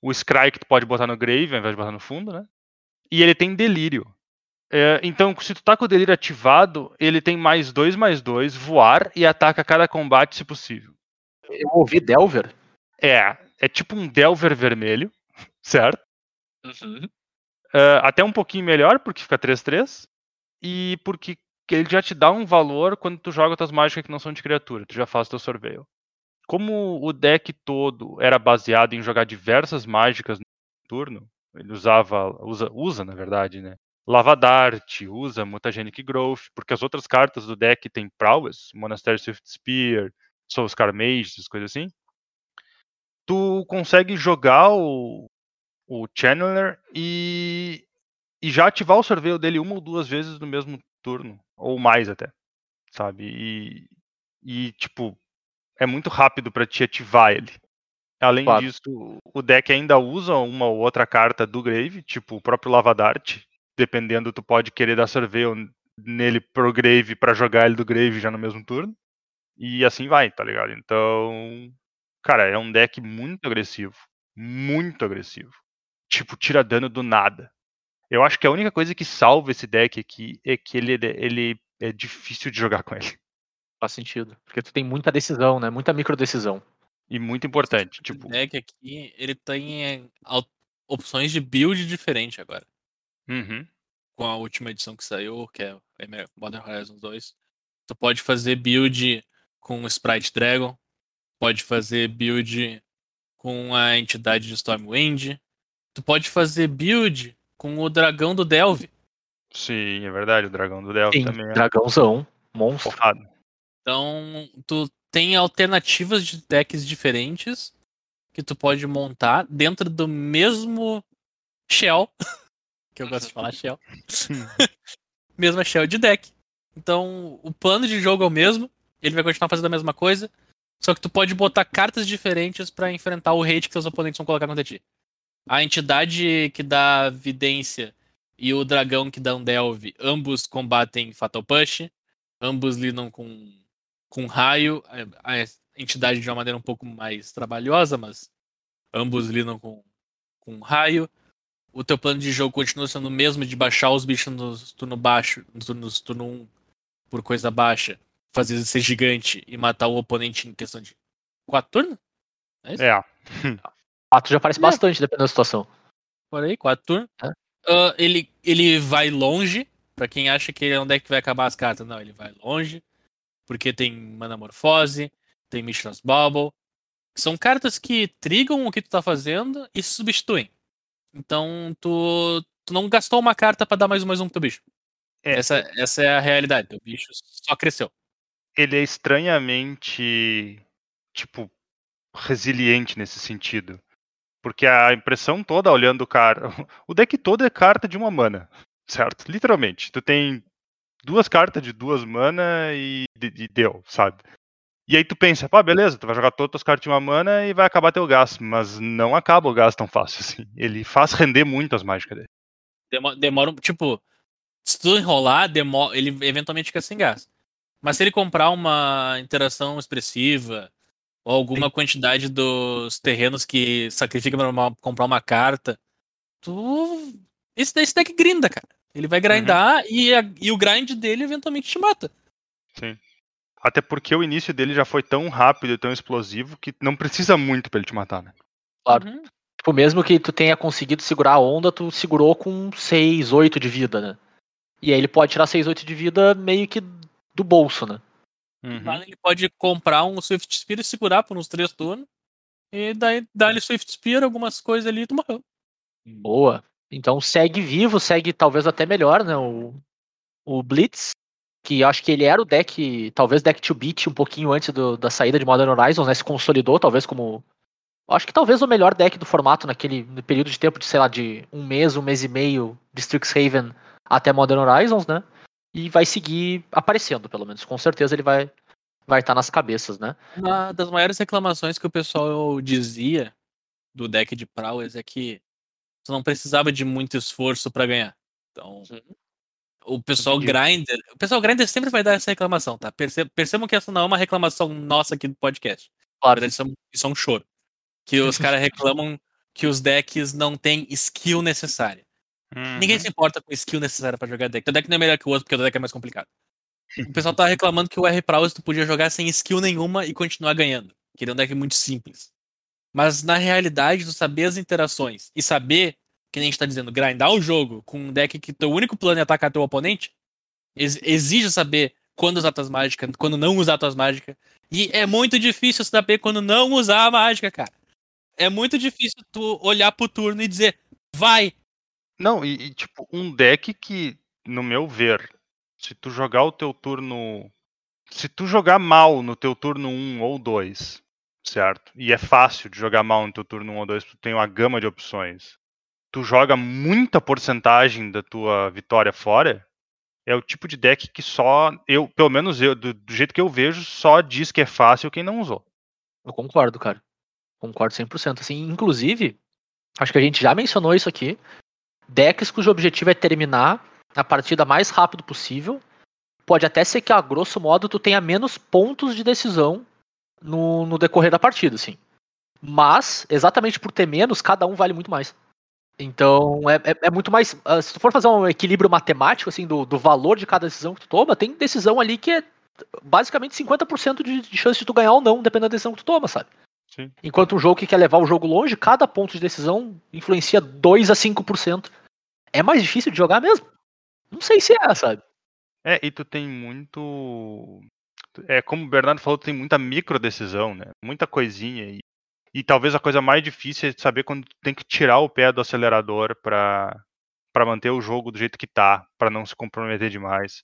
o Scry que tu pode botar no grave ao invés de botar no fundo, né? E ele tem delírio. É, então, se tu tá com o delírio ativado, ele tem mais dois, mais dois, voar e ataca cada combate se possível. Eu ouvi Delver. É, é tipo um Delver vermelho, certo? Uhum. É, até um pouquinho melhor, porque fica 3-3. E porque ele já te dá um valor quando tu joga tuas mágicas que não são de criatura, tu já faz teu sorveio. Como o deck todo era baseado em jogar diversas mágicas no turno, ele usava, usa, usa na verdade, né? Lava Dart, usa Mutagenic Growth, porque as outras cartas do deck tem Prowess, Monastery Swift Spear, Soulscar Mage, essas coisas assim. Tu consegue jogar o, o Channeler e, e já ativar o sorveio dele uma ou duas vezes no mesmo turno, ou mais até, sabe? E, e tipo, é muito rápido para te ativar ele. Além Claro. disso, o deck ainda usa uma ou outra carta do Grave, tipo o próprio Lava Dart. Dependendo, tu pode querer dar sorveio nele pro Grave para jogar ele do Grave já no mesmo turno. E assim vai, tá ligado? Então, cara, é um deck muito agressivo. Muito agressivo. Tipo, tira dano do nada. Eu acho que a única coisa que salva esse deck aqui é que ele, ele é difícil de jogar com ele. Faz sentido. Porque tu tem muita decisão, né? Muita micro decisão. E muito importante. Tipo, O deck aqui, ele tem é, opções de build diferente agora. Uhum, Com a última edição que saiu, que é Modern Horizons 2. Tu pode fazer build com o Sprite Dragon. Pode fazer build com a entidade de Stormwind. Tu pode fazer build com o dragão do Delve. sim, é verdade. O dragão do Delphi Sim, também é dragãozão, monstro. porrada. Então, tu tem alternativas de decks diferentes que tu pode montar dentro do mesmo shell, que eu gosto de falar shell, mesma shell de deck. Então, o plano de jogo é o mesmo, ele vai continuar fazendo a mesma coisa, só que tu pode botar cartas diferentes pra enfrentar o hate que seus oponentes vão colocar contra ti. A entidade que dá vidência e o dragão que dá um delve, ambos combatem Fatal Push, ambos lidam com com raio, a a entidade de uma maneira um pouco mais trabalhosa, mas ambos lidam com, com raio. O teu plano de jogo continua sendo o mesmo de baixar os bichos no turno baixo, no turno, no turno 1 por coisa baixa, fazer ele ser gigante e matar o oponente em questão de quatro turnos? É isso? É, Quatro já parece É. bastante, dependendo da situação. Por aí, quatro turnos. É. Ah, ele, ele vai longe, pra quem acha que ele é um deck que vai acabar as cartas. Não, ele vai longe, porque tem Manamorfose, tem Mishra's Bubble. São cartas que trigam o que tu tá fazendo e se substituem. Então, tu, tu não gastou uma carta pra dar mais um mais um pro teu bicho. É. Essa, essa é a realidade. Teu bicho só cresceu. ele é estranhamente, tipo, resiliente nesse sentido. Porque a impressão toda olhando o cara. O deck todo é carta de uma mana. Certo? Literalmente. Tu tem duas cartas de duas mana e, e deu, sabe? E aí tu pensa, pá, beleza, tu vai jogar todas as cartas de uma mana e vai acabar teu gás. Mas não acaba o gás tão fácil assim. Ele faz render muito as mágicas dele. Demo- Demora, um- tipo, se tu enrolar, demo- ele eventualmente fica sem gás. Mas se ele comprar uma interação expressiva, ou alguma quantidade dos terrenos que sacrifica pra uma- comprar uma carta, tu. Esse, esse deck grinda, cara. Ele vai grindar e, a- e o grind dele eventualmente te mata. Sim. Até porque o início dele já foi tão rápido e tão explosivo que não precisa muito pra ele te matar, né? Claro. Uhum. Tipo, mesmo que tu tenha conseguido segurar a onda, tu segurou com 6, 8 de vida, né? E aí ele pode tirar 6, 8 de vida meio que do bolso, né? Uhum. Ele pode comprar um Swift Spear e segurar por uns três turnos. E daí dá-lhe Swift Spear, algumas coisas ali e tu morreu. Boa. Então segue vivo, segue talvez até melhor, né? O, o Blitz, que acho que ele era o deck, talvez deck to beat um pouquinho antes do- da saída de Modern Horizons, né? Se consolidou talvez como. Acho que talvez o melhor deck do formato naquele período de tempo de, sei lá, de um mês, um mês e meio de Strixhaven até Modern Horizons, né? E vai seguir aparecendo, pelo menos. Com certeza ele vai vai estar nas cabeças, né? Uma das maiores reclamações que o pessoal dizia do deck de Prowess é que tu não precisava de muito esforço pra ganhar. Então, Uhum. O pessoal grinder, o pessoal grinder sempre vai dar essa reclamação, tá? Perce- Percebam que essa não é uma reclamação nossa aqui do podcast. Claro. verdade, isso é um, isso é um choro. Que os caras reclamam que os decks não têm skill necessária. Ninguém Uhum. se importa com skill necessária pra jogar deck. O deck não é melhor que o outro, porque o deck é mais complicado. O pessoal tá reclamando que o R Prowess tu podia jogar sem skill nenhuma e continuar ganhando. Que ele é um deck muito simples. Mas na realidade, tu saber as interações e saber, que nem a gente tá dizendo, grindar o jogo com um deck que teu único plano é atacar teu oponente, ex- exige saber quando usar tuas mágicas, quando não usar tuas mágicas. E é muito difícil saber quando não usar a mágica, cara. É muito difícil tu olhar pro turno e dizer, vai, Não, e, e, tipo, um deck que, no meu ver, se tu jogar o teu turno. Se tu jogar mal no teu turno 1 ou 2, certo? E é fácil de jogar mal no teu turno 1 ou 2, tu tem uma gama de opções. Tu joga muita porcentagem da tua vitória fora. É o tipo de deck que só eu, pelo menos eu, do, do jeito que eu vejo, só diz que é fácil quem não usou. Eu concordo, cara. Concordo 100%. Assim, inclusive, acho que a gente já mencionou isso aqui. Decks cujo objetivo é terminar a partida mais rápido possível. Pode até ser que, a grosso modo, tu tenha menos pontos de decisão no, no decorrer da partida, assim. Mas, exatamente por ter menos, cada um vale muito mais. Então, é, é, é muito mais. ah, se tu for fazer um equilíbrio matemático, assim, do, do valor de cada decisão que tu toma, tem decisão ali que é basicamente 50% de, de chance de tu ganhar ou não, dependendo da decisão que tu toma, sabe? Sim. Enquanto um jogo que quer levar o jogo longe, cada ponto de decisão influencia 2 a 5%. É mais difícil de jogar mesmo? Não sei se é, sabe? É, e tu tem muito. É, como o Bernardo falou, tu tem muita micro decisão, né? Muita coisinha. E, e talvez a coisa mais difícil é saber quando tu tem que tirar o pé do acelerador pra, pra manter o jogo do jeito que tá, pra não se comprometer demais.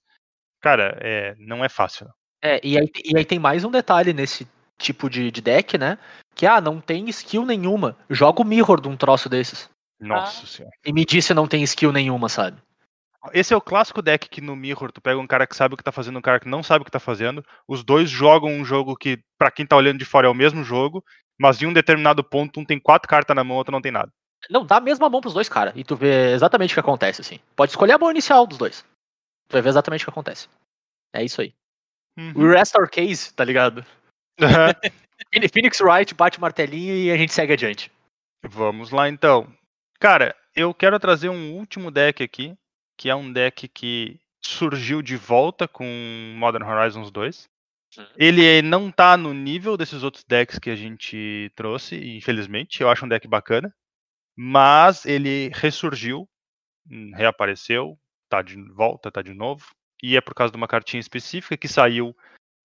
Cara, é, não é fácil. É, e aí, e aí tem mais um detalhe nesse tipo de, de deck, né? Que, ah, não tem skill nenhuma. Joga o mirror de um troço desses. Nossa senhora. E me diz se não tem skill nenhuma, sabe? Esse é o clássico deck que no Mirror tu pega um cara que sabe o que tá fazendo e um cara que não sabe o que tá fazendo. Os dois jogam um jogo que, pra quem tá olhando de fora, é o mesmo jogo, mas em um determinado ponto, um tem quatro cartas na mão, outro não tem nada. Não, dá a mesma mão pros dois caras. E tu vê exatamente o que acontece, assim. Pode escolher a mão inicial dos dois. Tu vai ver exatamente o que acontece. É isso aí. Uhum. We rest our case, tá ligado? Phoenix Wright bate o martelinho e a gente segue adiante. Vamos lá então. Cara, eu quero trazer um último deck aqui, que é um deck que surgiu de volta com Modern Horizons 2. Uhum. Ele não tá no nível desses outros decks que a gente trouxe, infelizmente. Eu acho um deck bacana. Mas ele ressurgiu, hum, reapareceu, tá de volta, tá de novo. E é por causa de uma cartinha específica que saiu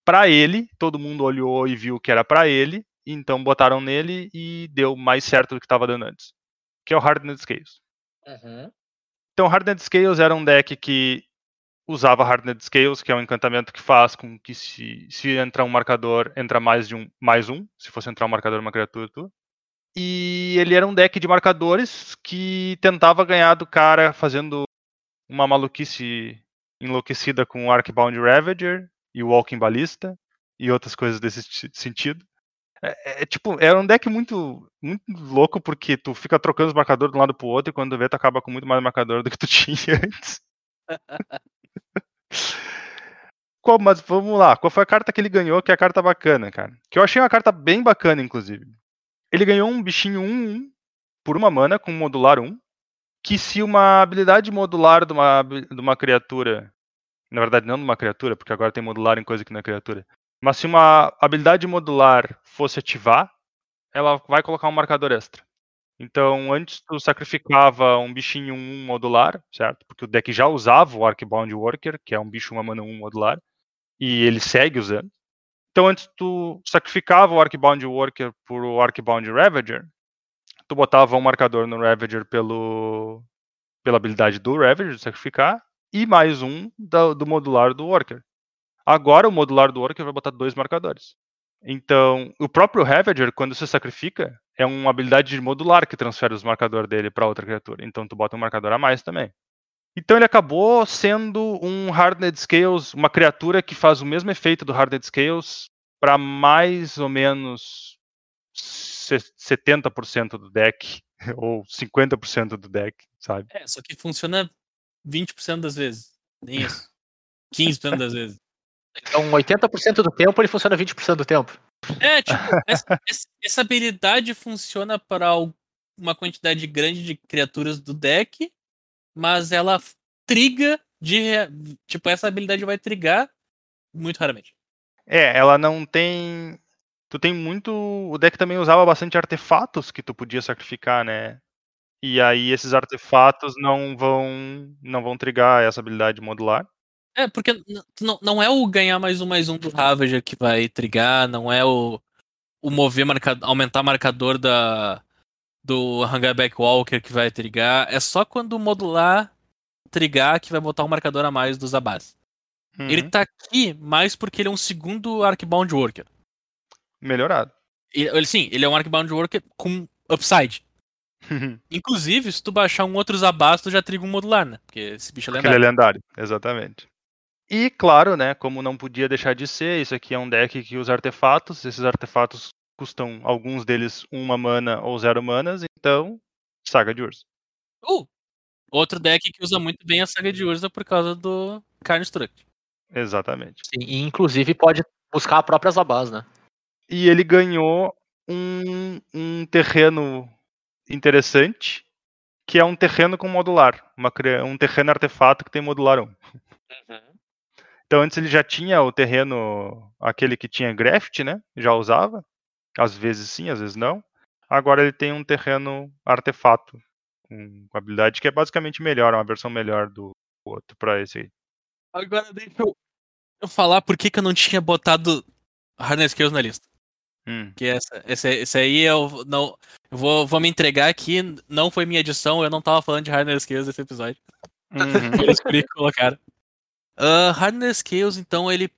pra ele. Todo mundo olhou e viu que era pra ele. Então botaram nele e deu mais certo do que estava dando antes. Que é o Hardened Scales. Então, Hardened Scales era um deck que usava Hardened Scales, que é um encantamento que faz com que se, se entrar um marcador, entra mais de um, mais um, se fosse entrar um marcador uma criatura tua. E ele era um deck de marcadores que tentava ganhar do cara fazendo uma maluquice enlouquecida com o Arcbound Ravager e o Walking Ballista e outras coisas desse ti- sentido. É, é, tipo, era um deck muito, muito louco porque tu fica trocando os marcadores de um lado pro outro e quando vê tu acaba com muito mais marcador do que tu tinha antes. Qual, mas vamos lá, qual foi a carta que ele ganhou que é a carta bacana, cara? Que eu achei uma carta bem bacana, inclusive. Ele ganhou um bichinho 1-1 por uma mana com modular 1, que se uma habilidade modular de uma, de uma criatura, na verdade não de uma criatura, porque agora tem modular em coisa que não é criatura, mas se uma habilidade modular fosse ativar, ela vai colocar um marcador extra. Então, antes tu sacrificava um bichinho 1 modular, certo? Porque o deck já usava o Arcbound Worker, que é um bicho uma mana 1 modular, e ele segue usando. Então, antes tu sacrificava o Arcbound Worker por o Arcbound Ravager, tu botava um marcador no Ravager pelo, pela habilidade do Ravager de sacrificar, e mais um da- do modular do Worker. Agora o modular do Worker vai botar dois marcadores. Então, o próprio Ravager, quando você sacrifica, é uma habilidade de modular que transfere os marcadores dele para outra criatura. Então, tu bota um marcador a mais também. Então, ele acabou sendo um Hardened Scales, uma criatura que faz o mesmo efeito do Hardened Scales para mais ou menos se- 70% do deck, ou 50% do deck, sabe? É, só que funciona 20% das vezes. Nem isso. 15% das vezes. Então, 80% do tempo ele funciona 20% do tempo. É, tipo, essa, essa- habilidade funciona para uma quantidade grande de criaturas do deck, mas ela triga de. Tipo, essa habilidade vai trigar muito raramente. É, ela não tem. Tu tem muito. O deck também usava bastante artefatos que tu podia sacrificar, né? E aí esses artefatos não vão. não vão trigar essa habilidade modular. É, porque não, não é o ganhar mais um mais um do Ravager que vai trigar, não é o, o mover marca, aumentar marcador da do Hangarback Walker que vai trigar, é só quando o modular trigar que vai botar um marcador a mais dos. Ele Uhum, tá aqui mais porque ele é um segundo Arcbound Worker. Melhorado. Ele, sim, ele é um Arcbound Worker com upside. Inclusive, se tu baixar um outro Zabás, tu já triga um modular, né? Porque esse bicho é Porque ele é lendário. lendário, exatamente. E claro, né, como não podia deixar de ser, isso aqui é um deck que usa artefatos, esses artefatos custam alguns deles uma mana ou zero manas, então Saga de Urso. Uh! Outro deck que usa muito bem a Saga de Urza por causa do Carnstruct. Exatamente. Sim, e inclusive pode buscar a própria Zabaz, né? E ele ganhou um, um terreno interessante, que é um terreno com modular, uma um terreno artefato que tem modular 1. Então antes ele já tinha o terreno, aquele que tinha Graft, né? Já usava. Às vezes sim, às vezes não. Agora ele tem um terreno artefato com com habilidade que é basicamente melhor, uma versão melhor do outro pra esse aí. Agora deixa eu, eu falar por que, que eu não tinha botado Harness Kills na lista. Hum. Que essa, esse, esse aí eu não. Eu vou, vou me entregar aqui, não foi minha edição, eu não tava falando de Harness Kills nesse episódio. Uhum. Eles que colocaram. Uh, Hardness Chaos, então, ele.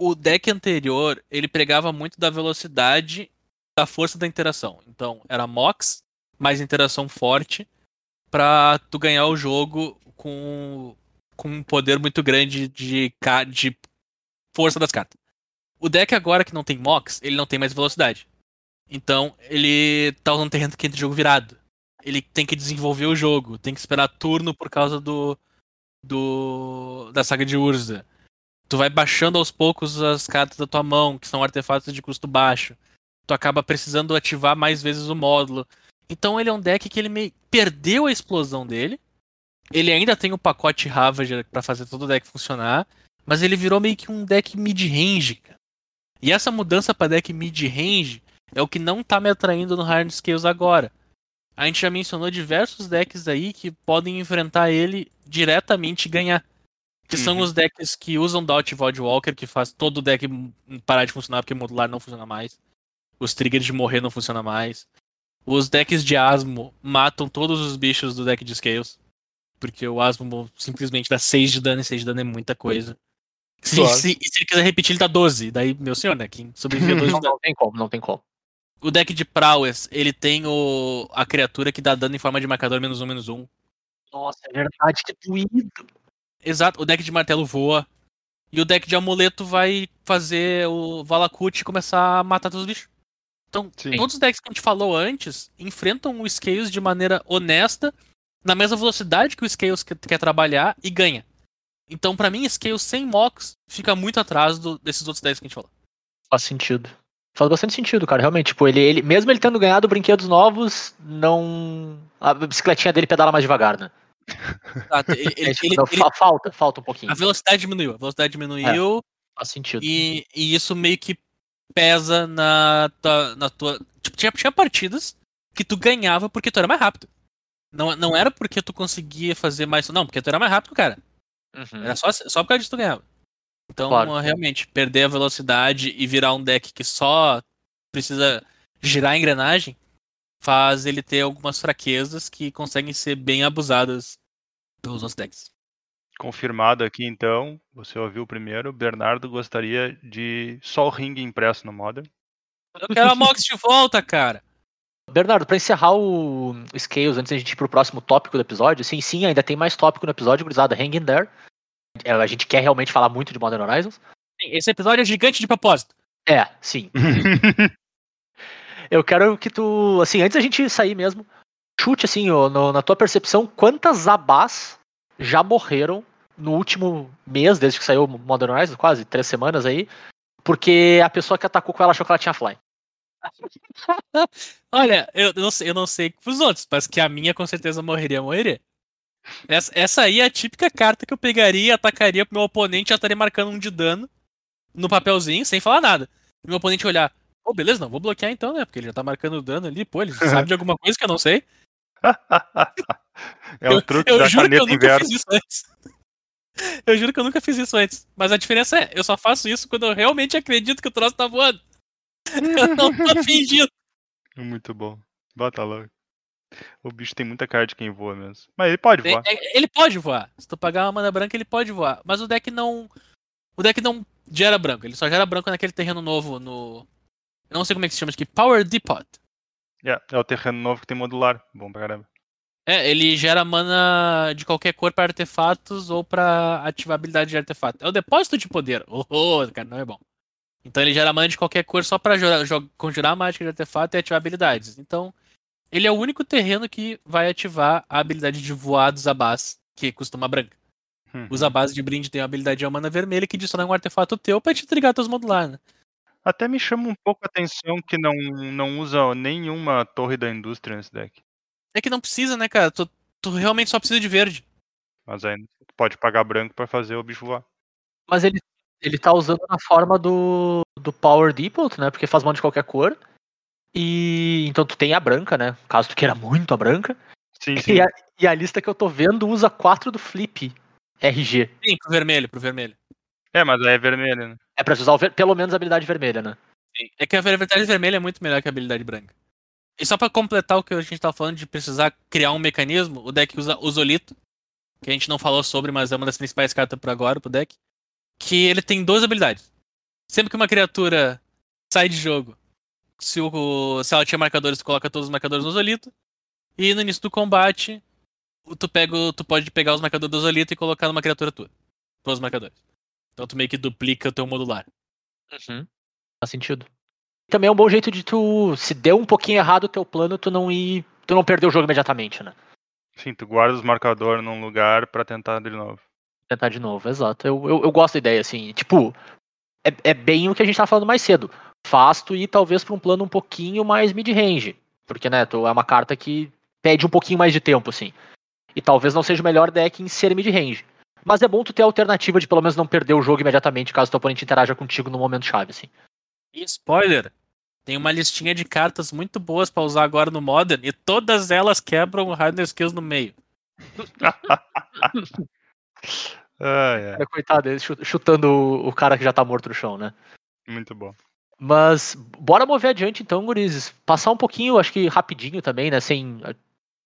O deck anterior, ele pregava muito da velocidade da força da interação. Então, era Mox, mais interação forte, pra tu ganhar o jogo com, com um poder muito grande de, de força das cartas. O deck agora que não tem Mox, ele não tem mais velocidade. Então, ele tá usando terreno quente de jogo virado. Ele tem que desenvolver o jogo, tem que esperar turno por causa do, do da saga de Urza. Tu vai baixando aos poucos as cartas da tua mão, que são artefatos de custo baixo. Tu acaba precisando ativar mais vezes o módulo. Então ele é um deck que ele meio perdeu a explosão dele. Ele ainda tem o pacote Ravager pra fazer todo o deck funcionar, mas ele virou meio que um deck mid-range. E essa mudança pra deck mid-range é o que não tá me atraindo no Hard Scales agora. A gente já mencionou diversos decks aí que podem enfrentar ele diretamente e ganhar. Que são Uhum. os decks que usam Dot Void Walker, que faz todo o deck parar de funcionar porque modular não funciona mais. Os triggers de morrer não funcionam mais. Os decks de Asmo matam todos os bichos do deck de Scales. Porque o Asmo simplesmente dá 6 de dano e 6 de dano é muita coisa. Se, Claro. se- e se ele quiser repetir, ele dá 12. Daí, meu senhor, né? Quem sobrevive a 12 de Não, não tem como, não tem como. O deck de Prowess, ele tem o, a criatura que dá dano em forma de marcador menos um, menos um. Nossa, é verdade, que doído. Exato, o deck de martelo voa. E o deck de amuleto vai fazer o Valakut começar a matar todos os bichos. Então, Sim. todos os decks que a gente falou antes enfrentam o Scales de maneira honesta, na mesma velocidade que o Scales quer, quer trabalhar e ganha. Então, pra mim, Scales sem Mox fica muito atrás do- desses outros decks que a gente falou. Faz sentido. Faz bastante sentido, cara. Realmente, tipo, ele, ele mesmo ele tendo ganhado brinquedos novos, não. A bicicletinha dele pedala mais devagar, né? Ele- É, tipo, ele- não, ele- fa- falta, falta um pouquinho. a velocidade diminuiu, a velocidade diminuiu. Faz sentido. E, e isso meio que pesa na, tua- na tua. Tipo, tinha, tinha partidas que tu ganhava porque tu era mais rápido. Não, não era porque tu conseguia fazer mais. Não, porque tu era mais rápido, cara. Uhum. Era só, só por causa disso tu ganhava. Então, Claro. realmente, perder a velocidade e virar um deck que só precisa girar a engrenagem faz ele ter algumas fraquezas que conseguem ser bem abusadas pelos outros decks. Confirmado aqui então, você ouviu primeiro, Bernardo gostaria de só o ringue impresso no Modern. Eu quero a Mox de volta, cara. Bernardo, pra encerrar o o Scales, antes da gente ir pro próximo tópico do episódio, sim, sim, ainda tem mais tópico no episódio, gurizada, hang in there. É, A gente quer realmente falar muito de Modern Horizons. Esse episódio é gigante de propósito. É, sim. Eu quero que tu, assim, antes da gente sair mesmo, chute, assim, ó, no- na tua percepção, quantas abás já morreram no último mês, desde que saiu o Modern Horizons, quase três semanas aí, porque a pessoa que atacou com ela achou que ela tinha fly. Olha, eu não sei, eu não sei pros outros, mas que a minha com certeza morreria, morreria. Essa, essa aí é a típica carta que eu pegaria, atacaria pro meu oponente e já estaria marcando um de dano no papelzinho, sem falar nada. E meu oponente olhar, pô, beleza, não, vou bloquear então, né? Porque ele já tá marcando dano ali, pô, ele sabe de alguma coisa que eu não sei. é o eu truque eu da juro que eu caneta nunca fiz isso antes. Eu juro que eu nunca fiz isso antes. Mas a diferença é, eu só faço isso quando eu realmente acredito que o troço tá voando. Eu não tô fingindo. Muito bom. Bota logo. O bicho tem muita cara de quem voa mesmo. Mas ele pode voar. É- Ele pode voar. Se tu pagar uma mana branca, ele pode voar. Mas o deck não. O deck não gera branco. Ele só gera branco naquele terreno novo no. Eu não sei como é que se chama aqui. Power Depot. É, é o terreno novo que tem modular. Bom pra caramba. É, ele gera mana de qualquer cor para artefatos ou para ativar habilidade de artefato. É o depósito de poder. Oh, oh, cara, não é bom. Então ele gera mana de qualquer cor só jo- conjurar a mágica de artefato e ativar habilidades. Então, ele é o único terreno que vai ativar a habilidade de voar dos abás, que costuma branca. Uhum. Os abás de brinde tem a habilidade de uma mana vermelha que destrói um artefato teu pra te trigar teus modular, né? Até me chama um pouco a atenção que não, não usa nenhuma torre da indústria nesse deck. É que não precisa, né, cara? Tu, tu realmente só precisa de verde. Mas ainda tu pode pagar branco pra fazer o bicho voar. Mas ele, ele tá usando na forma do, do Power Depot, né? Porque faz mana de qualquer cor. E então tu tem a branca, né? Caso tu queira muito a branca. Sim, sim. E a, e a lista que eu tô vendo usa 4 do Flip RG. Sim, pro vermelho, pro vermelho. É, mas aí é vermelho, né? É pra usar o ver- pelo menos a habilidade vermelha, né? Sim. É que a habilidade vermelha é muito melhor que a habilidade branca. E só pra completar o que a gente tava falando de precisar criar um mecanismo, o deck usa o Zolito, que a gente não falou sobre, mas é uma das principais cartas por agora pro deck. Que ele tem duas habilidades. Sempre que uma criatura sai de jogo, se, o, se ela tinha marcadores, tu coloca todos os marcadores no Zolito. E no início do combate, tu, pega, tu pode pegar os marcadores do Zolito e colocar numa criatura tua. Todos os marcadores. Então tu meio que duplica o teu modular. Faz sentido. Também é um bom jeito de tu, se deu um pouquinho errado o teu plano, tu não ir. Tu não perder o jogo imediatamente, né? Sim, tu guarda os marcadores num lugar pra tentar de novo. Tentar de novo, exato. Eu, eu, eu gosto da ideia, assim. Tipo, é, é bem o que a gente tava falando mais cedo. Faz tu ir talvez pra um plano um pouquinho mais mid-range. Porque, né, tu é uma carta que pede um pouquinho mais de tempo, assim. E talvez não seja o melhor deck em ser mid-range. Mas é bom tu ter a alternativa de pelo menos não perder o jogo imediatamente caso teu oponente interaja contigo no momento chave, assim. E spoiler, tem uma listinha de cartas muito boas pra usar agora no Modern e todas elas quebram o Hardener Skills no meio. Ah, é. É, coitado, ele chu- chutando o- o cara que já tá morto no chão, né? Muito bom. Mas bora mover adiante então, gurizes. Passar um pouquinho, acho que rapidinho também, né? Sem.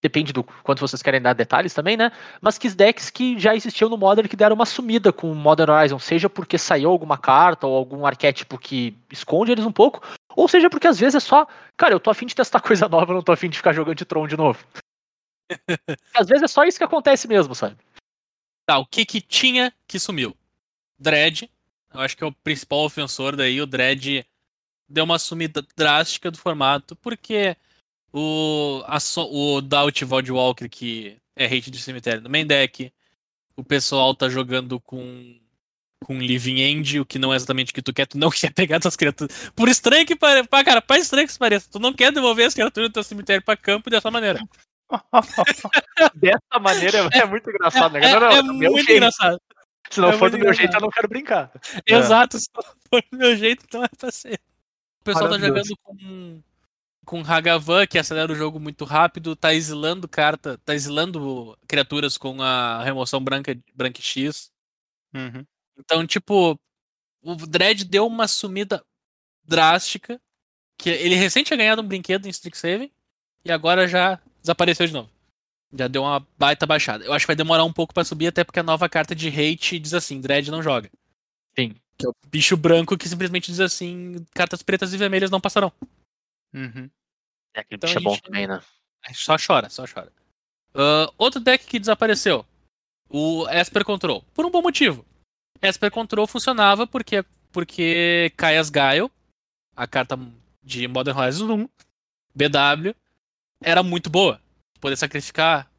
Depende do quanto vocês querem dar detalhes também, né? Mas que decks que já existiam no Modern que deram uma sumida com o Modern Horizon, seja porque saiu alguma carta ou algum arquétipo que esconde eles um pouco, ou seja porque às vezes é só, cara, eu tô afim de testar coisa nova, eu não tô afim de ficar jogando de Tron de novo. às vezes é só isso que acontece mesmo, sabe? Tá, o que que tinha que sumiu? Dread, eu acho que é o principal ofensor daí, o Dread deu uma sumida drástica do formato, porque o, a o Doubt Voidwalker, que é hate de cemitério no main deck, o pessoal tá jogando com com Living End, o que não é exatamente o que tu quer, tu não quer pegar tuas criaturas. Por estranho que pareça, cara, por estranho que isso pareça, tu não quer devolver as criaturas do teu cemitério pra campo dessa maneira. Dessa maneira é, muito engraçado, É, é muito engraçado. Se não é for do meu jeito, engraçado. eu não quero brincar. Exato, se não for do meu jeito, então é pra ser. O pessoal tá jogando com, com Hagavan, que acelera o jogo muito rápido, tá exilando carta, tá exilando criaturas com a remoção branca, branca e X. Uhum. Então, tipo, o Dredd deu uma sumida drástica. Que ele recém tinha ganhado um brinquedo em Strixhaven e agora já desapareceu de novo. Já deu uma baita baixada. Eu acho que vai demorar um pouco pra subir, até porque a nova carta de hate diz assim: Dredd não joga. Que é o bicho branco que simplesmente diz assim: cartas pretas e vermelhas não passarão. Uhum. É, aquele Então bicho é bom também, né? Aí Só chora, só chora. Ah, outro deck que desapareceu. O Esper Control. Por um bom motivo. Esper Control funcionava porque, porque Kaias Gaio, a carta de Modern Horizons 1, BW, era muito boa. Poder sacrificar,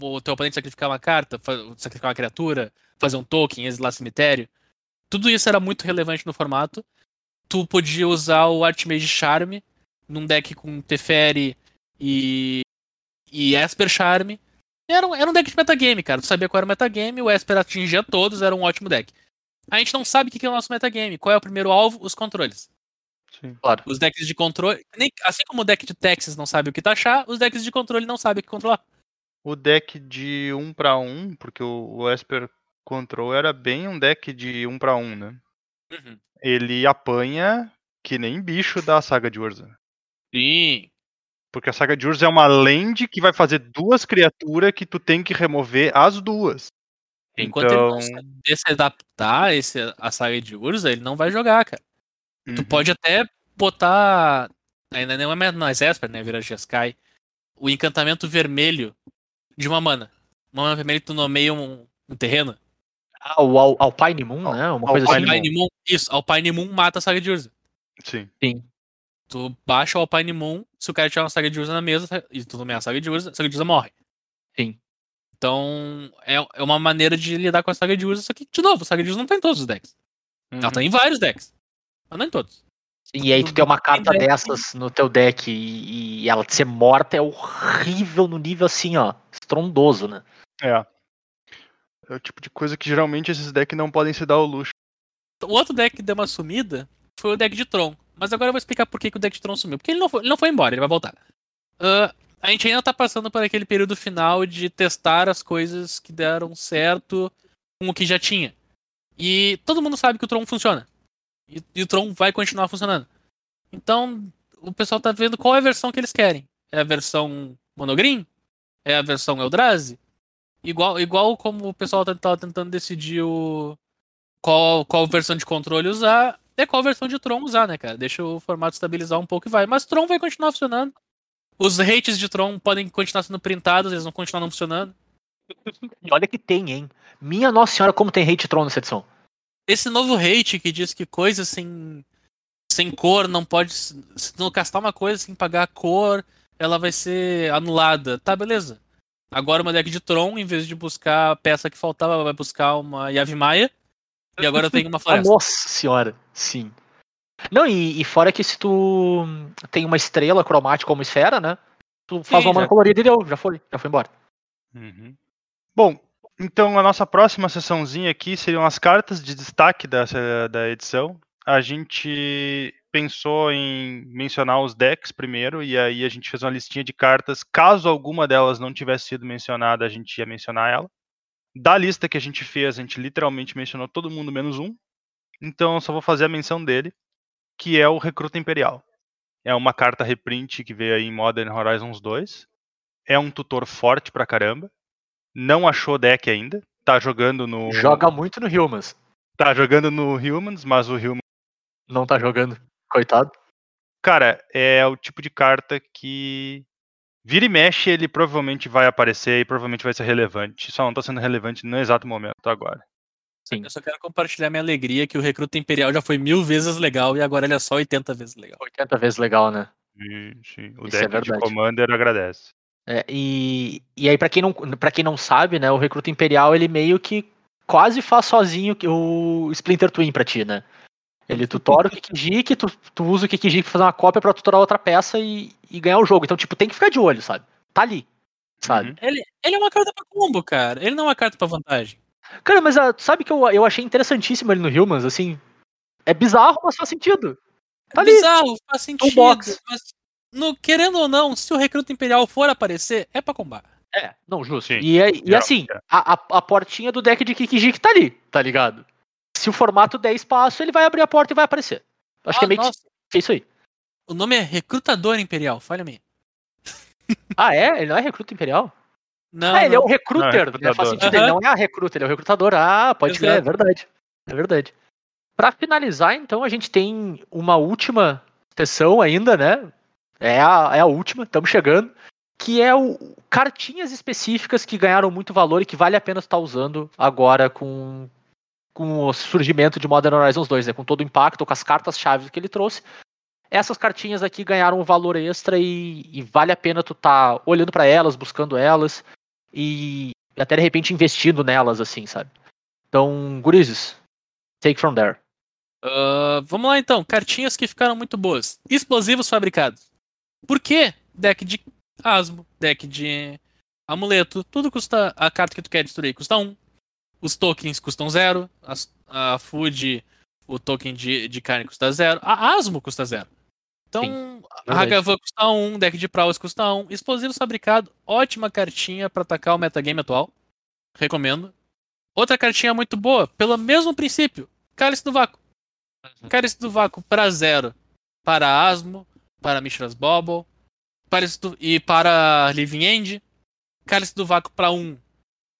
o teu oponente sacrificar uma carta, sacrificar uma criatura, fazer um token, exilar cemitério. Tudo isso era muito relevante no formato. Tu podia usar o Archmage Charme num deck com Teferi e, e Esper Charme. Era um, era um deck de metagame, cara. Tu sabia qual era o metagame, o Esper atingia todos, era um ótimo deck. A gente não sabe o que é o nosso metagame. Qual é o primeiro alvo? Os controles. Sim. Claro. Os decks de controle. nem- assim como o deck de Texas não sabe o que taxar, os decks de controle não sabem o que controlar. O deck de 1 pra 1, porque o, o Esper Control era bem um deck de 1 pra 1, né? Uhum. Ele apanha que nem bicho da saga de Urza. Sim. Porque a saga de Urza é uma land que vai fazer duas criaturas que tu tem que remover as duas. Enquanto ele não Então, se adaptar esse, a saga de Urza, ele não vai jogar, cara. Tu uhum. pode até botar. Ainda não é mais Esper, né? Vira Jeskai. O encantamento vermelho de uma mana. Uma mana vermelha que tu nomeia um, um terreno. Ah, o Al- Alpine Moon, né? Uma coisa assim. Alpine Alpine Moon. Isso, Alpine Moon mata a saga de Urza. Sim. Tu baixa o Alpine Moon, se o cara tiver uma saga de Urza na mesa e tu nomear a saga de Urza, a saga de Urza morre. Sim. Então, é, é uma maneira de lidar com a saga de Urza, só que, de novo, a saga de Urza não tá em todos os decks. Ela Uhum. tá em vários decks. Mas não em todos. E aí tu tem uma carta dessas no teu deck e, e ela ser morta é horrível no nível assim, ó, estrondoso, né? É. É o tipo de coisa que geralmente esses decks não podem se dar ao luxo. O outro deck que deu uma sumida foi o deck de Tron. Mas agora eu vou explicar por que, que o deck de Tron sumiu. Porque ele não foi, ele não foi embora, ele vai voltar. Ah, a gente ainda tá passando por aquele período final de testar as coisas que deram certo com o que já tinha. E todo mundo sabe que o Tron funciona. E, e o Tron vai continuar funcionando. Então, o pessoal tá vendo qual é a versão que eles querem. É a versão Monogreen? É a versão Eldrazi? Igual, igual como o pessoal tá- tava tentando decidir o, qual, qual versão de controle usar, é qual versão de Tron usar, né, cara? Deixa o formato estabilizar um pouco e vai. Mas Tron vai continuar funcionando. Os hates de Tron podem continuar sendo printados, eles vão continuar não funcionando. E olha que tem, hein? Minha Nossa Senhora, como tem hate Tron nessa edição. Esse novo hate que diz que coisa sem, sem cor não pode. Se não castar uma coisa sem pagar a cor, ela vai ser anulada. Tá, beleza. Agora uma deck de Tron, em vez de buscar a peça que faltava, vai buscar uma Yavimaya. Maia. E agora eu tenho uma floresta. nossa senhora, sim. Não, e, e fora que se tu tem uma estrela cromática como esfera, né? Tu faz Sim, uma mana colorida e deu, já foi, já foi embora. Uhum. Bom, então a nossa próxima sessãozinha aqui seriam as cartas de destaque dessa, da edição. A gente pensou em mencionar os decks primeiro, e aí a gente fez uma listinha de cartas. Caso alguma delas não tivesse sido mencionada, a gente ia mencionar ela. Da lista que a gente fez, a gente literalmente mencionou todo mundo menos um. Então eu só vou fazer a menção dele, que é o Recruta Imperial. É uma carta reprint que veio aí em Modern Horizons 2. É um tutor forte pra caramba. Não achou deck ainda. Tá jogando no. Joga muito no Humans. Tá jogando no Humans, mas o Humans. Não tá jogando. Coitado. Cara, é o tipo de carta que. Vira e mexe, ele provavelmente vai aparecer e provavelmente vai ser relevante. Só não tá sendo relevante no exato momento agora. Sim. Eu só quero compartilhar minha alegria que o Recruta Imperial já foi mil vezes legal e agora ele é só 80 vezes legal. 80 vezes legal, né? Sim, sim. O Isso é deck de verdade. Commander agradece. É, e, e aí, pra quem, não, pra quem não sabe, né, o Recruta Imperial, ele meio que quase faz sozinho que- o Splinter Twin pra ti, né? Ele tutora o Kikijik, tu, tu usa o Kikijik pra fazer uma cópia pra tutorar outra peça e, e ganhar o jogo. Então, tipo, tem que ficar de olho, sabe? Tá ali, sabe? Uhum. Ele, ele é uma carta pra combo, cara. Ele não é uma carta pra vantagem. Cara, mas ah, tu sabe que eu, eu achei interessantíssimo ele no Humans, assim. É bizarro, mas faz sentido. Tá ali. Bizarro, faz sentido. Toolbox. Mas, no, querendo ou não, se o Recruta Imperial for aparecer, é pra combar. É, não, justo. Sim, E, é- e é, assim, é. a, a, a portinha do deck de Kikijik tá ali, tá ligado? Se o formato der espaço, ele vai abrir a porta e vai aparecer. Acho que é Ah, meio nossa, que é isso aí. o nome é Recrutador Imperial, falha minha. Ah, é? Ele não é recruta imperial? Não, ah, ele é não. o recruiter, Não, é né? Faz sentido, ele Aham. não é a recruta, ele é o recrutador. Ah, pode crer, é verdade. É verdade. Pra finalizar, então, a gente tem uma última sessão ainda, né? É a, é a última, estamos chegando. Que é o cartinhas específicas que ganharam muito valor e que vale a pena estar usando agora com, com o surgimento de Modern Horizons 2, né? Com todo o impacto, com as cartas-chave que ele trouxe. Essas cartinhas aqui ganharam um valor extra e, e vale a pena tu tá olhando pra elas, buscando elas e até de repente investindo nelas, assim, sabe? Então, gurizes, take from there. Ah, vamos lá então, cartinhas que ficaram muito boas. Explosivos fabricados. Por quê? Deck de asmo, deck de amuleto, tudo custa. A carta que tu quer destruir custa 1. Um. Os tokens custam 0. A food, o token de, de carne custa 0. A asmo custa 0. Então, a verdade. Hagavan custa 1, um, deck de Prowess custa 1. Um. Explosivos fabricado, ótima cartinha pra atacar o metagame atual. Recomendo. Outra cartinha muito boa, pelo mesmo princípio. Cálice do Vácuo. Cálice do Vácuo para zero. Para Asmo, para Mishra's Bobble. Cálice do- e para Living End. Cálice do Vácuo para um.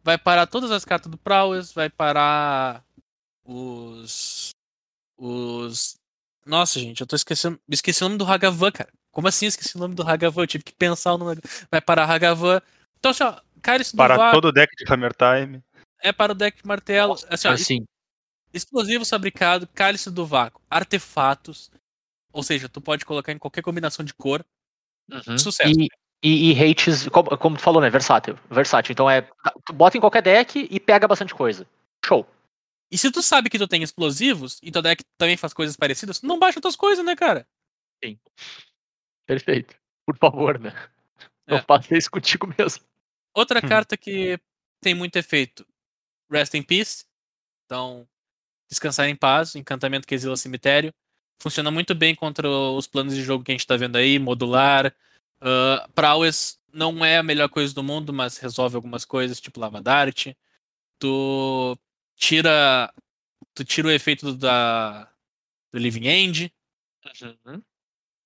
Vai parar todas as cartas do Prowess. Vai parar os. Os. Nossa, gente, eu tô esquecendo. Esqueci o nome do Hagavan, cara. Como assim eu esqueci o nome do Hagavan? Eu tive que pensar o nome. Vai parar Hagavan. Então, assim, ó, Cálice do Para Vácuo todo o deck de Hammer Time. é para o deck de martelo. Assim, ó, Assim, Explosivos fabricado, cálice do vácuo, artefatos. Ou seja, tu pode colocar em qualquer combinação de cor. uhum. Sucesso. E, e, e hates, como, como tu falou, né? Versátil. Versátil. Então é. Tu bota em qualquer deck e pega bastante coisa. Show. E se tu sabe que tu tem explosivos e teu deck também faz coisas parecidas, não baixa tuas coisas, né, cara? Perfeito. Por favor, né? Eu É. faço isso contigo mesmo. Outra Hum. carta que tem muito efeito. Rest in Peace. Então, descansar em paz, encantamento que exila cemitério. Funciona muito bem contra os planos de jogo que a gente tá vendo aí, modular. Uh, Prowess não é a melhor coisa do mundo, mas resolve algumas coisas, tipo Lava Dart. Tu tira. Tu tira o efeito do- da, do Living End. Uhum.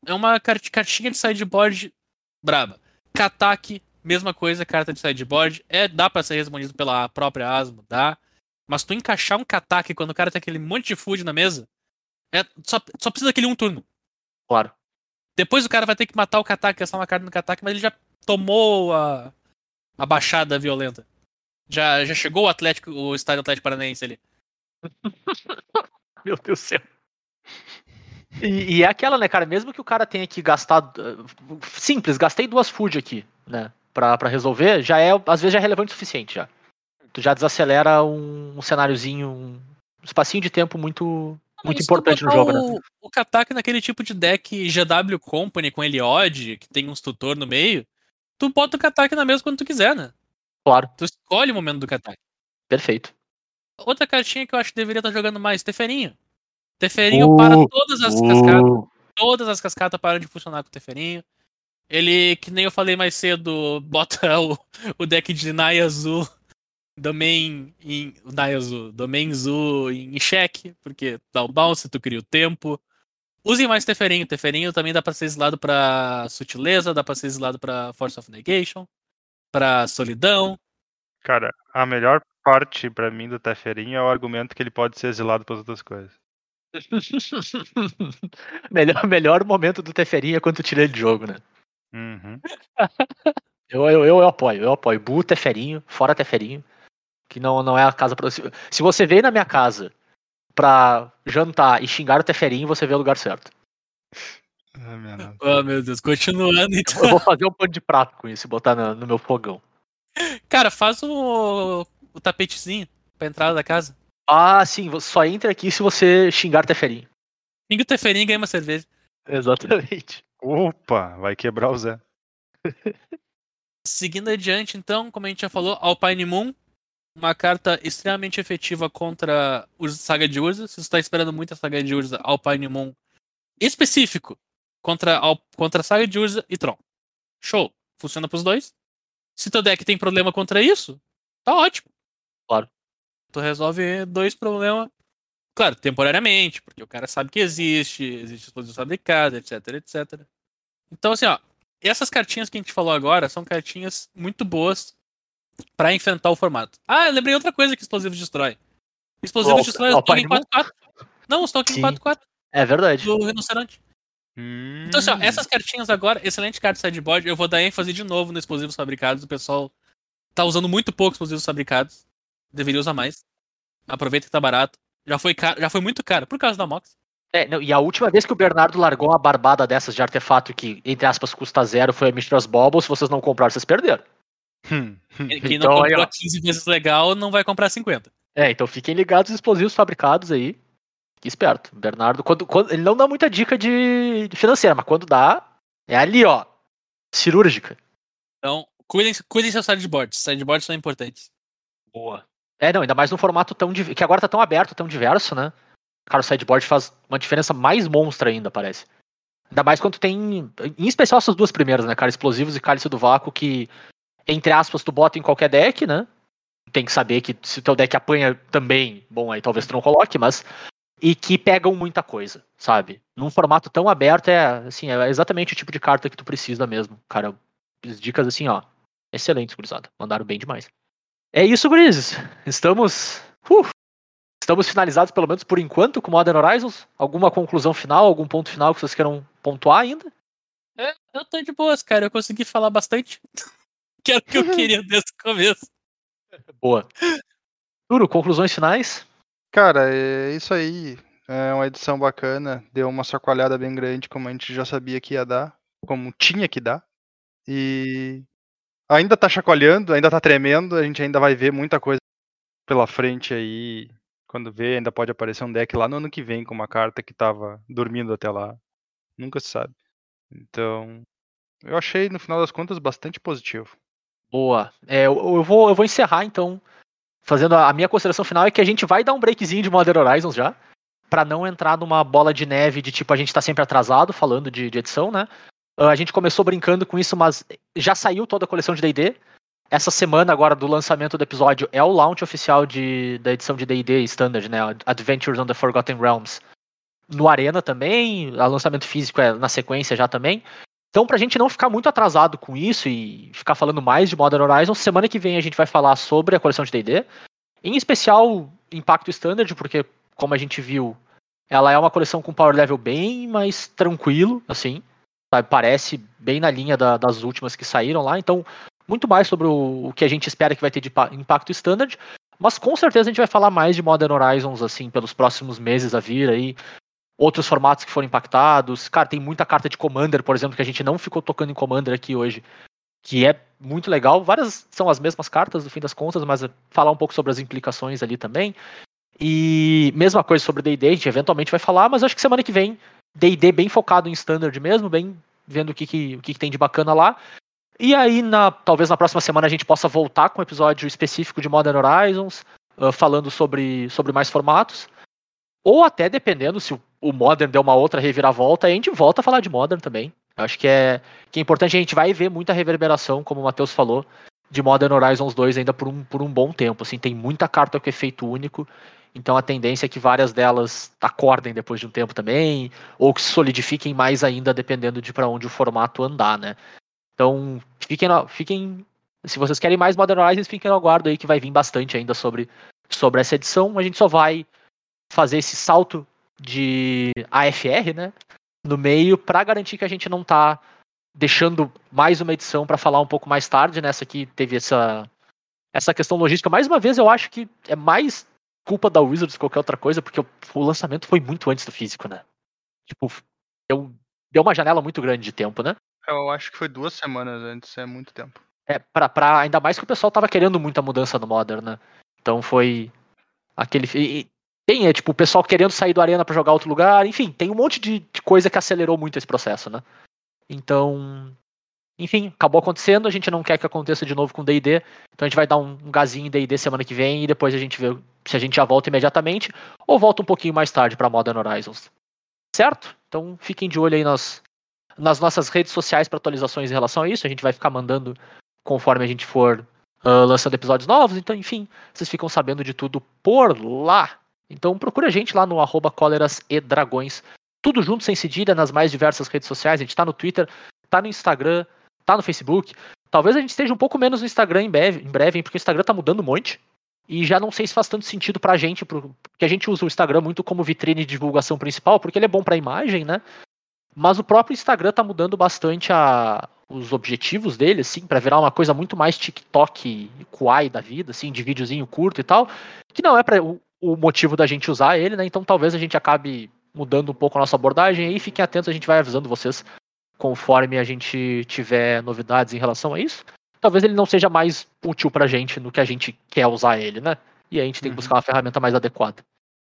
É uma cart- cartinha de sideboard braba. Katak, mesma coisa, carta de sideboard. É, dá pra ser respondido pela própria Asmo, dá. Mas tu encaixar um Katak quando o cara tem aquele monte de food na mesa, é, só, só precisa daquele um turno. Claro. Depois o cara vai ter que matar o Katak, gastar uma carta no Katak, mas ele já tomou a, a baixada violenta. Já, já chegou o Atlético, o estádio Atlético Paranaense ali. Meu Deus do céu. E, e é aquela, né, cara? Mesmo que o cara tenha que gastar. uh, Simples, gastei duas food aqui, né? Pra, pra resolver, já é, às vezes, já é relevante o suficiente já. Tu já desacelera um, um cenáriozinho, um espacinho de tempo muito, muito importante no jogo, né? o, O Katak naquele tipo de deck GW Company com Eliod, que tem uns tutor no meio, tu bota o Katak na mesa quando tu quiser, né? Claro, Tu escolhe o momento do Katak. perfeito. Outra cartinha que eu acho que deveria estar jogando mais, Teferinho. Teferinho Uh, para todas as cascatas. Uh, Todas as cascatas param de funcionar com o Teferinho. Ele, que nem eu falei mais cedo, bota o, o deck de Naya Azul Domain em. Naya Azul, Domain Zu em xeque, porque dá o bounce, tu cria o tempo. Usem mais Teferinho. Teferinho também dá pra ser exilado pra sutileza, dá pra ser exilado pra Force of Negation, pra solidão. Cara, a melhor parte pra mim do Teferinho é o argumento que ele pode ser exilado para outras coisas. melhor, melhor momento do Teferinha é quando tu tira ele de jogo, né? Uhum. Eu, eu, eu, eu apoio, eu apoio. Bu, Teferinho, fora Teferinho. Que não, não é a casa pra. Se, se você veio na minha casa pra jantar e xingar o Teferinho, você veio no lugar certo. Ah, minha. Oh, meu Deus, continuando então. Eu vou fazer um pano de prato com isso e botar no, no meu fogão. Cara, faz o, o tapetezinho pra entrada da casa. Ah, sim, só entra aqui se você xingar Teferinho. Pinga o Teferinho e ganha uma cerveja. Exatamente. Opa, vai quebrar o Zé. Seguindo adiante, então, como a gente já falou, Alpine Moon. Uma carta extremamente efetiva contra o Saga de Urza. Se você está esperando muito a Saga de Urza, Alpine Moon. Específico contra, Al- contra a Saga de Urza e Tron. Show. Funciona pros dois. Se teu deck tem problema contra isso, tá ótimo. Claro. Tu resolve dois problemas Claro, temporariamente, porque o cara sabe que existe, existe explosivos fabricados, etc, etc. Então, assim, ó, essas cartinhas que a gente falou agora são cartinhas muito boas pra enfrentar o formato. Ah, eu lembrei outra coisa que explosivos destrói. Explosivos Ó, destrói token Paimon? 4-4. Não, token Sim. 4-4 É verdade. do rinoceronte. Então, assim, ó, essas cartinhas agora, excelente carta de sideboard. Eu vou dar ênfase de novo no explosivos fabricados. O pessoal tá usando muito pouco explosivos fabricados. Deveria usar mais. Aproveita que tá barato. Já foi, caro, já foi muito caro por causa da Mox. É, não, e a última vez que o Bernardo largou uma barbada dessas de artefato que, entre aspas, custa zero foi a Mistras Bobble. Se vocês não compraram, vocês perderam. Hum, hum. Quem Então, não aí, comprou ó. 15 vezes legal não vai comprar 50. É, então fiquem ligados os explosivos fabricados aí. Fique esperto. O Bernardo, quando, quando- ele não dá muita dica de, de financeira, mas quando dá, é ali, ó. Cirúrgica. Então, cuidem, cuidem seus sideboards. Sideboards são importantes. Boa. É, não, ainda mais num formato tão. que agora tá tão aberto, tão diverso, né? Cara, o sideboard faz uma diferença mais monstra ainda, parece. Ainda mais quando tem. Em especial essas duas primeiras, né, cara? Explosivos e Cálice do Vácuo, que, entre aspas, tu bota em qualquer deck, né? Tem que saber que se o teu deck apanha também, bom, aí talvez tu não coloque, mas. E que pegam muita coisa, sabe? Num formato tão aberto, é assim, é exatamente o tipo de carta que tu precisa mesmo. Cara, as dicas assim, ó. Excelentes, gurizada. Mandaram bem demais. É isso, gurizes. Estamos. uh, estamos finalizados, pelo menos por enquanto, com Modern Horizons. Alguma conclusão final, algum ponto final que vocês queiram pontuar ainda? É, eu tô de boas, cara. Eu consegui falar bastante. que era o que eu queria desde o começo. Boa. Turo, conclusões finais? Cara, é isso aí. É uma edição bacana. Deu uma sacoalhada bem grande, como a gente já sabia que ia dar. Como tinha que dar. E ainda tá chacoalhando, ainda tá tremendo. A gente ainda vai ver muita coisa pela frente aí. Quando vê, ainda pode aparecer um deck lá no ano que vem com uma carta que tava dormindo até lá. Nunca se sabe. Então, eu achei, no final das contas, bastante positivo. Boa. É, eu, eu vou, eu vou encerrar, então, fazendo a, a minha consideração final é que a gente vai dar um breakzinho de Modern Horizons já, Pra não entrar numa bola de neve de tipo, a gente tá sempre atrasado falando de, de edição, né? Ah, A gente começou brincando com isso, mas já saiu toda a coleção de D&D. Essa semana agora do lançamento do episódio é o launch oficial de, da edição de D&D Standard, né? Adventures on the Forgotten Realms. No Arena também, o lançamento físico é na sequência já também. Então, pra gente não ficar muito atrasado com isso e ficar falando mais de Modern Horizon, semana que vem a gente vai falar sobre a coleção de D&D, em especial Impacto Standard, porque, como a gente viu, ela é uma coleção com power level bem mais tranquilo, assim, sabe? Parece bem na linha da- das últimas que saíram lá, então, muito mais sobre o, o que a gente espera que vai ter de pa- Impacto Standard, mas com certeza a gente vai falar mais de Modern Horizons, assim, pelos próximos meses a vir aí, outros formatos que foram impactados. Cara, tem muita carta de Commander, por exemplo, que a gente não ficou tocando em Commander aqui hoje, que é muito legal. Várias são as mesmas cartas, no fim das contas, mas falar um pouco sobre as implicações ali também. E mesma coisa sobre D&D, a gente eventualmente vai falar, mas acho que semana que vem, D&D bem focado em Standard mesmo, bem vendo o que, que, o que, que tem de bacana lá. E aí, na, talvez na próxima semana a gente possa voltar com um episódio específico de Modern Horizons, ah, falando sobre, sobre mais formatos. Ou até, dependendo, se o, o Modern der uma outra reviravolta, aí a gente volta a falar de Modern também. Eu acho que é, que é importante, a gente vai ver muita reverberação, como o Matheus falou, de Modern Horizons 2 ainda por um, por um bom tempo. Assim, tem muita carta com efeito único, então a tendência é que várias delas acordem depois de um tempo também, ou que se solidifiquem mais ainda, dependendo de para onde o formato andar, né? Então, fiquem, no- fiquem. Se vocês querem mais Modern Horizons, fiquem no aguardo aí que vai vir bastante ainda sobre, sobre essa edição. A gente só vai fazer esse salto de AFR, né? No meio, para garantir que a gente não tá deixando mais uma edição para falar um pouco mais tarde, nessa que teve essa, essa questão logística. Mais uma vez, eu acho que é mais culpa da Wizards que qualquer outra coisa, porque o, o lançamento foi muito antes do físico, né? Tipo, deu, deu uma janela muito grande de tempo, né? Eu acho que foi duas semanas antes, é muito tempo. É, pra, pra, ainda mais que o pessoal tava querendo muita mudança no Modern, né? Então foi aquele. E tem, é tipo, o pessoal querendo sair do Arena pra jogar outro lugar, enfim, tem um monte de, de coisa que acelerou muito esse processo, né? Então. Enfim, acabou acontecendo, a gente não quer que aconteça de novo com DD, então a gente vai dar um, um gazinho em DD semana que vem e depois a gente vê se a gente já volta imediatamente ou volta um pouquinho mais tarde pra Modern Horizons. Certo? Então fiquem de olho aí nas, nas nossas redes sociais para atualizações em relação a isso. A gente vai ficar mandando conforme a gente for ah, lançando episódios novos. Então, enfim, vocês ficam sabendo de tudo por lá. Então procura a gente lá no arroba cóleras e dragões. Tudo junto, sem cedilha, nas mais diversas redes sociais. A gente tá no Twitter, tá no Instagram, tá no Facebook. Talvez a gente esteja um pouco menos no Instagram em breve, em breve porque o Instagram tá mudando um monte. E já não sei se faz tanto sentido pra gente, porque a gente usa o Instagram muito como vitrine de divulgação principal, porque ele é bom pra imagem, né? Mas o próprio Instagram tá mudando bastante a, os objetivos dele, assim, para virar uma coisa muito mais TikTok Kuai da vida, assim, de videozinho curto e tal, que não é para o, motivo da gente usar ele, né? Então talvez a gente acabe mudando um pouco a nossa abordagem aí, fiquem atentos, a gente vai avisando vocês conforme a gente tiver novidades em relação a isso. Talvez ele não seja mais útil pra gente no que a gente quer usar ele, né? E aí a gente tem que buscar uma ferramenta mais adequada.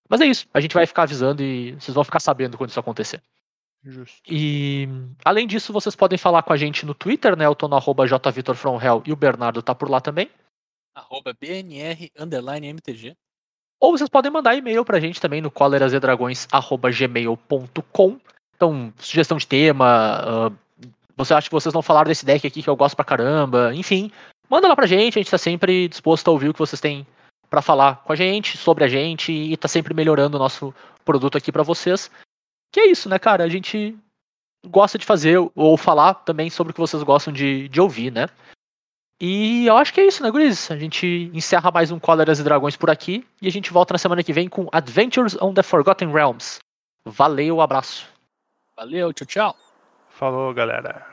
Mas é isso, a gente vai ficar avisando e vocês vão ficar sabendo quando isso acontecer. Justo. E além disso, vocês podem falar com a gente no Twitter, né? Eu tô no arroba jvitorfromhell e o Bernardo tá por lá também. Arroba BNR underline MTG. Ou vocês podem mandar e-mail pra gente também no colerasedragões.gmail.com. Então, sugestão de tema, uh, você acha que vocês não falaram desse deck aqui que eu gosto pra caramba, enfim, manda lá pra gente, a gente tá sempre disposto a ouvir o que vocês têm para falar com a gente, sobre a gente, e tá sempre melhorando o nosso produto aqui para vocês. Que é isso, né, cara? A gente gosta de fazer ou falar também sobre o que vocês gostam de, de ouvir, né? E eu acho que é isso, né, Guris? A gente encerra mais um Cóleras e Dragões por aqui e a gente volta na semana que vem com Adventures on the Forgotten Realms. Valeu, abraço. Valeu, tchau, tchau. Falou, galera.